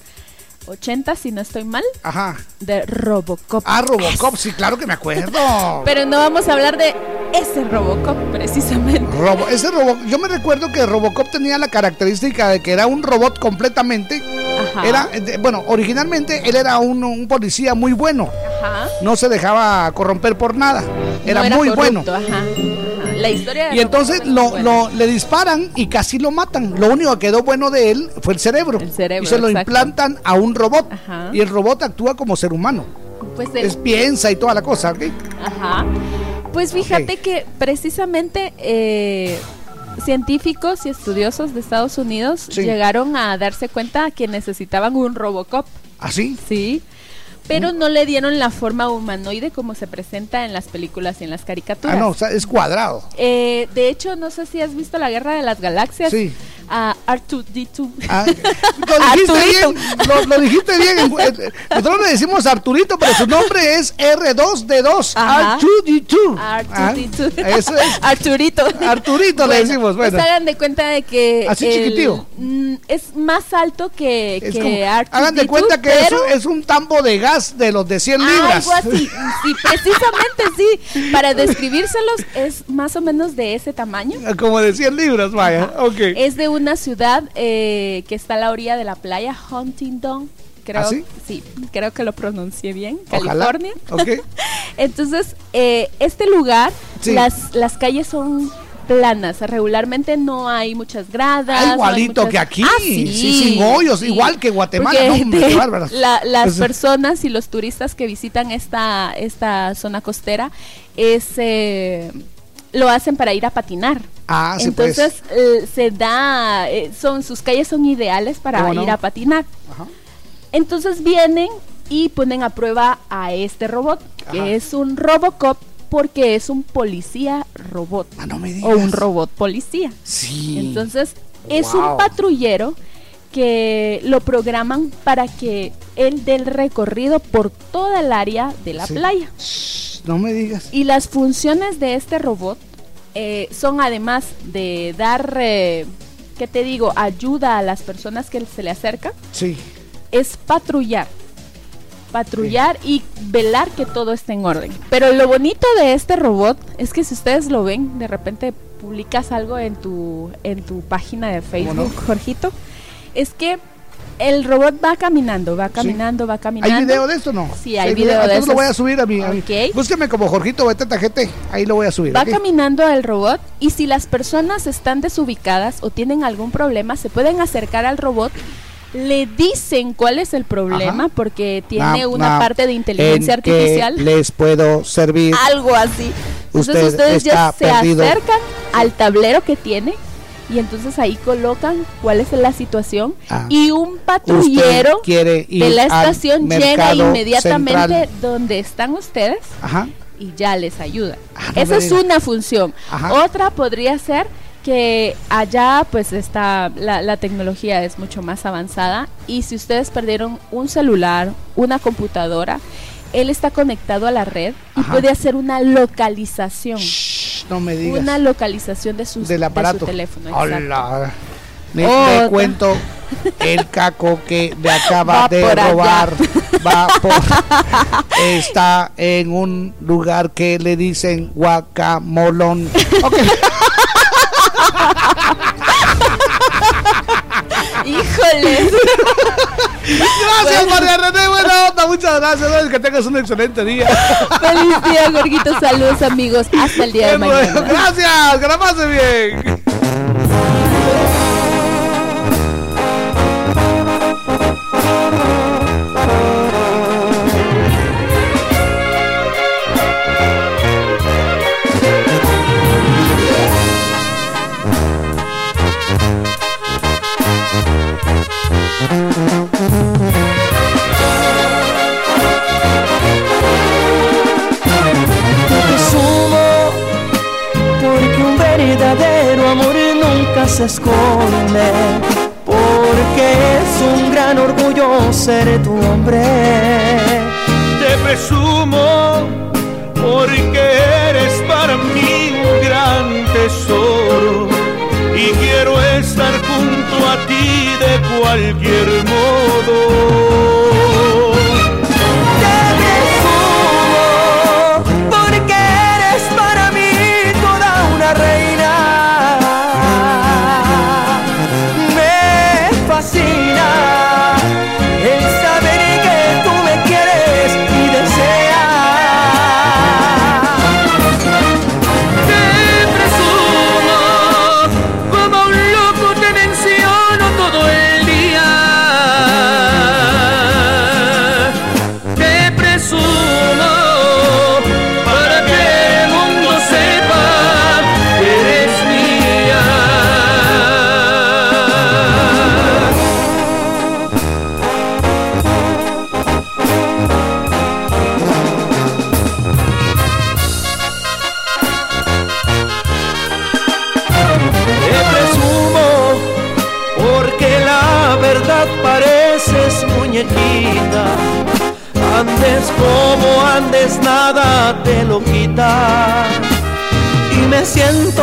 Speaker 52: 80, si no estoy mal,
Speaker 10: Ajá.
Speaker 52: de Robocop.
Speaker 10: Ah, Robocop, sí, claro que me acuerdo.
Speaker 52: Pero no vamos a hablar de ese Robocop precisamente.
Speaker 10: Robo, ese robot, yo me recuerdo que Robocop tenía la característica de que era un robot completamente.
Speaker 52: Ajá.
Speaker 10: Era, bueno, originalmente él era un, un policía muy bueno.
Speaker 52: Ajá.
Speaker 10: No se dejaba corromper por nada. Era,
Speaker 52: No
Speaker 10: muy
Speaker 52: corrupto,
Speaker 10: bueno.
Speaker 52: Ajá. La historia
Speaker 10: Y entonces lo, lo- le disparan y casi lo matan. Lo único que quedó bueno de él fue el cerebro.
Speaker 52: cerebro,
Speaker 10: y se lo
Speaker 52: exacto.
Speaker 10: implantan a un robot.
Speaker 52: Ajá.
Speaker 10: Y el robot actúa como ser humano.
Speaker 52: Pues el-
Speaker 10: Es piensa y toda la cosa, ¿ok?
Speaker 52: Ajá. Pues fíjate que precisamente eh, científicos y estudiosos de Estados Unidos
Speaker 10: Sí.
Speaker 52: llegaron a darse cuenta que necesitaban un Robocop.
Speaker 10: ¿Así?
Speaker 52: Sí. Pero no le dieron la forma humanoide como se presenta en las películas y en las caricaturas.
Speaker 10: Ah, no, o sea, es cuadrado.
Speaker 52: Eh, de hecho, no sé si has visto la Guerra de las Galaxias.
Speaker 10: Sí.
Speaker 52: A R2D2.
Speaker 10: Ah, Lo dijiste bien, lo, lo dijiste bien. en- eh, Nosotros le decimos Arturito, pero su nombre es R2D2.
Speaker 52: Ajá.
Speaker 10: R2D2.
Speaker 52: R2D2.
Speaker 10: Ah, eso es.
Speaker 52: Arturito.
Speaker 10: Arturito le decimos, bueno.
Speaker 52: Pues hagan de cuenta de que.
Speaker 10: Así chiquitío.
Speaker 52: mm, es más alto que,
Speaker 10: Es
Speaker 52: que
Speaker 10: como-
Speaker 52: R2D2,
Speaker 10: hagan de cuenta que es,
Speaker 52: pero-
Speaker 10: un- es un tambo de gas de los de 100 libras.
Speaker 52: Algo así, sí, precisamente sí. Para describírselos es más o menos de ese tamaño.
Speaker 10: Como de 100 libras, vaya. Ok.
Speaker 52: Es de una ciudad eh, que está a la orilla de la playa, Huntington. Creo,
Speaker 10: ¿Ah, sí?
Speaker 52: sí, creo que lo pronuncié bien,
Speaker 10: Ojalá.
Speaker 52: California. Entonces, eh, este lugar,
Speaker 10: Sí.
Speaker 52: las, las calles son planas, regularmente no hay muchas gradas.
Speaker 10: Ah,
Speaker 52: no
Speaker 10: igualito
Speaker 52: muchas-
Speaker 10: que aquí,
Speaker 52: Ah,
Speaker 10: sí, sin hoyos, igual que Guatemala, no,
Speaker 52: de- la- las
Speaker 10: Pues,
Speaker 52: personas y los turistas que visitan esta, esta zona costera es eh, lo hacen para ir a patinar.
Speaker 10: Ah, sí, pues.
Speaker 52: Entonces eh, se da, eh, son sus calles son ideales para
Speaker 10: ¿Cómo no?
Speaker 52: ir a patinar. Entonces vienen y ponen a prueba a este robot, que es un Robocop porque es un policía robot. o un robot policía.
Speaker 10: Sí.
Speaker 52: Entonces es
Speaker 10: Wow.
Speaker 52: un patrullero que lo programan para que él dé el recorrido por toda el área de la
Speaker 10: Sí.
Speaker 52: playa.
Speaker 10: No me digas.
Speaker 52: Y las funciones de este robot eh, son además de dar, eh, ¿qué te digo?, ayuda a las personas que se le acercan,
Speaker 10: Sí.
Speaker 52: es patrullar. Patrullar y velar que todo esté en orden. Pero lo bonito de este robot es que si ustedes lo ven, de repente publicas algo en tu, en tu página de Facebook, Jorgito, es que el robot va caminando, va caminando, va caminando.
Speaker 10: ¿Hay video de esto no?
Speaker 52: Sí, hay video de
Speaker 10: Entonces
Speaker 52: eso.
Speaker 10: lo voy a subir a mi. a mi-. Búsqueme como Jorgito Beteta GT. Ahí lo voy a subir.
Speaker 52: Va
Speaker 10: ¿ok?
Speaker 52: caminando el robot y si las personas están desubicadas o tienen algún problema, se pueden acercar al robot, le dicen cuál es el problema
Speaker 10: Ajá.
Speaker 52: porque tiene
Speaker 10: Na-
Speaker 52: una
Speaker 10: na-
Speaker 52: parte de inteligencia
Speaker 10: ¿en
Speaker 52: artificial.
Speaker 10: les puedo servir.
Speaker 52: Algo así. Entonces
Speaker 10: Usted
Speaker 52: ustedes ya se acercan al tablero que tiene y entonces ahí colocan cuál es la situación
Speaker 10: Ah.
Speaker 52: y un patrullero
Speaker 10: quiere
Speaker 52: de la estación llega inmediatamente
Speaker 10: central.
Speaker 52: donde están ustedes
Speaker 10: Ajá.
Speaker 52: y ya les ayuda.
Speaker 10: no
Speaker 52: Esa es
Speaker 10: diga.
Speaker 52: una función.
Speaker 10: Ajá.
Speaker 52: Otra podría ser que allá pues está la, la tecnología es mucho más avanzada y si ustedes perdieron un celular, una computadora, él está conectado a la red y
Speaker 10: Ajá.
Speaker 52: puede hacer una localización.
Speaker 10: No me digas.
Speaker 52: Una localización de, sus,
Speaker 10: Del
Speaker 52: de
Speaker 10: aparato.
Speaker 52: su teléfono.
Speaker 10: Hola. Me cuento el caco que me acaba
Speaker 52: Va
Speaker 10: de robar. Va por. Está en un lugar que le dicen guacamolón. Ok.
Speaker 52: Híjole.
Speaker 10: Gracias, María René. Buena onda. Muchas gracias. Que tengas un excelente día.
Speaker 52: Feliz día, Jorgito. Saludos, amigos. Hasta el día de
Speaker 10: bueno.
Speaker 52: mañana.
Speaker 10: Gracias. Que la pase bien.
Speaker 23: Esconde, porque es un gran orgullo ser tu hombre.
Speaker 53: Te presumo porque eres para mí un gran tesoro y quiero estar junto a ti de cualquier modo.
Speaker 9: Te lo quita. Y me siento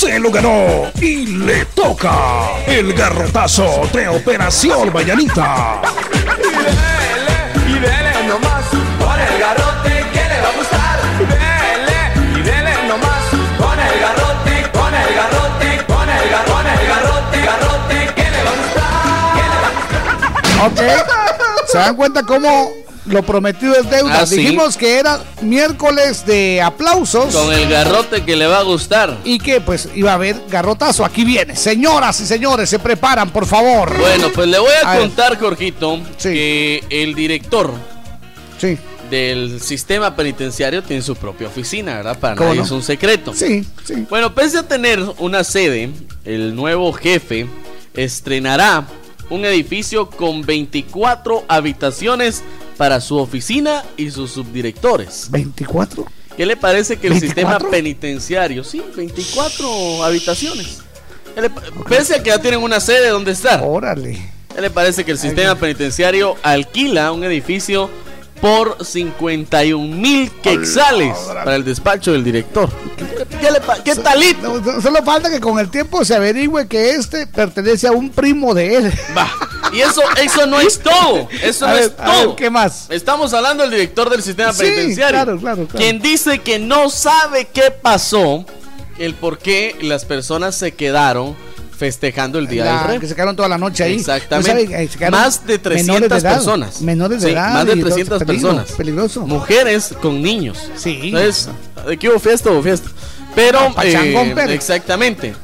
Speaker 3: Se lo ganó y le toca el garrotazo de Operación Mañanita.
Speaker 9: Y dele nomás con el garrote que le va a gustar. Dele y dele nomás con el garrote, con el garrote, con el garrote, con el garrote, garrote que le va a gustar. Que le va a gustar.
Speaker 10: Ok. ¿Se dan cuenta cómo lo prometido es deuda?
Speaker 1: Ah, sí.
Speaker 10: Dijimos que era miércoles de aplausos.
Speaker 1: Con el garrote que le va a gustar.
Speaker 10: Y que pues iba a haber garrotazo. Aquí viene. Señoras y señores, se preparan, por favor.
Speaker 1: Bueno, pues le voy a,
Speaker 10: A ver.
Speaker 1: contar, Jorgito, que el director del sistema penitenciario tiene su propia oficina, ¿verdad? Para
Speaker 10: ¿Cómo
Speaker 1: nadie
Speaker 10: no?
Speaker 1: es un secreto.
Speaker 10: Sí, sí.
Speaker 1: Bueno, pese a tener una sede, el nuevo jefe estrenará un edificio con 24 habitaciones para su oficina y sus subdirectores.
Speaker 10: ¿24?
Speaker 1: ¿Qué le parece que el
Speaker 10: ¿24?
Speaker 1: sistema penitenciario, sí, 24 habitaciones? ¿Qué le Pese a que ya tienen una sede donde estar.
Speaker 10: Órale.
Speaker 1: ¿Qué le parece que el sistema penitenciario alquila un edificio por 51 mil quexales para el despacho del director? ¿Qué, le pa- qué talito?
Speaker 10: Solo falta que con el tiempo se averigüe que este pertenece a un primo de él.
Speaker 1: Va. Y eso, eso no es todo. Eso
Speaker 10: A
Speaker 1: no
Speaker 10: ver,
Speaker 1: es
Speaker 10: ver,
Speaker 1: todo.
Speaker 10: ¿qué más?
Speaker 1: Estamos hablando del director del sistema
Speaker 10: Sí,
Speaker 1: penitenciario.
Speaker 10: claro, claro, claro.
Speaker 1: Quien dice que no sabe qué pasó, el por qué las personas se quedaron festejando el Día
Speaker 10: La-
Speaker 1: del Rey.
Speaker 10: que se quedaron toda la noche ahí.
Speaker 1: Exactamente.
Speaker 10: ¿No sabe? Eh,
Speaker 1: Más de 300
Speaker 10: menores de edad,
Speaker 1: personas.
Speaker 10: Menores de
Speaker 1: Sí,
Speaker 10: edad.
Speaker 1: Más de
Speaker 10: y todo,
Speaker 1: 300
Speaker 10: peligro,
Speaker 1: personas.
Speaker 10: Peligroso.
Speaker 1: Mujeres con niños.
Speaker 10: Sí.
Speaker 1: Entonces, ¿de qué hubo fiesta? Hubo fiesta. Pero, eh, exactamente.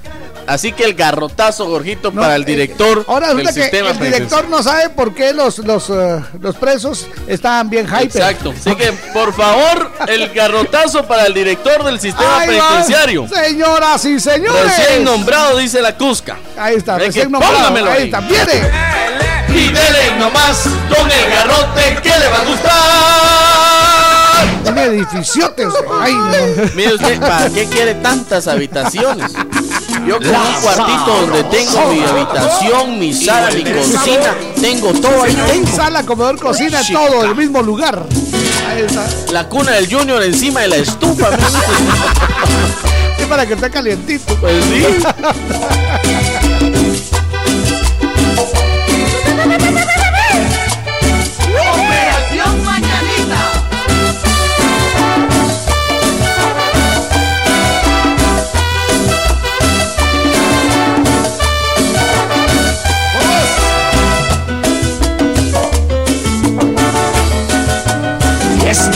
Speaker 1: Así que el garrotazo, Gorjito,
Speaker 10: No,
Speaker 1: para el
Speaker 10: eh,
Speaker 1: director
Speaker 10: Ahora
Speaker 1: del
Speaker 10: resulta que
Speaker 1: sistema
Speaker 10: el director no sabe por qué los, los, eh, los presos estaban bien hyper.
Speaker 1: Exacto. Así que, por favor, el garrotazo para el director del sistema
Speaker 10: Ahí va,
Speaker 1: penitenciario.
Speaker 10: Señoras y señores.
Speaker 1: Recién nombrado, dice la Cusca.
Speaker 10: Ahí está,
Speaker 1: Ve que
Speaker 10: recién nombrado.
Speaker 1: póngamelo
Speaker 10: Ahí
Speaker 1: ahí.
Speaker 10: está, viene.
Speaker 1: Y dele nomás con el garrote que le va a gustar.
Speaker 10: Un edificiote. Ay, no.
Speaker 1: Mire usted, ¿para qué quiere tantas habitaciones? Yo con un cuartito donde tengo mi habitación, mi sala, mi cocina, tengo todo ahí. Tengo.
Speaker 10: sala, comedor, cocina, todo en el mismo lugar. Ahí está.
Speaker 1: La cuna del Junior encima de la estufa.
Speaker 10: Sí, para que esté calientito.
Speaker 1: Pues sí.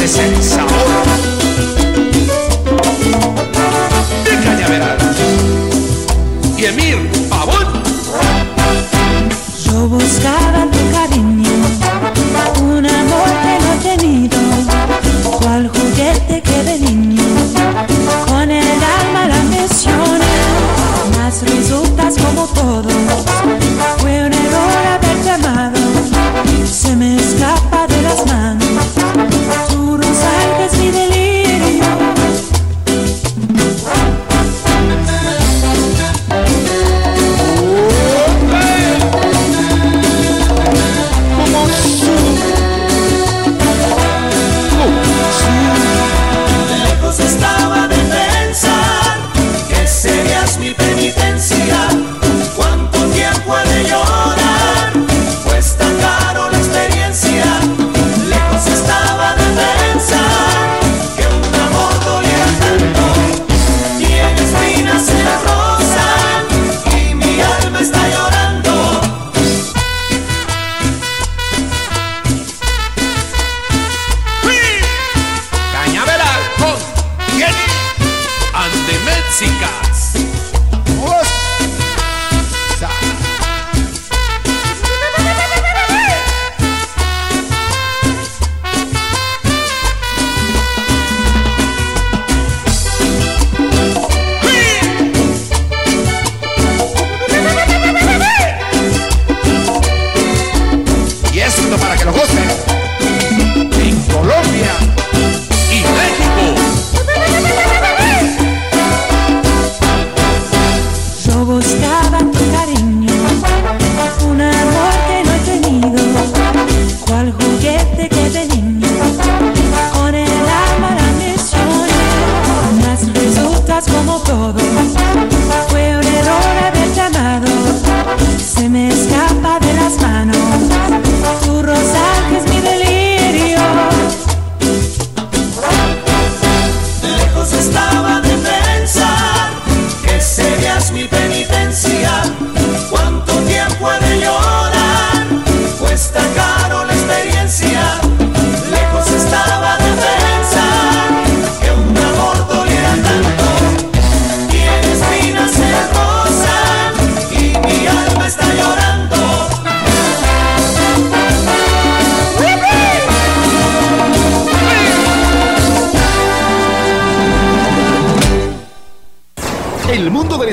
Speaker 3: de.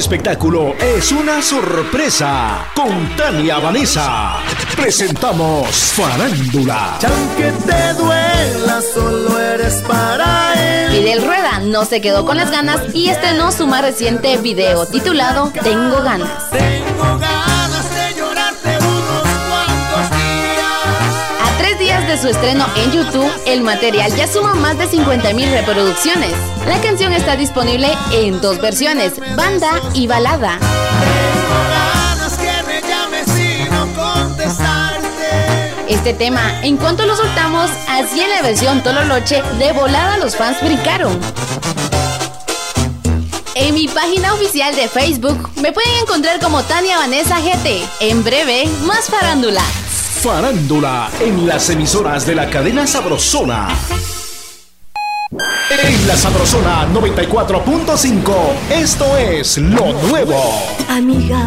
Speaker 12: Espectáculo es una sorpresa. Con Tania Vanessa presentamos Farándula.
Speaker 53: Aunque te duela, solo eres para él.
Speaker 11: Fidel Rueda no se quedó con las ganas y estrenó su más reciente video titulado Tengo ganas.
Speaker 53: Tengo ganas De
Speaker 11: su estreno en YouTube, el material ya suma más de 50 mil reproducciones. La canción está disponible en dos versiones, banda y balada. Este tema, en cuanto lo soltamos, así en la versión Tololoche, de volada los fans brincaron. En mi página oficial de Facebook me pueden encontrar como Tania Vanessa GT. En breve, más farándula.
Speaker 12: Farándula en las emisoras de la cadena Sabrosona. En la Sabrosona 94.5, esto es lo nuevo.
Speaker 23: Amiga,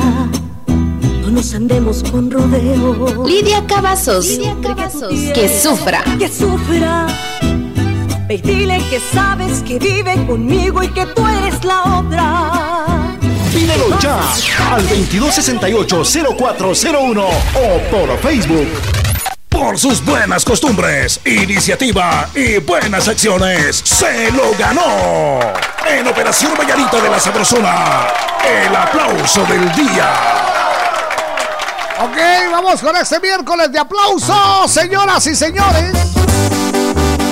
Speaker 23: no nos andemos con rodeo.
Speaker 11: Lidia Cavazos. Que sufra.
Speaker 23: Que sufra. Ve y dile que sabes que vive conmigo y que tú eres la otra.
Speaker 12: Al 2268-0401 o por Facebook.
Speaker 54: Por sus buenas costumbres, iniciativa y buenas acciones, se lo ganó. En Operación Vallarita de la Sabrosona, el aplauso del día.
Speaker 10: Ok, vamos con este miércoles de aplausos, señoras y señores.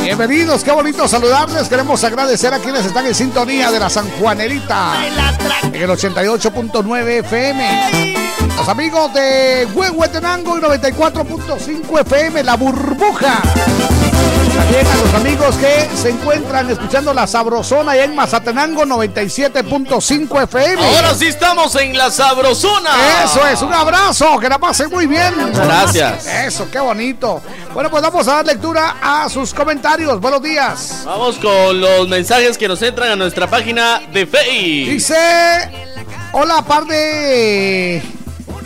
Speaker 10: Bienvenidos, qué bonito saludarles. Queremos agradecer a quienes están en sintonía de la San Juanerita en el 88.9 FM. Los amigos de Huehuetenango y 94.5 FM, La Burbuja. También a los amigos que se encuentran escuchando la Sabrosona y en Mazatenango 97.5 FM.
Speaker 1: Ahora sí estamos en la Sabrosona.
Speaker 10: Eso es, un abrazo, que la pasen muy bien.
Speaker 1: Gracias.
Speaker 10: Eso, qué bonito. Bueno, pues vamos a dar lectura a sus comentarios. Buenos días.
Speaker 1: Vamos con los mensajes que nos entran a nuestra página de Facebook.
Speaker 10: Dice, hola par de,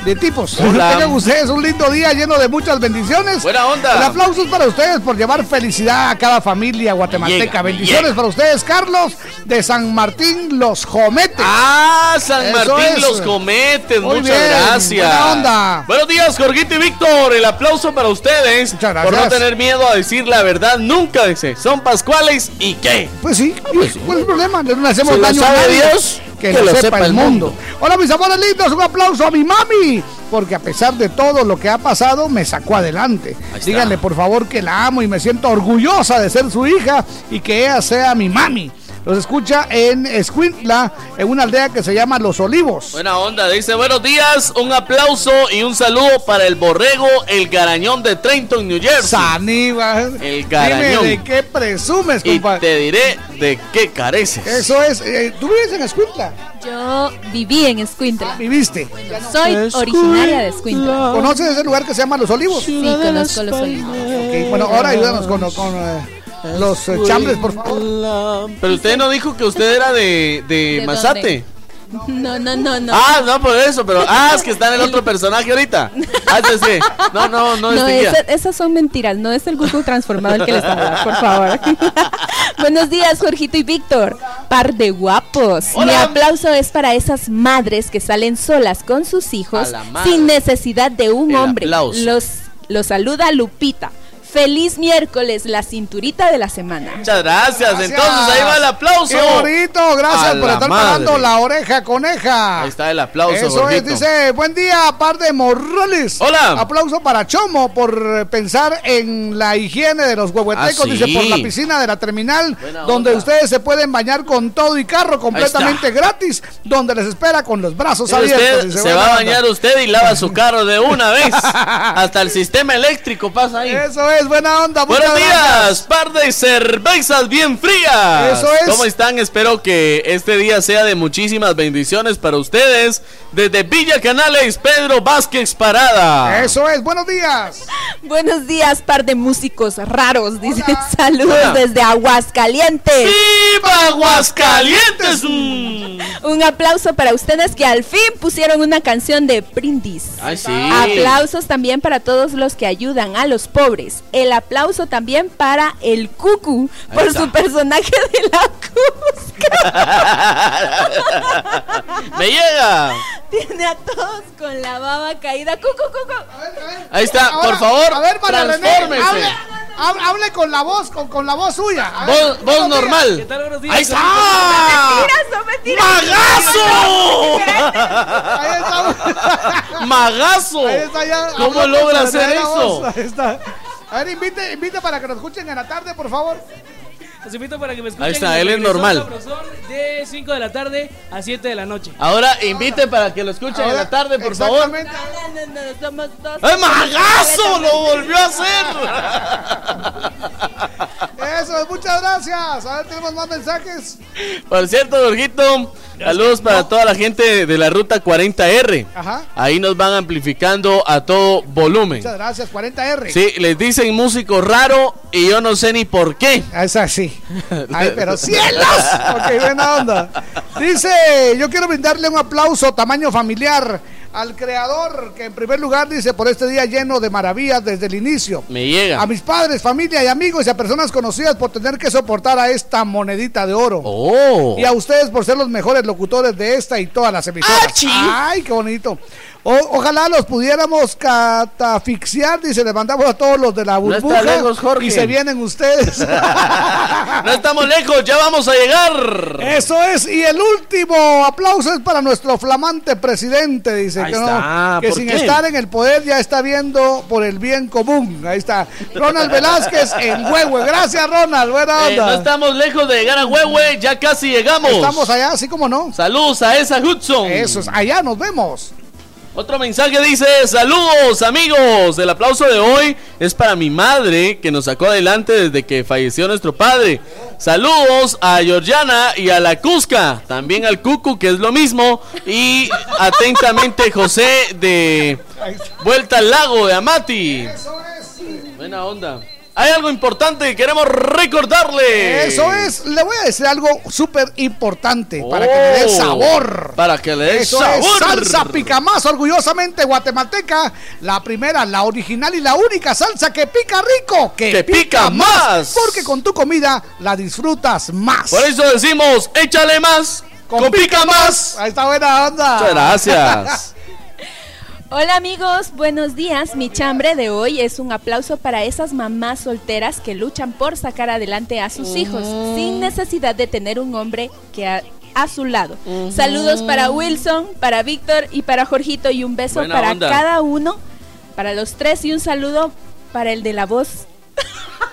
Speaker 10: de tipos.
Speaker 1: Hola.
Speaker 10: Tengan ustedes un lindo día lleno de muchas bendiciones.
Speaker 1: Buena onda.
Speaker 10: El aplauso es para ustedes por llevar felicidad a cada familia guatemalteca.
Speaker 1: Llega,
Speaker 10: Bendiciones para ustedes, Carlos, de San Martín Los Jometes.
Speaker 1: Ah, San
Speaker 10: Eso
Speaker 1: Martín
Speaker 10: es.
Speaker 1: los cometes,
Speaker 10: Muy
Speaker 1: muchas
Speaker 10: bien,
Speaker 1: gracias.
Speaker 10: buena onda.
Speaker 1: Buenos días, Jorgito y Víctor. El aplauso para ustedes
Speaker 10: Muchas
Speaker 1: por no
Speaker 10: gracias.
Speaker 1: tener miedo a decir la verdad nunca. Dice, son pascuales y qué.
Speaker 10: Pues sí, ¿cuál es el problema? No hacemos daño a nadie.
Speaker 1: Dios,
Speaker 10: que, lo sepa, el mundo. Hola mis amores lindos, un aplauso a mi mami, porque a pesar de todo lo que ha pasado, me sacó adelante. Díganle por favor que la amo y me siento orgullosa de ser su hija y que ella sea mi mami. Los escucha en Escuintla, en una aldea que se llama Los Olivos.
Speaker 1: Buena onda, dice buenos días, un aplauso y un saludo para el borrego, el garañón de Trenton, New Jersey.
Speaker 10: Saníbal.
Speaker 1: El
Speaker 10: Dime
Speaker 1: garañón.
Speaker 10: de qué presumes,
Speaker 1: Y
Speaker 10: compadre.
Speaker 1: te diré de qué careces.
Speaker 10: Eso es. eh, ¿Tú vives en Escuintla?
Speaker 52: Yo viví en Escuintla.
Speaker 10: ¿Viviste?
Speaker 52: Soy originaria de Escuintla.
Speaker 10: ¿Conoces ese lugar que se llama Los Olivos?
Speaker 52: Sí, conozco los olivos.
Speaker 10: Ok, Bueno, ahora ayúdanos con, con, eh, los eh, chambres, por favor.
Speaker 1: Pero usted no dijo que usted era de, de,
Speaker 52: ¿De
Speaker 1: Mazate.
Speaker 52: No, no, no, no.
Speaker 1: Ah, no, por eso, pero. Ah, es que está en el otro personaje ahorita. Ah, sí, sí. No, no, no,
Speaker 52: No, esa- esas son mentiras, no es el Goku transformado el que les habla, por favor. Buenos días, Jorgito y Víctor. Par de guapos. Mi aplauso es para esas madres que salen solas con sus hijos sin necesidad de un
Speaker 1: El
Speaker 52: hombre.
Speaker 1: aplauso.
Speaker 52: Los, los saluda Lupita. Feliz miércoles, la cinturita de la semana.
Speaker 1: Muchas gracias.
Speaker 10: Gracias.
Speaker 1: Entonces ahí va el aplauso.
Speaker 10: Qué bonito, gracias
Speaker 1: A
Speaker 10: por estar
Speaker 1: madre.
Speaker 10: pagando la oreja coneja.
Speaker 1: Ahí está el aplauso,
Speaker 10: Eso es, dice, buen día, par de morroles.
Speaker 1: Hola.
Speaker 10: Aplauso para Chomo por pensar en la higiene de los huehuetecos,
Speaker 1: Ah, sí.
Speaker 10: dice, por la piscina de la terminal,
Speaker 1: Buena
Speaker 10: donde
Speaker 1: onda.
Speaker 10: ustedes se pueden bañar con todo y carro completamente gratis, donde les espera con los brazos abiertos. dice,
Speaker 1: se va a
Speaker 10: onda.
Speaker 1: bañar usted y lava su carro de una vez. Hasta el sistema eléctrico pasa ahí.
Speaker 10: Eso es, buena onda.
Speaker 1: Buenos días,
Speaker 10: gracias.
Speaker 1: par de cervezas bien frías.
Speaker 10: Eso es.
Speaker 1: ¿Cómo están? Espero que este día sea de muchísimas bendiciones para ustedes. Desde Villa Canales, Pedro Vázquez Parada.
Speaker 10: Eso es, buenos días.
Speaker 52: Buenos días, par de músicos raros. Dice saludos
Speaker 1: Hola.
Speaker 52: desde Aguascalientes.
Speaker 1: ¡Viva Aguascalientes! Mm.
Speaker 52: Un aplauso para ustedes que al fin pusieron una canción de Brindis.
Speaker 1: Ay, sí.
Speaker 52: Aplausos también para todos los que ayudan a los pobres. El aplauso también para el Cucu por su personaje de la
Speaker 1: ¡Me llega!
Speaker 52: Tiene a todos con la baba caída. Cucu, Cucu.
Speaker 1: Ahí está,
Speaker 10: Ahora,
Speaker 1: por favor,
Speaker 10: A ver, René,
Speaker 1: transfórmese.
Speaker 10: hable, hable, hable con la voz, con, con la voz suya. A ver,
Speaker 1: Voz, voz
Speaker 10: buenos días.
Speaker 1: normal. Ahí está.
Speaker 52: Mentiras.
Speaker 1: ¡Magazo!
Speaker 10: Ahí está.
Speaker 1: ¡Magazo!
Speaker 10: Ahí está ya.
Speaker 1: ¿Cómo logra hacer eso?
Speaker 10: voz, Ahí está. A ver, invite, invite para que nos escuchen en la tarde, por favor.
Speaker 55: Los invito para que me escuchen.
Speaker 1: Ahí está, él es normal.
Speaker 55: De 5 de la tarde a 7 de la noche.
Speaker 1: Ahora invite para que lo escuchen en la tarde, por favor. ¡Ay, magazo! ¡Lo volvió a hacer!
Speaker 10: Eso, es, muchas gracias. A ver, tenemos más mensajes.
Speaker 1: Por cierto, Jorgito, saludos para toda la gente de la ruta 40R.
Speaker 10: Ajá.
Speaker 1: Ahí nos van amplificando a todo volumen.
Speaker 10: Muchas gracias, 40R.
Speaker 1: Sí, les dicen músico raro y yo no sé ni por qué.
Speaker 10: Es así. Ay, pero cielos. Ok, buena onda. Dice, yo quiero brindarle un aplauso tamaño familiar al creador que en primer lugar dice por este día lleno de maravillas desde el inicio.
Speaker 1: Me llega.
Speaker 10: A mis padres, familia y amigos y a personas conocidas por tener que soportar a esta monedita de oro.
Speaker 1: Oh.
Speaker 10: Y a ustedes por ser los mejores locutores de esta y todas las emisoras.
Speaker 1: ¡Achi!
Speaker 10: Ay, qué bonito. O- ojalá los pudiéramos catafixiar, dice, le mandamos a todos los de la
Speaker 1: No
Speaker 10: burbuja
Speaker 1: lejos, Jorge.
Speaker 10: y se vienen ustedes.
Speaker 1: No estamos lejos, ya vamos a llegar.
Speaker 10: Eso es, y el último aplauso es para nuestro flamante presidente, dice
Speaker 1: Ahí
Speaker 10: que, no, que
Speaker 1: ¿por
Speaker 10: sin
Speaker 1: qué?
Speaker 10: estar en el poder ya está viendo por el bien común. Ahí está, Ronald Velázquez en Huehue. Gracias, Ronald, buena
Speaker 1: Eh,
Speaker 10: onda.
Speaker 1: no estamos lejos de llegar a Huehue, ya casi llegamos.
Speaker 10: Estamos allá, así como no.
Speaker 1: Saludos a esa Hudson.
Speaker 10: Eso es, allá nos vemos.
Speaker 1: Otro mensaje dice, saludos amigos, el aplauso de hoy es para mi madre que nos sacó adelante desde que falleció nuestro padre. Saludos a Georgiana y a la Cusca, también al Cucu que es lo mismo y atentamente José de Vuelta al Lago de Amati. Buena onda. Hay algo importante que queremos recordarle.
Speaker 10: Eso es, le voy a decir algo súper importante para que le dé
Speaker 1: Oh,
Speaker 10: sabor.
Speaker 1: Para que le dé sabor.
Speaker 10: es salsa pica más orgullosamente guatemalteca, la primera, la original y la única salsa que pica rico, que,
Speaker 1: Que pica más.
Speaker 10: porque con tu comida la disfrutas más.
Speaker 1: Por eso decimos, échale más, con, pica más.
Speaker 10: Ahí está buena onda.
Speaker 1: Muchas gracias.
Speaker 52: Hola amigos, buenos días. Mi chambre de hoy es un aplauso para esas mamás solteras que luchan por sacar adelante a sus hijos sin necesidad de tener un hombre que a, a su lado. Saludos para Wilson, para Víctor y para Jorgito y un beso
Speaker 1: Buena
Speaker 52: para
Speaker 1: onda.
Speaker 52: cada uno, para los tres y un saludo para el de la voz.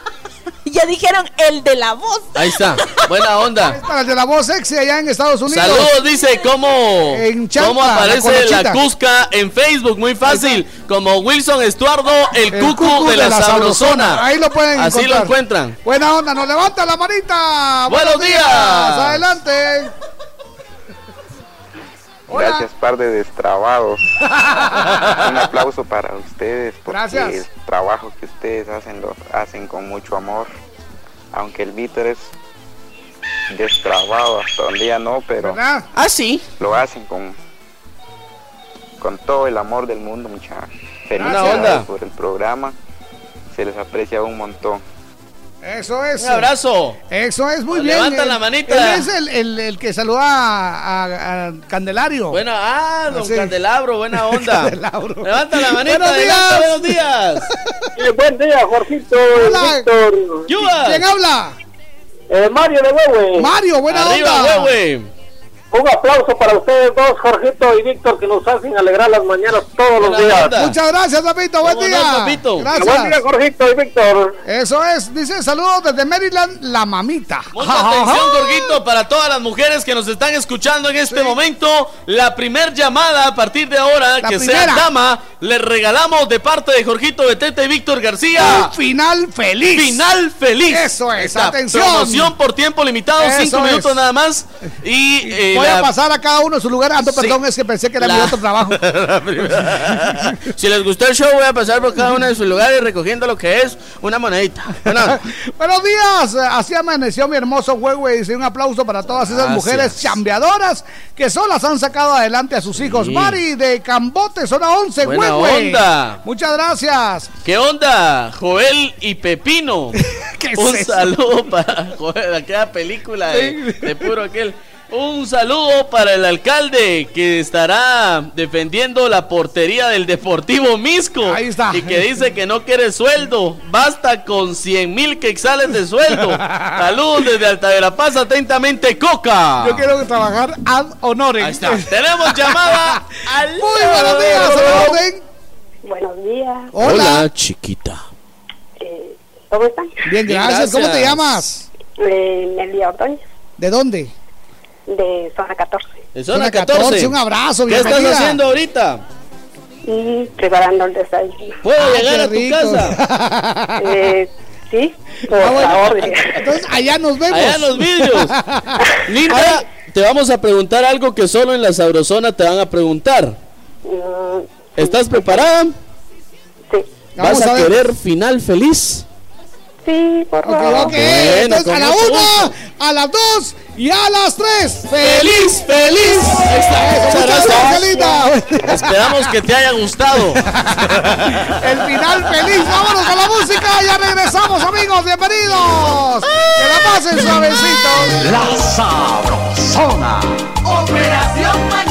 Speaker 52: ya dijeron el de la voz.
Speaker 1: Ahí está, buena onda.
Speaker 10: Para el de la voz sexy allá en Estados Unidos.
Speaker 1: Saludos, dice cómo,
Speaker 10: En Champa,
Speaker 1: cómo
Speaker 10: la
Speaker 1: aparece la,
Speaker 10: Colochita.
Speaker 1: Cusca en Facebook, muy fácil, como Wilson Estuardo, el,
Speaker 10: El
Speaker 1: cucu,
Speaker 10: cucu
Speaker 1: de, la, sabrosona.
Speaker 10: Ahí lo pueden
Speaker 1: Así
Speaker 10: encontrar.
Speaker 1: lo encuentran.
Speaker 10: Buena onda, nos levanta la manita.
Speaker 1: Buenos días.
Speaker 10: Adelante. Hola.
Speaker 56: Gracias, par de destrabados. Un aplauso para ustedes porque
Speaker 10: Gracias.
Speaker 56: el trabajo que ustedes hacen lo hacen con mucho amor. Aunque el Víctor es destrabado, hasta un día no, pero
Speaker 10: ¿Verdad?
Speaker 1: Ah, sí.
Speaker 56: lo hacen con con todo el amor del mundo, muchachos. Felicidades por el programa. Se les aprecia un montón.
Speaker 10: Eso es.
Speaker 1: Un abrazo.
Speaker 10: Eso es muy bien.
Speaker 1: levanta
Speaker 10: Él-
Speaker 1: la manita.
Speaker 10: Él es el, el- el que saluda a, a- a Candelario.
Speaker 1: Buena, ah, don
Speaker 10: Sí.
Speaker 1: Candelabro, buena onda.
Speaker 10: Candelabro.
Speaker 1: Levanta la manita,
Speaker 10: Buenos
Speaker 1: adelante,
Speaker 10: días.
Speaker 1: buenos días.
Speaker 57: buen día, Jorgito.
Speaker 10: Hola.
Speaker 57: Víctor.
Speaker 10: ¿Quién habla?
Speaker 57: Eh, Mario de Huehue.
Speaker 10: Mario, buena
Speaker 1: Arriba,
Speaker 10: onda.
Speaker 1: Huehue.
Speaker 57: Un aplauso para ustedes dos, Jorgito y Víctor, que nos hacen alegrar las mañanas todos los días.
Speaker 1: onda.
Speaker 10: Muchas gracias, papito. Buen
Speaker 1: ¿Cómo
Speaker 10: día.
Speaker 1: no, papito?
Speaker 10: Gracias.
Speaker 57: Buen día, Jorgito y Víctor.
Speaker 10: Eso es. Dice saludos desde Maryland, la mamita.
Speaker 1: Mucha atención, Gorguito, para todas las mujeres que nos están escuchando en este momento. La primer llamada a partir de ahora,
Speaker 10: La
Speaker 1: que
Speaker 10: primera.
Speaker 1: sea dama, le regalamos de parte de Jorgito Betete y Víctor García.
Speaker 10: Un final feliz.
Speaker 1: Final feliz.
Speaker 10: Eso es,
Speaker 1: Esta
Speaker 10: atención.
Speaker 1: Promoción por tiempo limitado,
Speaker 10: Eso
Speaker 1: cinco
Speaker 10: es.
Speaker 1: minutos nada más. Y eh,
Speaker 10: Voy a pasar a cada uno en su lugar. Ando,
Speaker 1: Sí.
Speaker 10: perdón, es que pensé que era
Speaker 1: La-
Speaker 10: mi otro trabajo.
Speaker 1: Si les gustó el show, voy a pasar por cada uno de sus lugares recogiendo lo que es una monedita. Bueno,
Speaker 10: Buenos días, así amaneció mi hermoso juego y dice un aplauso para todas esas
Speaker 1: Gracias.
Speaker 10: mujeres chambeadoras que solas han sacado adelante a sus hijos.
Speaker 1: Sí.
Speaker 10: Mari de Cambote, zona 11,
Speaker 1: Buena
Speaker 10: Huehue.
Speaker 1: onda.
Speaker 10: Muchas gracias.
Speaker 1: ¿qué onda? Joel y Pepino.
Speaker 10: ¿Qué es
Speaker 1: Un saludo para Joel, aquella película de, de puro aquel. Un saludo para el alcalde que estará defendiendo la portería del Deportivo Misco.
Speaker 10: Ahí está.
Speaker 1: Y que dice que no quiere sueldo. Basta con 100 mil quexales de sueldo. Saludos desde Alta de la Paz, atentamente, Coca.
Speaker 10: Yo quiero trabajar ad honorem.
Speaker 1: Ahí está. Tenemos llamada al.
Speaker 10: Muy buenos días.
Speaker 58: Buenos días.
Speaker 10: Hola.
Speaker 1: chiquita.
Speaker 58: Eh, ¿Cómo están?
Speaker 10: Bien,
Speaker 1: Bien,
Speaker 10: gracias. ¿Cómo te llamas?
Speaker 58: Eh, Ordóñez,
Speaker 10: ¿De dónde?
Speaker 58: De Zona 14.
Speaker 1: De zona
Speaker 10: Zona
Speaker 1: 14.
Speaker 10: 14, un abrazo,
Speaker 1: ¿Qué estás
Speaker 10: bienvenida.
Speaker 1: haciendo ahorita?
Speaker 58: Y preparando el desayuno.
Speaker 1: ¿Puedo
Speaker 10: Ah,
Speaker 1: llegar a tu
Speaker 10: rico.
Speaker 1: casa?
Speaker 58: Eh, sí, por
Speaker 10: Ah, bueno,
Speaker 58: favor. diría.
Speaker 10: Entonces, allá nos vemos.
Speaker 1: Allá en los vídeos. Linda, te vamos a preguntar algo que solo en la Sabrosona te van a preguntar.
Speaker 58: Mm,
Speaker 1: ¿Estás preparada?
Speaker 58: sí,
Speaker 10: Vamos
Speaker 1: ¿Vas a,
Speaker 10: a
Speaker 1: querer final feliz?
Speaker 58: sí, por favor.
Speaker 10: ok.
Speaker 1: Bueno,
Speaker 10: Entonces, a la una, a las dos y a las tres.
Speaker 1: ¡Feliz, feliz! Ahí está.
Speaker 10: Eso,
Speaker 1: Muchas
Speaker 10: muchas
Speaker 1: gracias.
Speaker 10: gracias, linda.
Speaker 1: Esperamos que te haya gustado.
Speaker 10: El final feliz. Vámonos con la música. Ya regresamos, amigos. Bienvenidos. Que la pasen suavecito.
Speaker 59: La Sabrosona.
Speaker 23: Operación Mañanita.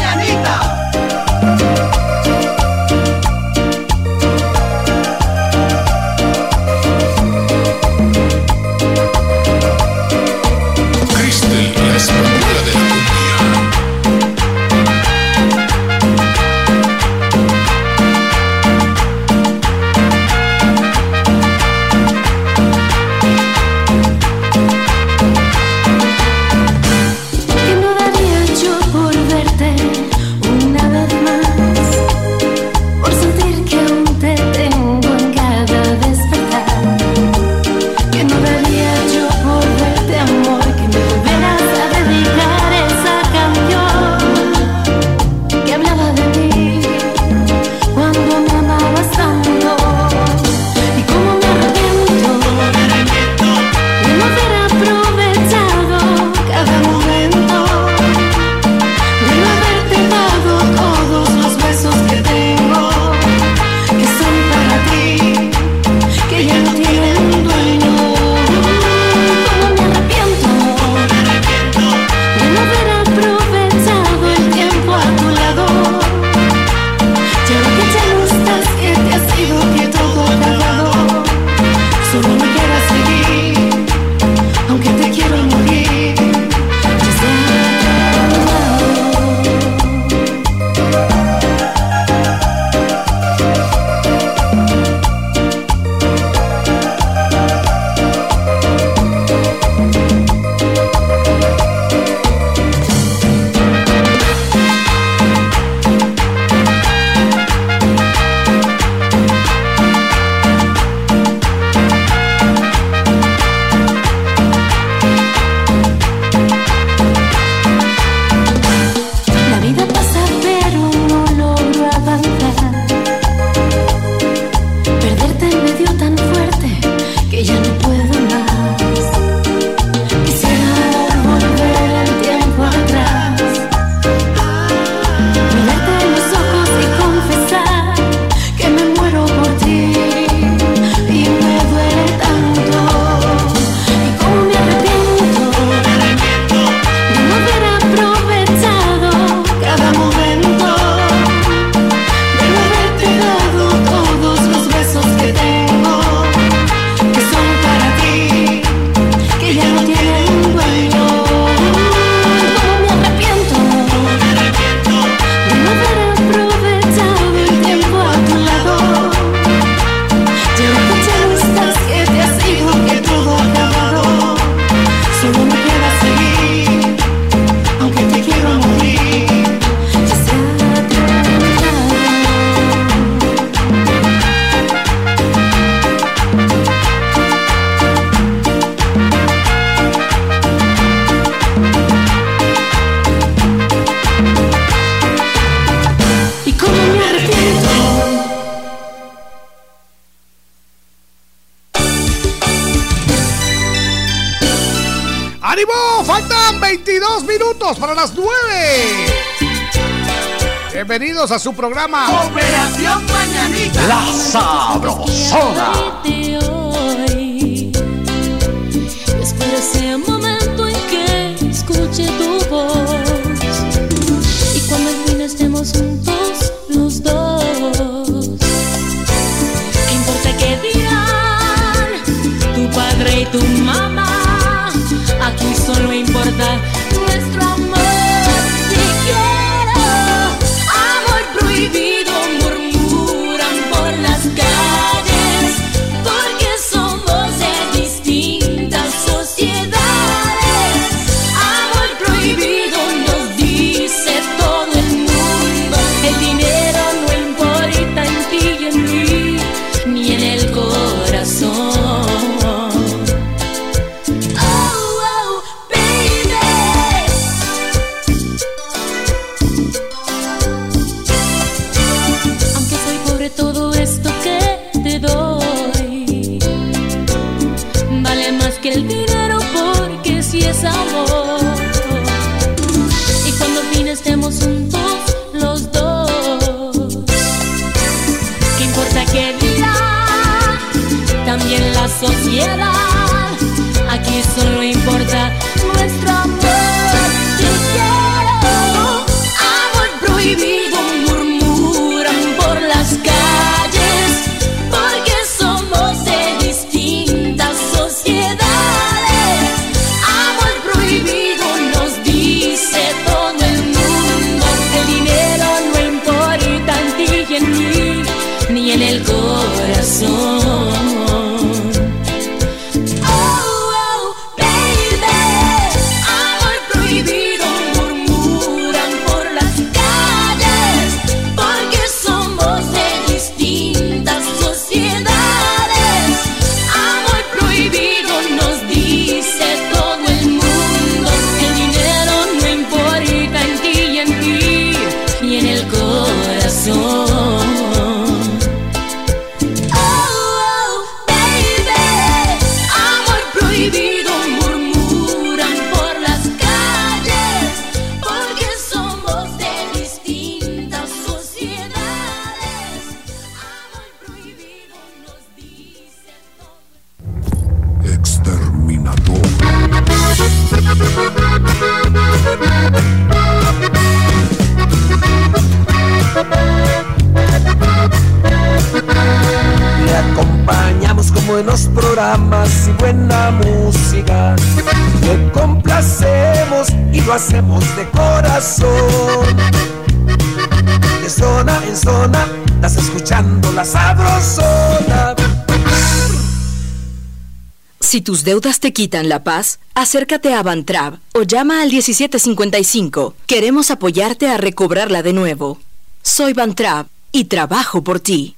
Speaker 43: A su programa
Speaker 17: deudas te quitan la paz, acércate a Bantrab o llama al 1755. Queremos apoyarte a recobrarla de nuevo. Soy Bantrab y trabajo por ti.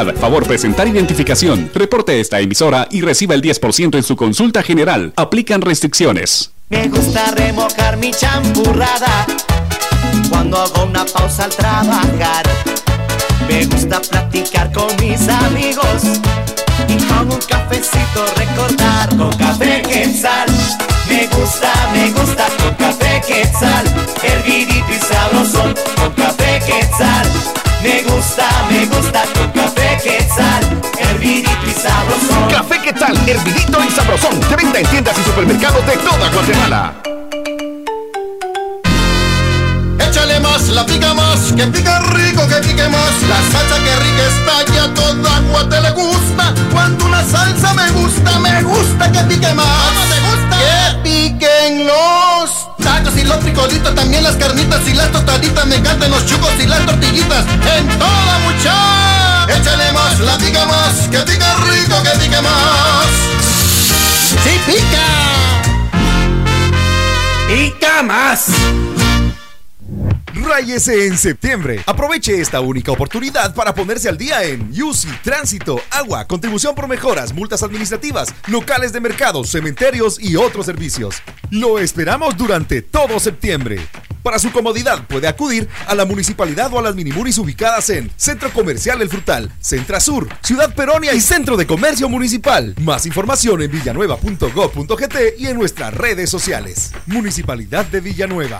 Speaker 12: favor presentar identificación. Reporte esta emisora y reciba el 10% en su consulta general. Aplican restricciones.
Speaker 9: Me gusta remojar mi champurrada cuando hago una pausa al trabajar. Me gusta platicar con mis amigos y con un cafecito recordar. Con café quetzal, me gusta, me gusta con café quetzal. Hervidito y sabrosón con café quetzal. Me gusta, me gusta con café quetzal. Hervidito y sabrosón.
Speaker 2: Café ¿qué tal? Hervidito y sabrosón. De venta en tiendas y supermercados de toda Guatemala.
Speaker 20: Échale más, la pica más, que pica rico, que pique más. La salsa que rica está ya toda agua te le gusta. Cuando una salsa me gusta, me gusta que pique más. ¿Cómo te gusta? Que piquen los tacos y los frijolitos, también las carnitas y las tostaditas, me encantan los chucos y las tortillitas, en toda mucha. Échale más, la diga más, que diga rico, que diga más. ¡Sí pica! ¡Pica más!
Speaker 12: Expláyese en septiembre. Aproveche esta única oportunidad para ponerse al día en UCI, tránsito, agua, contribución por mejoras, multas administrativas, locales de mercados, cementerios y otros servicios. Lo esperamos durante todo septiembre. Para su comodidad puede acudir a la municipalidad o a las minimuris ubicadas en Centro Comercial El Frutal, Centra Sur, Ciudad Peronia y Centro de Comercio Municipal. Más información en villanueva.gov.gt y en nuestras redes sociales. Municipalidad de Villanueva.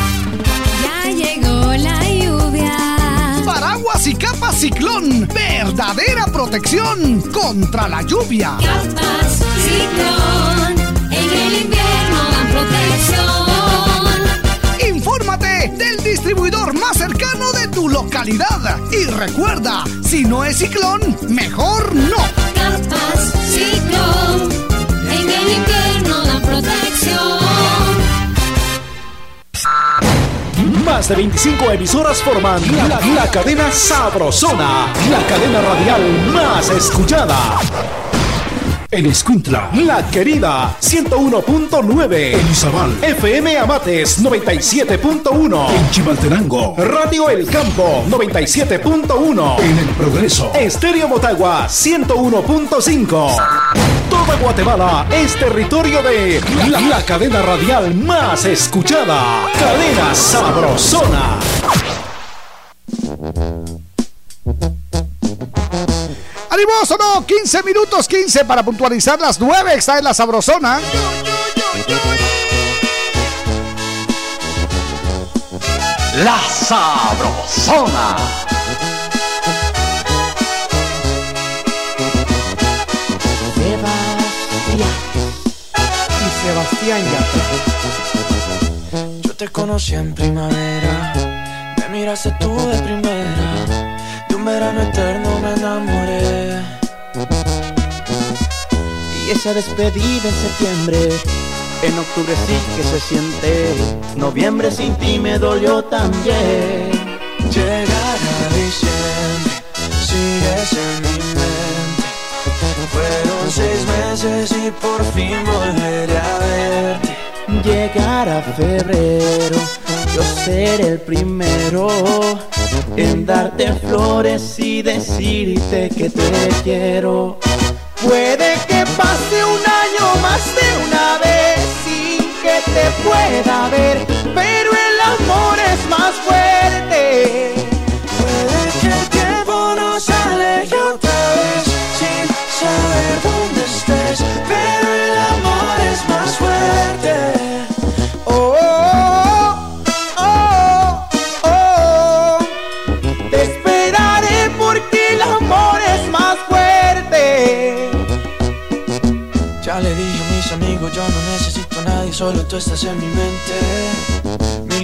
Speaker 10: Paraguas y capa ciclón. Verdadera protección contra la lluvia.
Speaker 43: Capas ciclón. En el invierno dan protección.
Speaker 10: Infórmate del distribuidor más cercano de tu localidad. Y recuerda, si no es ciclón, mejor no.
Speaker 43: Capas ciclón. En el invierno dan protección.
Speaker 3: Más de 25 emisoras forman la, cadena Sabrosona, la cadena radial más escuchada. En Escuintla, La Querida, 101.9. En Izabal, FM Amates, 97.1. En Chimaltenango, Radio El Campo, 97.1. En El Progreso, Estéreo Motagua, 101.5. Toda Guatemala es territorio de la, cadena radial más escuchada. Cadena Sabrosona.
Speaker 10: ¡Animoso no! 15 minutos 15 para puntualizar las 9. Está en la sabrosona.
Speaker 2: La Sabrosona.
Speaker 60: Sebastián Yatra.
Speaker 9: Yo te conocí en primavera, me miraste tú de primera, de un verano eterno me enamoré.
Speaker 60: Y esa despedida en septiembre, en octubre sí que se siente, noviembre sin ti me dolió también.
Speaker 9: Llegará diciembre, mente. Fueron seis meses y por fin volveré a verte.
Speaker 60: Llegará febrero, yo seré el primero en darte flores y decirte que te quiero. Puede que pase un año más de una vez sin que te pueda ver, pero el amor es más fuerte.
Speaker 9: Puede que el tiempo nos aleje otra saber dónde estés, pero el amor es más fuerte.
Speaker 60: Oh, oh, oh, oh. Te esperaré porque el amor es más fuerte.
Speaker 9: Ya le dije a mis amigos, yo no necesito a nadie, solo tú estás en mi mente.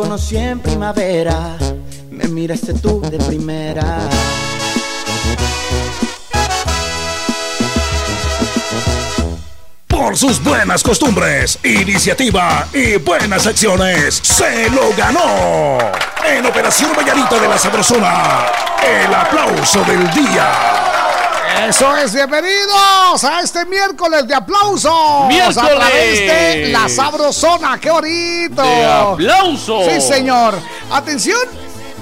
Speaker 60: conocí en primavera, me miraste tú de primera.
Speaker 3: Por sus buenas costumbres, iniciativa y buenas acciones, se lo ganó. En Operación Vallarita de la Sabrosona, el aplauso del día.
Speaker 10: Eso es, bienvenidos a este miércoles de aplausos.
Speaker 1: ¡Miércoles!
Speaker 10: A través de la Sabrosona, qué bonito.
Speaker 1: De aplausos.
Speaker 10: Sí, señor. Atención,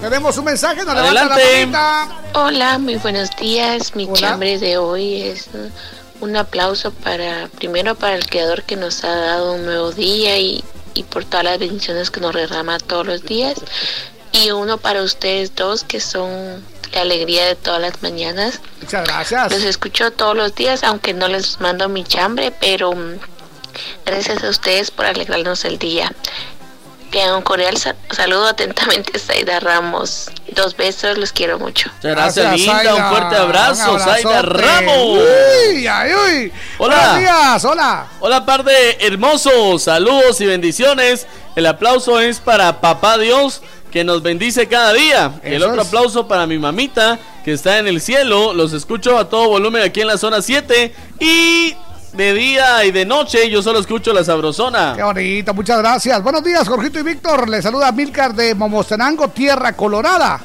Speaker 10: tenemos un mensaje, nos levanta la
Speaker 1: Adelante.
Speaker 10: manita.
Speaker 61: Hola, muy buenos días. Mi
Speaker 10: Hola.
Speaker 61: chambre de hoy es un aplauso para, primero para el Creador que nos ha dado un nuevo día y, y por todas las bendiciones que nos derrama todos los días. Y uno para ustedes dos que son la alegría de todas las mañanas.
Speaker 10: Muchas gracias.
Speaker 61: Los escucho todos los días, aunque no les mando mi chambre, pero mm, gracias a ustedes por alegrarnos el día. Bien, un cordial sa- saludo atentamente, Saida Ramos. Dos besos, los quiero mucho.
Speaker 1: Muchas gracias, linda. Un fuerte abrazo,
Speaker 10: Un.
Speaker 1: Ramos.
Speaker 10: Uy, ay, uy.
Speaker 1: Hola.
Speaker 10: Buenos días, hola.
Speaker 1: Hola, par de hermosos. Saludos y bendiciones. El aplauso es para Papá Dios, que nos bendice cada día. el otro
Speaker 10: es.
Speaker 1: aplauso para mi mamita, que está en el cielo. Los escucho a todo volumen aquí en la zona 7. Y de día y de noche yo solo escucho la sabrosona.
Speaker 10: Qué bonito, muchas gracias. Buenos días, Jorgito y Víctor. Les saluda Milcar de Momostenango, Tierra Colorada.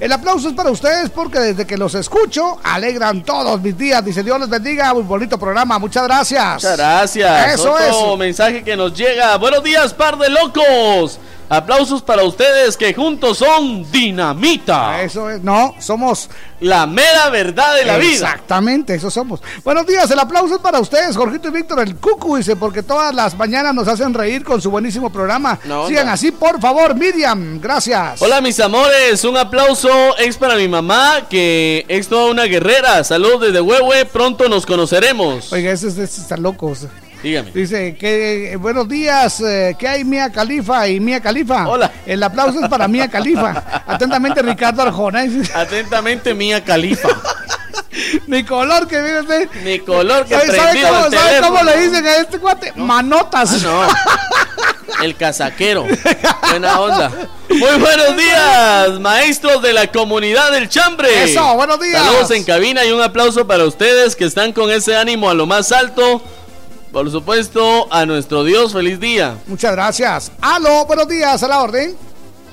Speaker 10: El aplauso es para ustedes porque desde que los escucho alegran todos mis días. Dice Dios les bendiga, muy bonito programa. Muchas gracias.
Speaker 1: Muchas gracias.
Speaker 10: Eso
Speaker 1: Otro
Speaker 10: es.
Speaker 1: mensaje que nos llega. Buenos días, par de locos. Aplausos para ustedes que juntos son dinamita.
Speaker 10: Eso es, no, somos
Speaker 1: la mera verdad de la vida.
Speaker 10: Exactamente, eso somos. Buenos días, el aplauso es para ustedes, Jorgito y Víctor, el cucu, dice, porque todas las mañanas nos hacen reír con su buenísimo programa.
Speaker 1: No,
Speaker 10: Sigan
Speaker 1: no.
Speaker 10: así, por favor, Miriam, gracias.
Speaker 1: Hola mis amores, un aplauso es para mi mamá que es toda una guerrera. Saludos desde Huehue, pronto nos conoceremos.
Speaker 10: Oiga, ese, ese está locos.
Speaker 1: Dígame.
Speaker 10: Dice que eh, buenos días, eh, ¿qué hay Mía Califa y Mía Califa?
Speaker 1: Hola.
Speaker 10: El aplauso es para Mía Califa. Atentamente Ricardo Arjona.
Speaker 1: Atentamente Mía Califa.
Speaker 10: Mi color que viene usted.
Speaker 1: Mi color que
Speaker 10: ¿Sabe, sabe cómo,
Speaker 1: el
Speaker 10: sabe cómo
Speaker 1: teléfono.
Speaker 10: le dicen a este cuate? Manotas.
Speaker 1: Ah, no. El casaquero. Buena onda. Muy buenos días, maestros de la comunidad del chambre.
Speaker 10: Eso, buenos días.
Speaker 1: Saludos en cabina y un aplauso para ustedes que están con ese ánimo a lo más alto. Por supuesto, a nuestro Dios, feliz día.
Speaker 10: Muchas gracias. Aló, buenos días, a la orden.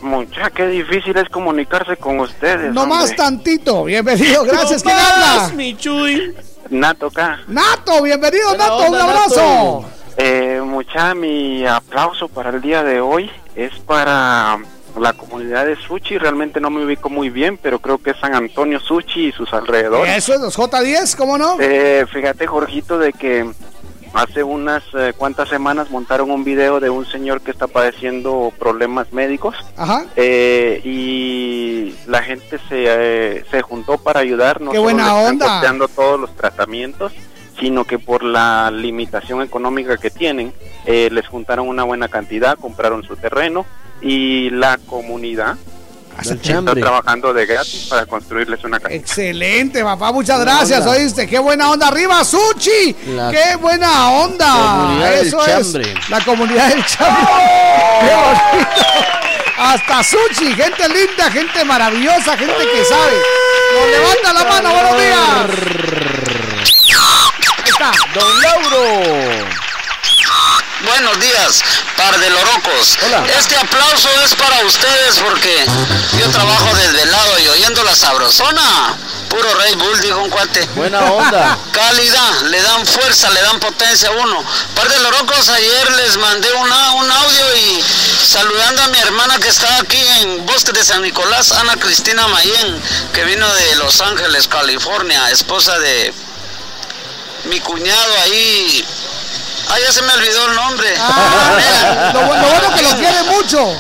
Speaker 62: Mucha, qué difícil es comunicarse con ustedes.
Speaker 10: No más tantito. Bienvenido, gracias.
Speaker 1: No
Speaker 10: ¿Quién
Speaker 1: más,
Speaker 10: habla?
Speaker 1: mi Chuy.
Speaker 62: Nato acá.
Speaker 10: Nato, bienvenido,
Speaker 1: Buena
Speaker 10: Nato. Un abrazo.
Speaker 62: Eh, mucha, mi aplauso para el día de hoy es para la comunidad de Suchi. Realmente no me ubico muy bien, pero creo que es San Antonio Suchi y sus alrededores.
Speaker 10: Eso es los J10, ¿cómo no?
Speaker 62: Eh, fíjate, Jorgito, de que hace unas eh, cuantas semanas montaron un video de un señor que está padeciendo problemas médicos.
Speaker 10: Ajá.
Speaker 62: Eh, y la gente se, eh, se juntó para ayudar. No
Speaker 10: ¡Qué
Speaker 62: solo
Speaker 10: buena
Speaker 62: están
Speaker 10: onda!
Speaker 62: costeando todos los tratamientos, sino que por la limitación económica que tienen, eh, les juntaron una buena cantidad, compraron su terreno y la comunidad está
Speaker 1: chambre.
Speaker 62: trabajando de gratis para construirles una casa.
Speaker 10: Excelente, papá, muchas gracias,
Speaker 62: onda.
Speaker 10: oíste, qué buena onda, arriba Suchi,
Speaker 62: La
Speaker 10: qué buena onda, eso
Speaker 1: chambre.
Speaker 10: es, la comunidad del chambre, qué bonito, hasta Suchi, gente linda, gente maravillosa, gente que sabe, nos levanta la mano, buenos días, ahí está,
Speaker 1: Don Lauro.
Speaker 44: Buenos días, par de lorocos. Este aplauso es para ustedes porque yo trabajo desvelado y oyendo la sabrosona. Puro Red Bull, dijo un cuate.
Speaker 1: Buena onda.
Speaker 44: Calidad, le dan fuerza, le dan potencia a uno. Par de lorocos, ayer les mandé una, un audio y saludando a mi hermana que está aquí en Bosque de San Nicolás, Ana Cristina Mayen, que vino de Los Ángeles, California, esposa de mi cuñado ahí. Ah, ya se me olvidó el nombre.
Speaker 10: Ah, lo, bu- lo bueno que lo quiere mucho,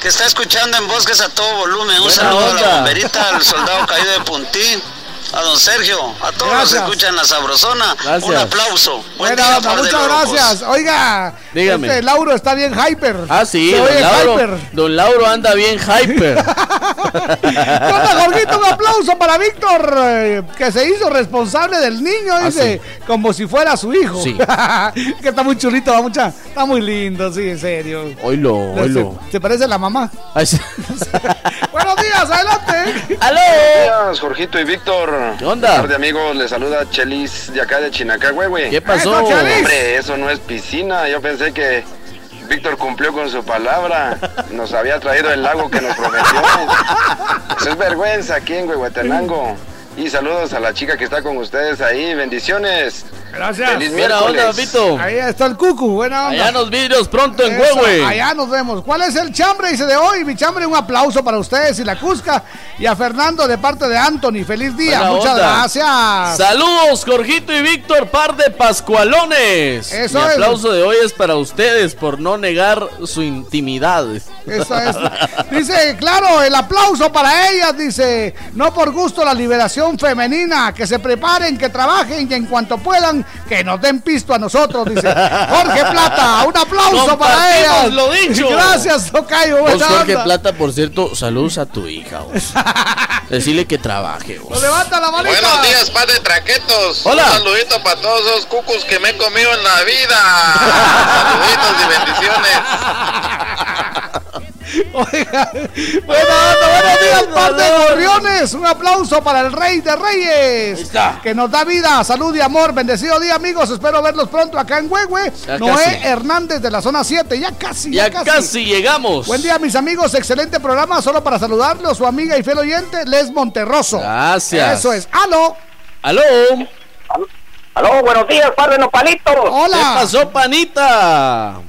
Speaker 44: que está escuchando en Bosques a todo volumen. Un
Speaker 1: Buena
Speaker 44: saludo a la bomberita, al soldado caído de Puntín, a don Sergio, a todos los
Speaker 10: Gracias.
Speaker 44: que escuchan la sabrosona.
Speaker 1: Gracias.
Speaker 44: Un aplauso. Buen
Speaker 10: buena
Speaker 44: día,
Speaker 10: muchas gracias, oiga,
Speaker 1: Dígame.
Speaker 10: este Lauro está bien hyper,
Speaker 1: Ah, sí,
Speaker 10: Se
Speaker 1: don Lauro,
Speaker 10: hyper.
Speaker 1: don Lauro anda bien hyper.
Speaker 10: Jorgito, un aplauso para Víctor, eh, que se hizo responsable del niño, dice, como si fuera su hijo.
Speaker 1: Sí.
Speaker 10: que está muy chulito, va mucha, está muy lindo, sí, en serio.
Speaker 1: Oilo,
Speaker 10: Se,
Speaker 1: oilo.
Speaker 10: se parece a la mamá.
Speaker 1: Ay, sí.
Speaker 10: Buenos días, adelante.
Speaker 1: ¡Aló!
Speaker 63: Buenos días, Jorgito y Víctor.
Speaker 1: ¿Qué onda?
Speaker 63: de amigos, les saluda Chelis de acá de Chinacá, güey.
Speaker 1: ¿Qué pasó?
Speaker 63: Eso. Hombre, eso no es piscina. Yo pensé que Víctor cumplió con su palabra. Nos había traído el lago que nos prometió. Eso es vergüenza aquí en Huehuetenango. Y saludos a la chica que está con ustedes ahí. Bendiciones.
Speaker 10: Gracias.
Speaker 63: Feliz
Speaker 1: Buena onda. Papito.
Speaker 10: Ahí está el cucu, buena onda.
Speaker 1: Allá nos vidrios pronto en
Speaker 10: Eso,
Speaker 1: Huehue.
Speaker 10: Allá nos vemos. ¿Cuál es el chambre? Dice de hoy. Mi chambre, un aplauso para ustedes y la Cusca. Y a Fernando de parte de Anthony. Feliz día.
Speaker 1: Buena
Speaker 10: Muchas
Speaker 1: onda.
Speaker 10: gracias.
Speaker 1: Saludos, Jorgito y Víctor, par de pascualones.
Speaker 10: Eso
Speaker 1: Mi
Speaker 10: es.
Speaker 1: aplauso de hoy es para ustedes por no negar su intimidad.
Speaker 10: Eso es. Dice, claro, el aplauso para ellas. Dice, no por gusto la liberación femenina. Que se preparen, que trabajen y en cuanto puedan, que nos den pisto a nosotros. Dice Jorge Plata. Un aplauso para ellas.
Speaker 1: lo dicho.
Speaker 10: Gracias, Tocayo.
Speaker 1: Vos,
Speaker 10: buena
Speaker 1: Jorge
Speaker 10: onda.
Speaker 1: Plata, por cierto, saludos a tu hija. vos. Decirle que trabaje. vos.
Speaker 10: Lo levanta la manita.
Speaker 64: Buenos días, par de traquetos.
Speaker 1: Hola.
Speaker 64: Un saludito para todos esos cucos que me he comido en la vida. Saluditos y bendiciones.
Speaker 10: Oiga, buena onda, buenos días, par de gorriones. Un aplauso para el Rey de Reyes. Que nos da vida, salud y amor. Bendecido día, amigos. Espero verlos pronto acá en Huehue. Noé
Speaker 1: casi.
Speaker 10: Hernández de la zona 7. Ya casi, ya,
Speaker 1: Ya casi llegamos.
Speaker 10: Buen día, mis amigos. Excelente programa. Solo para saludarlos, su amiga y fiel oyente, Les Monterroso.
Speaker 1: Gracias.
Speaker 10: Eso es. ¡Aló!
Speaker 1: ¡Aló!
Speaker 65: Aló, buenos días, par de nopalitos.
Speaker 10: Hola.
Speaker 1: ¿Qué pasó, panita?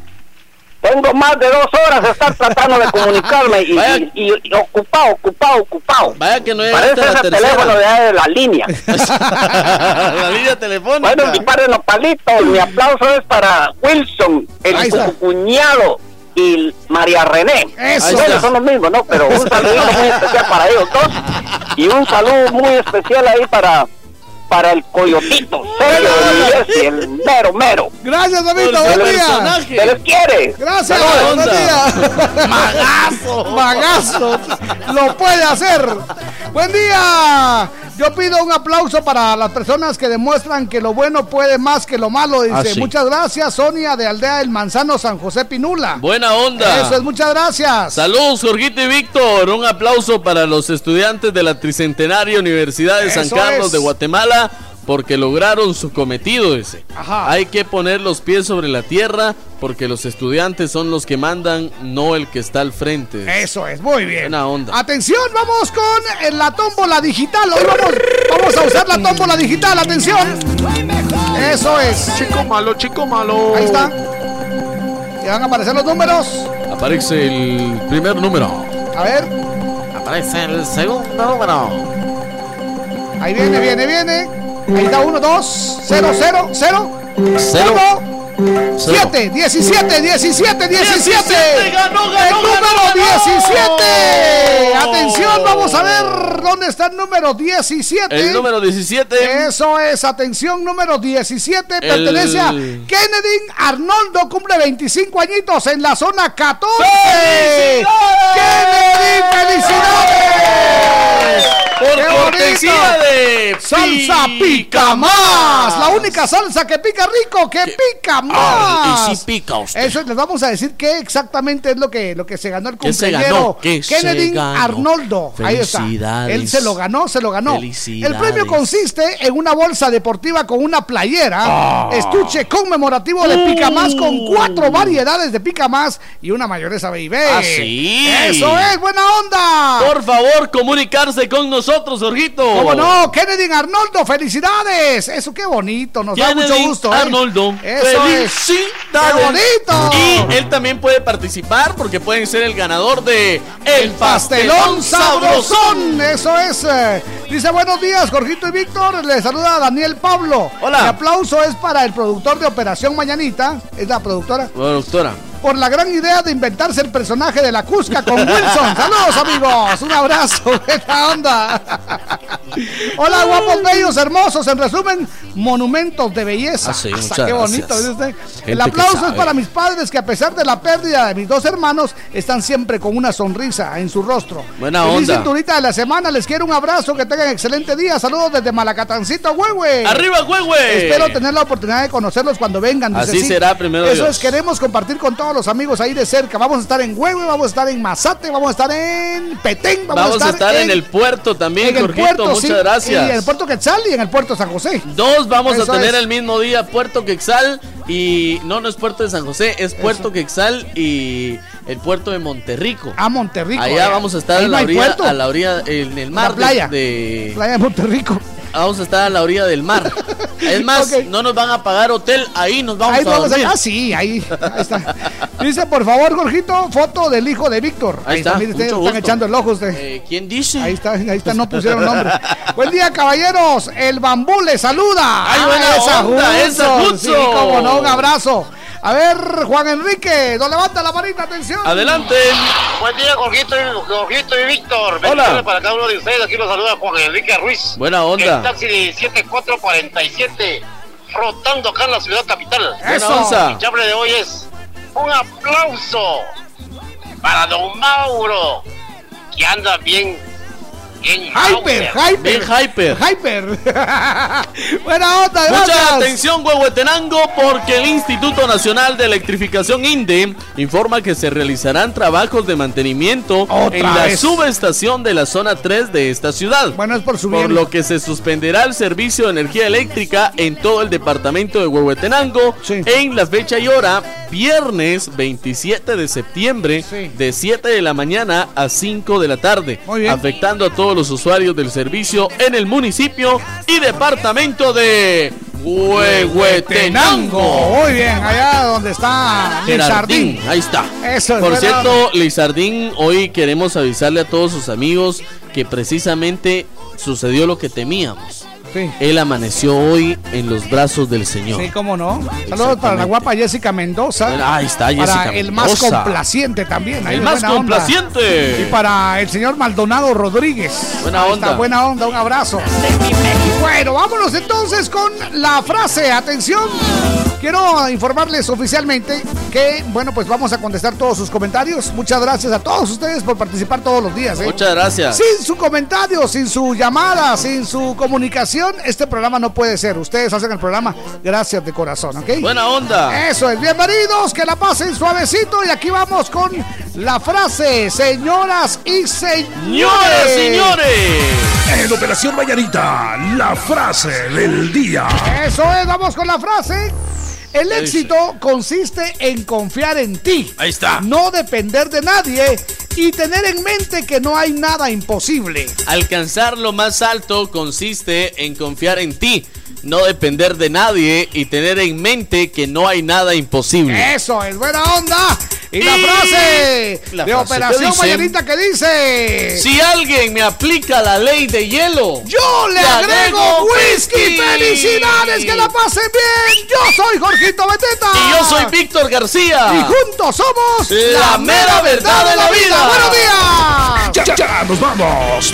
Speaker 65: Tengo más de dos horas de estar tratando de comunicarme y, y- y- y ocupado, ocupado, ocupado.
Speaker 1: Vaya que no
Speaker 65: Parece ese
Speaker 1: tercera.
Speaker 65: teléfono de, la línea.
Speaker 1: la línea telefónica.
Speaker 65: Bueno, mi par de nopalitos, mi aplauso es para Wilson, el cu- cuñado y María René.
Speaker 10: Eso.
Speaker 65: Bueno, son los mismos, ¿no? Pero un saludito muy especial para ellos dos y un saludo muy especial ahí para para el coyotito, Sergio de Jesse, el mero mero.
Speaker 10: Gracias, David.
Speaker 65: Se
Speaker 10: Buen día.
Speaker 65: Se les quiere.
Speaker 10: Gracias, buenos días. Magazo. Magazo. Lo puede hacer. Buen día. Yo pido un aplauso para las personas que demuestran que lo bueno puede más que lo malo. Dice,
Speaker 1: Ah, sí.
Speaker 10: muchas gracias, Sonia de Aldea del Manzano, San José Pinula.
Speaker 1: Buena onda.
Speaker 10: Eso es, muchas gracias.
Speaker 1: Saludos, Jorgito y Víctor. Un aplauso para los estudiantes de la Tricentenaria Universidad de San Carlos
Speaker 10: es.
Speaker 1: de Guatemala porque lograron su cometido ese. Hay que poner los pies sobre la tierra porque los estudiantes son los que mandan, no el que está al frente.
Speaker 10: Eso es, muy bien.
Speaker 1: Buena onda.
Speaker 10: Atención, vamos con eh, la tómbola digital. Hoy vamos, vamos a usar la tómbola digital. Atención. Eso es.
Speaker 1: Chico malo, chico malo.
Speaker 10: Ahí está. Ya van a aparecer los números.
Speaker 1: Aparece el primer número.
Speaker 10: A ver.
Speaker 1: Aparece el segundo número.
Speaker 10: Ahí viene, viene, viene. Ahí está 1, 2, 0, 0, 0,
Speaker 1: Cero.
Speaker 10: 1, 7, 17, 17, 17.
Speaker 1: 17, ganó, ganó,
Speaker 10: El número
Speaker 1: ganó, ganó.
Speaker 10: 17. Atención, vamos a ver dónde está el número 17.
Speaker 1: El número 17.
Speaker 10: Eso es, atención, número 17
Speaker 1: El-
Speaker 10: pertenece a Kennedy Arnoldo, cumple 25 añitos en la zona 14. ¡Kennedy, felicidades!
Speaker 1: Por
Speaker 10: ¡Qué
Speaker 1: cortesía de
Speaker 10: Salsa pica más, la única salsa que pica rico, que pica más.
Speaker 1: Ah, y sí pica usted.
Speaker 10: Eso les vamos a decir qué exactamente es lo que, lo que se ganó el
Speaker 1: ¿Qué se
Speaker 10: cumpleañero Kennedy? Arnoldo. Ahí está. Él se lo ganó, se lo ganó. El premio consiste en una bolsa deportiva con una playera,
Speaker 1: Ah.
Speaker 10: estuche conmemorativo de pica más con
Speaker 1: Uh.
Speaker 10: cuatro variedades de pica más y una mayonesa baby.
Speaker 1: Ah, sí.
Speaker 10: Eso es, buena onda.
Speaker 1: Por favor, comunicarse con nosotros, Jorgito.
Speaker 10: ¿Cómo no? Kennedy Arnoldo, felicidades. Eso qué bonito, nos da mucho gusto. ¿eh?
Speaker 1: Arnoldo.
Speaker 10: Eso es.
Speaker 1: ¡Felicidades!
Speaker 10: ¡Qué bonito!
Speaker 1: Y él también puede participar porque pueden ser el ganador de El
Speaker 10: Pastelón Sabrosón, eso es. eh. Dice buenos días, Jorgito y Víctor. Le saluda a Daniel Pablo.
Speaker 1: Hola.
Speaker 10: Mi aplauso es para el productor de Operación Mañanita, es la productora,
Speaker 1: Bueno, doctora.
Speaker 10: Por la gran idea de inventarse el personaje de la Cusca con Wilson. Saludos, amigos. Un abrazo. Buena onda. Hola, guapos, bellos, hermosos. En resumen, monumentos de belleza.
Speaker 1: Ah, sí,
Speaker 10: Hasta qué bonito, El aplauso es para mis padres que a pesar de la pérdida de mis dos hermanos, están siempre con una sonrisa en su rostro.
Speaker 1: Buena
Speaker 10: Feliz
Speaker 1: onda.
Speaker 10: cinturita de la semana, les quiero un abrazo, que tengan excelente día. Saludos desde Malacatancito, Huehue.
Speaker 1: ¡Arriba, Huehue!
Speaker 10: Espero tener la oportunidad de conocerlos cuando vengan. dice,
Speaker 1: Así
Speaker 10: sí.
Speaker 1: será, primero
Speaker 10: Eso
Speaker 1: Dios.
Speaker 10: es, queremos compartir con todos todos los amigos ahí de cerca. Vamos a estar en Huehue, vamos a estar en Mazate, vamos a estar en Petén, vamos,
Speaker 1: Vamos a estar en el puerto también,
Speaker 10: en el
Speaker 1: Jorgito,
Speaker 10: puerto,
Speaker 1: muchas
Speaker 10: sí,
Speaker 1: gracias.
Speaker 10: Y en el puerto Quetzal y en el puerto San José.
Speaker 1: Dos vamos
Speaker 10: Eso
Speaker 1: a tener
Speaker 10: es.
Speaker 1: el mismo día, Puerto Quexal y no, no es Puerto de San José, es Puerto Quexal y el puerto de Monterrico.
Speaker 10: A Monterrico.
Speaker 1: Allá
Speaker 10: eh.
Speaker 1: vamos a estar a la orilla,
Speaker 10: puerto.
Speaker 1: a la orilla, en el mar
Speaker 10: La playa.
Speaker 1: de, de-
Speaker 10: Playa de Monterrico.
Speaker 1: Vamos a estar a la orilla del mar. Es más, no nos van a pagar hotel, ahí nos vamos
Speaker 10: ahí
Speaker 1: a
Speaker 10: vamos
Speaker 1: dormir.
Speaker 10: a Ah, sí, ahí, ahí está. Dice, por favor, Jorgito, foto del hijo de Víctor.
Speaker 1: Ahí está,
Speaker 10: mire, ustedes
Speaker 1: mucho
Speaker 10: están echando el ojo usted.
Speaker 1: Eh, ¿Quién dice?
Speaker 10: Ahí está, ahí está, no pusieron nombre. Buen día, caballeros. El bambú le saluda.
Speaker 1: Ay, buena
Speaker 10: esa
Speaker 1: onda, esa.
Speaker 10: Sí, cómo no, un abrazo. A ver, Juan Enrique, no levanta la manita, atención.
Speaker 1: Adelante.
Speaker 66: Buen día, Jorgito y, Jorgito y Víctor.
Speaker 1: Hola.
Speaker 66: Bendiciones para cada uno de ustedes. Aquí los saluda Juan Enrique Ruiz.
Speaker 1: Buena onda.
Speaker 66: Taxi de 7447, rotando acá en la ciudad capital.
Speaker 1: Onza.
Speaker 66: El chambre de hoy es un aplauso para don Mauro, que anda bien, bien
Speaker 10: Hyper, hyper.
Speaker 1: Bien hyper.
Speaker 10: Hyper. Buena onda, gracias.
Speaker 1: Mucha atención, Huehuetenango, porque el Instituto Nacional de Electrificación INDE informa que se realizarán trabajos de mantenimiento
Speaker 10: Otra
Speaker 1: en la
Speaker 10: vez.
Speaker 1: subestación de la zona 3 de esta ciudad.
Speaker 10: Bueno, es por subir.
Speaker 1: Por lo que se suspenderá el servicio de energía eléctrica en todo el departamento de Huehuetenango en la fecha y hora viernes 27 de septiembre de 7 de la mañana a 5 de la tarde, afectando a todos los usuarios del servicio en el municipio y departamento de Huehuetenango.
Speaker 10: Muy bien, allá donde está
Speaker 1: Gerardín,
Speaker 10: Lizardín.
Speaker 1: ahí está.
Speaker 10: Eso es
Speaker 1: Por cierto, Lizardín, hoy queremos avisarle a todos sus amigos que precisamente sucedió lo que temíamos.
Speaker 10: Sí.
Speaker 1: Él amaneció hoy en los brazos del Señor.
Speaker 10: Sí, cómo no. Saludos para la guapa Jessica Mendoza.
Speaker 1: Bueno, ahí está Jessica
Speaker 10: Para el más complaciente también. ahí
Speaker 1: El más
Speaker 10: onda.
Speaker 1: complaciente.
Speaker 10: Y para el señor Maldonado Rodríguez.
Speaker 1: Buena
Speaker 10: Ahí
Speaker 1: onda.
Speaker 10: está, buena onda, un abrazo. Bueno, vámonos entonces con la frase. Atención. Quiero informarles oficialmente que, bueno, pues vamos a contestar todos sus comentarios. Muchas gracias a todos ustedes por participar todos los días. ¿eh?
Speaker 1: Muchas gracias.
Speaker 10: Sin su comentario, sin su llamada, sin su comunicación, este programa no puede ser. Ustedes hacen el programa gracias de corazón, ¿ok?
Speaker 1: Buena onda.
Speaker 10: Eso es, bienvenidos, que la pasen suavecito y aquí vamos con la frase, señoras y señores.
Speaker 1: Señoras, señores.
Speaker 54: En Operación Vallarita, la frase del día.
Speaker 10: Eso es, vamos con la frase. El éxito consiste en confiar en ti.
Speaker 1: Ahí está.
Speaker 10: No depender de nadie y tener en mente que no hay nada imposible.
Speaker 1: Alcanzar lo más alto consiste en confiar en ti, no depender de nadie y tener en mente que no hay nada imposible.
Speaker 10: Eso es buena onda. Y la frase
Speaker 1: la
Speaker 10: de
Speaker 1: frase
Speaker 10: Operación
Speaker 1: que
Speaker 10: que dice:
Speaker 1: Si alguien me aplica la ley de hielo,
Speaker 10: Yo le agrego whisky. ¡Felicidades! ¡Que la pasen bien! Yo soy Jorgito Beteta.
Speaker 1: Y yo soy Víctor García.
Speaker 10: Y juntos somos
Speaker 1: La mera verdad de la vida.
Speaker 10: ¡Buenos días!
Speaker 54: Ya, ya, ya, nos vamos.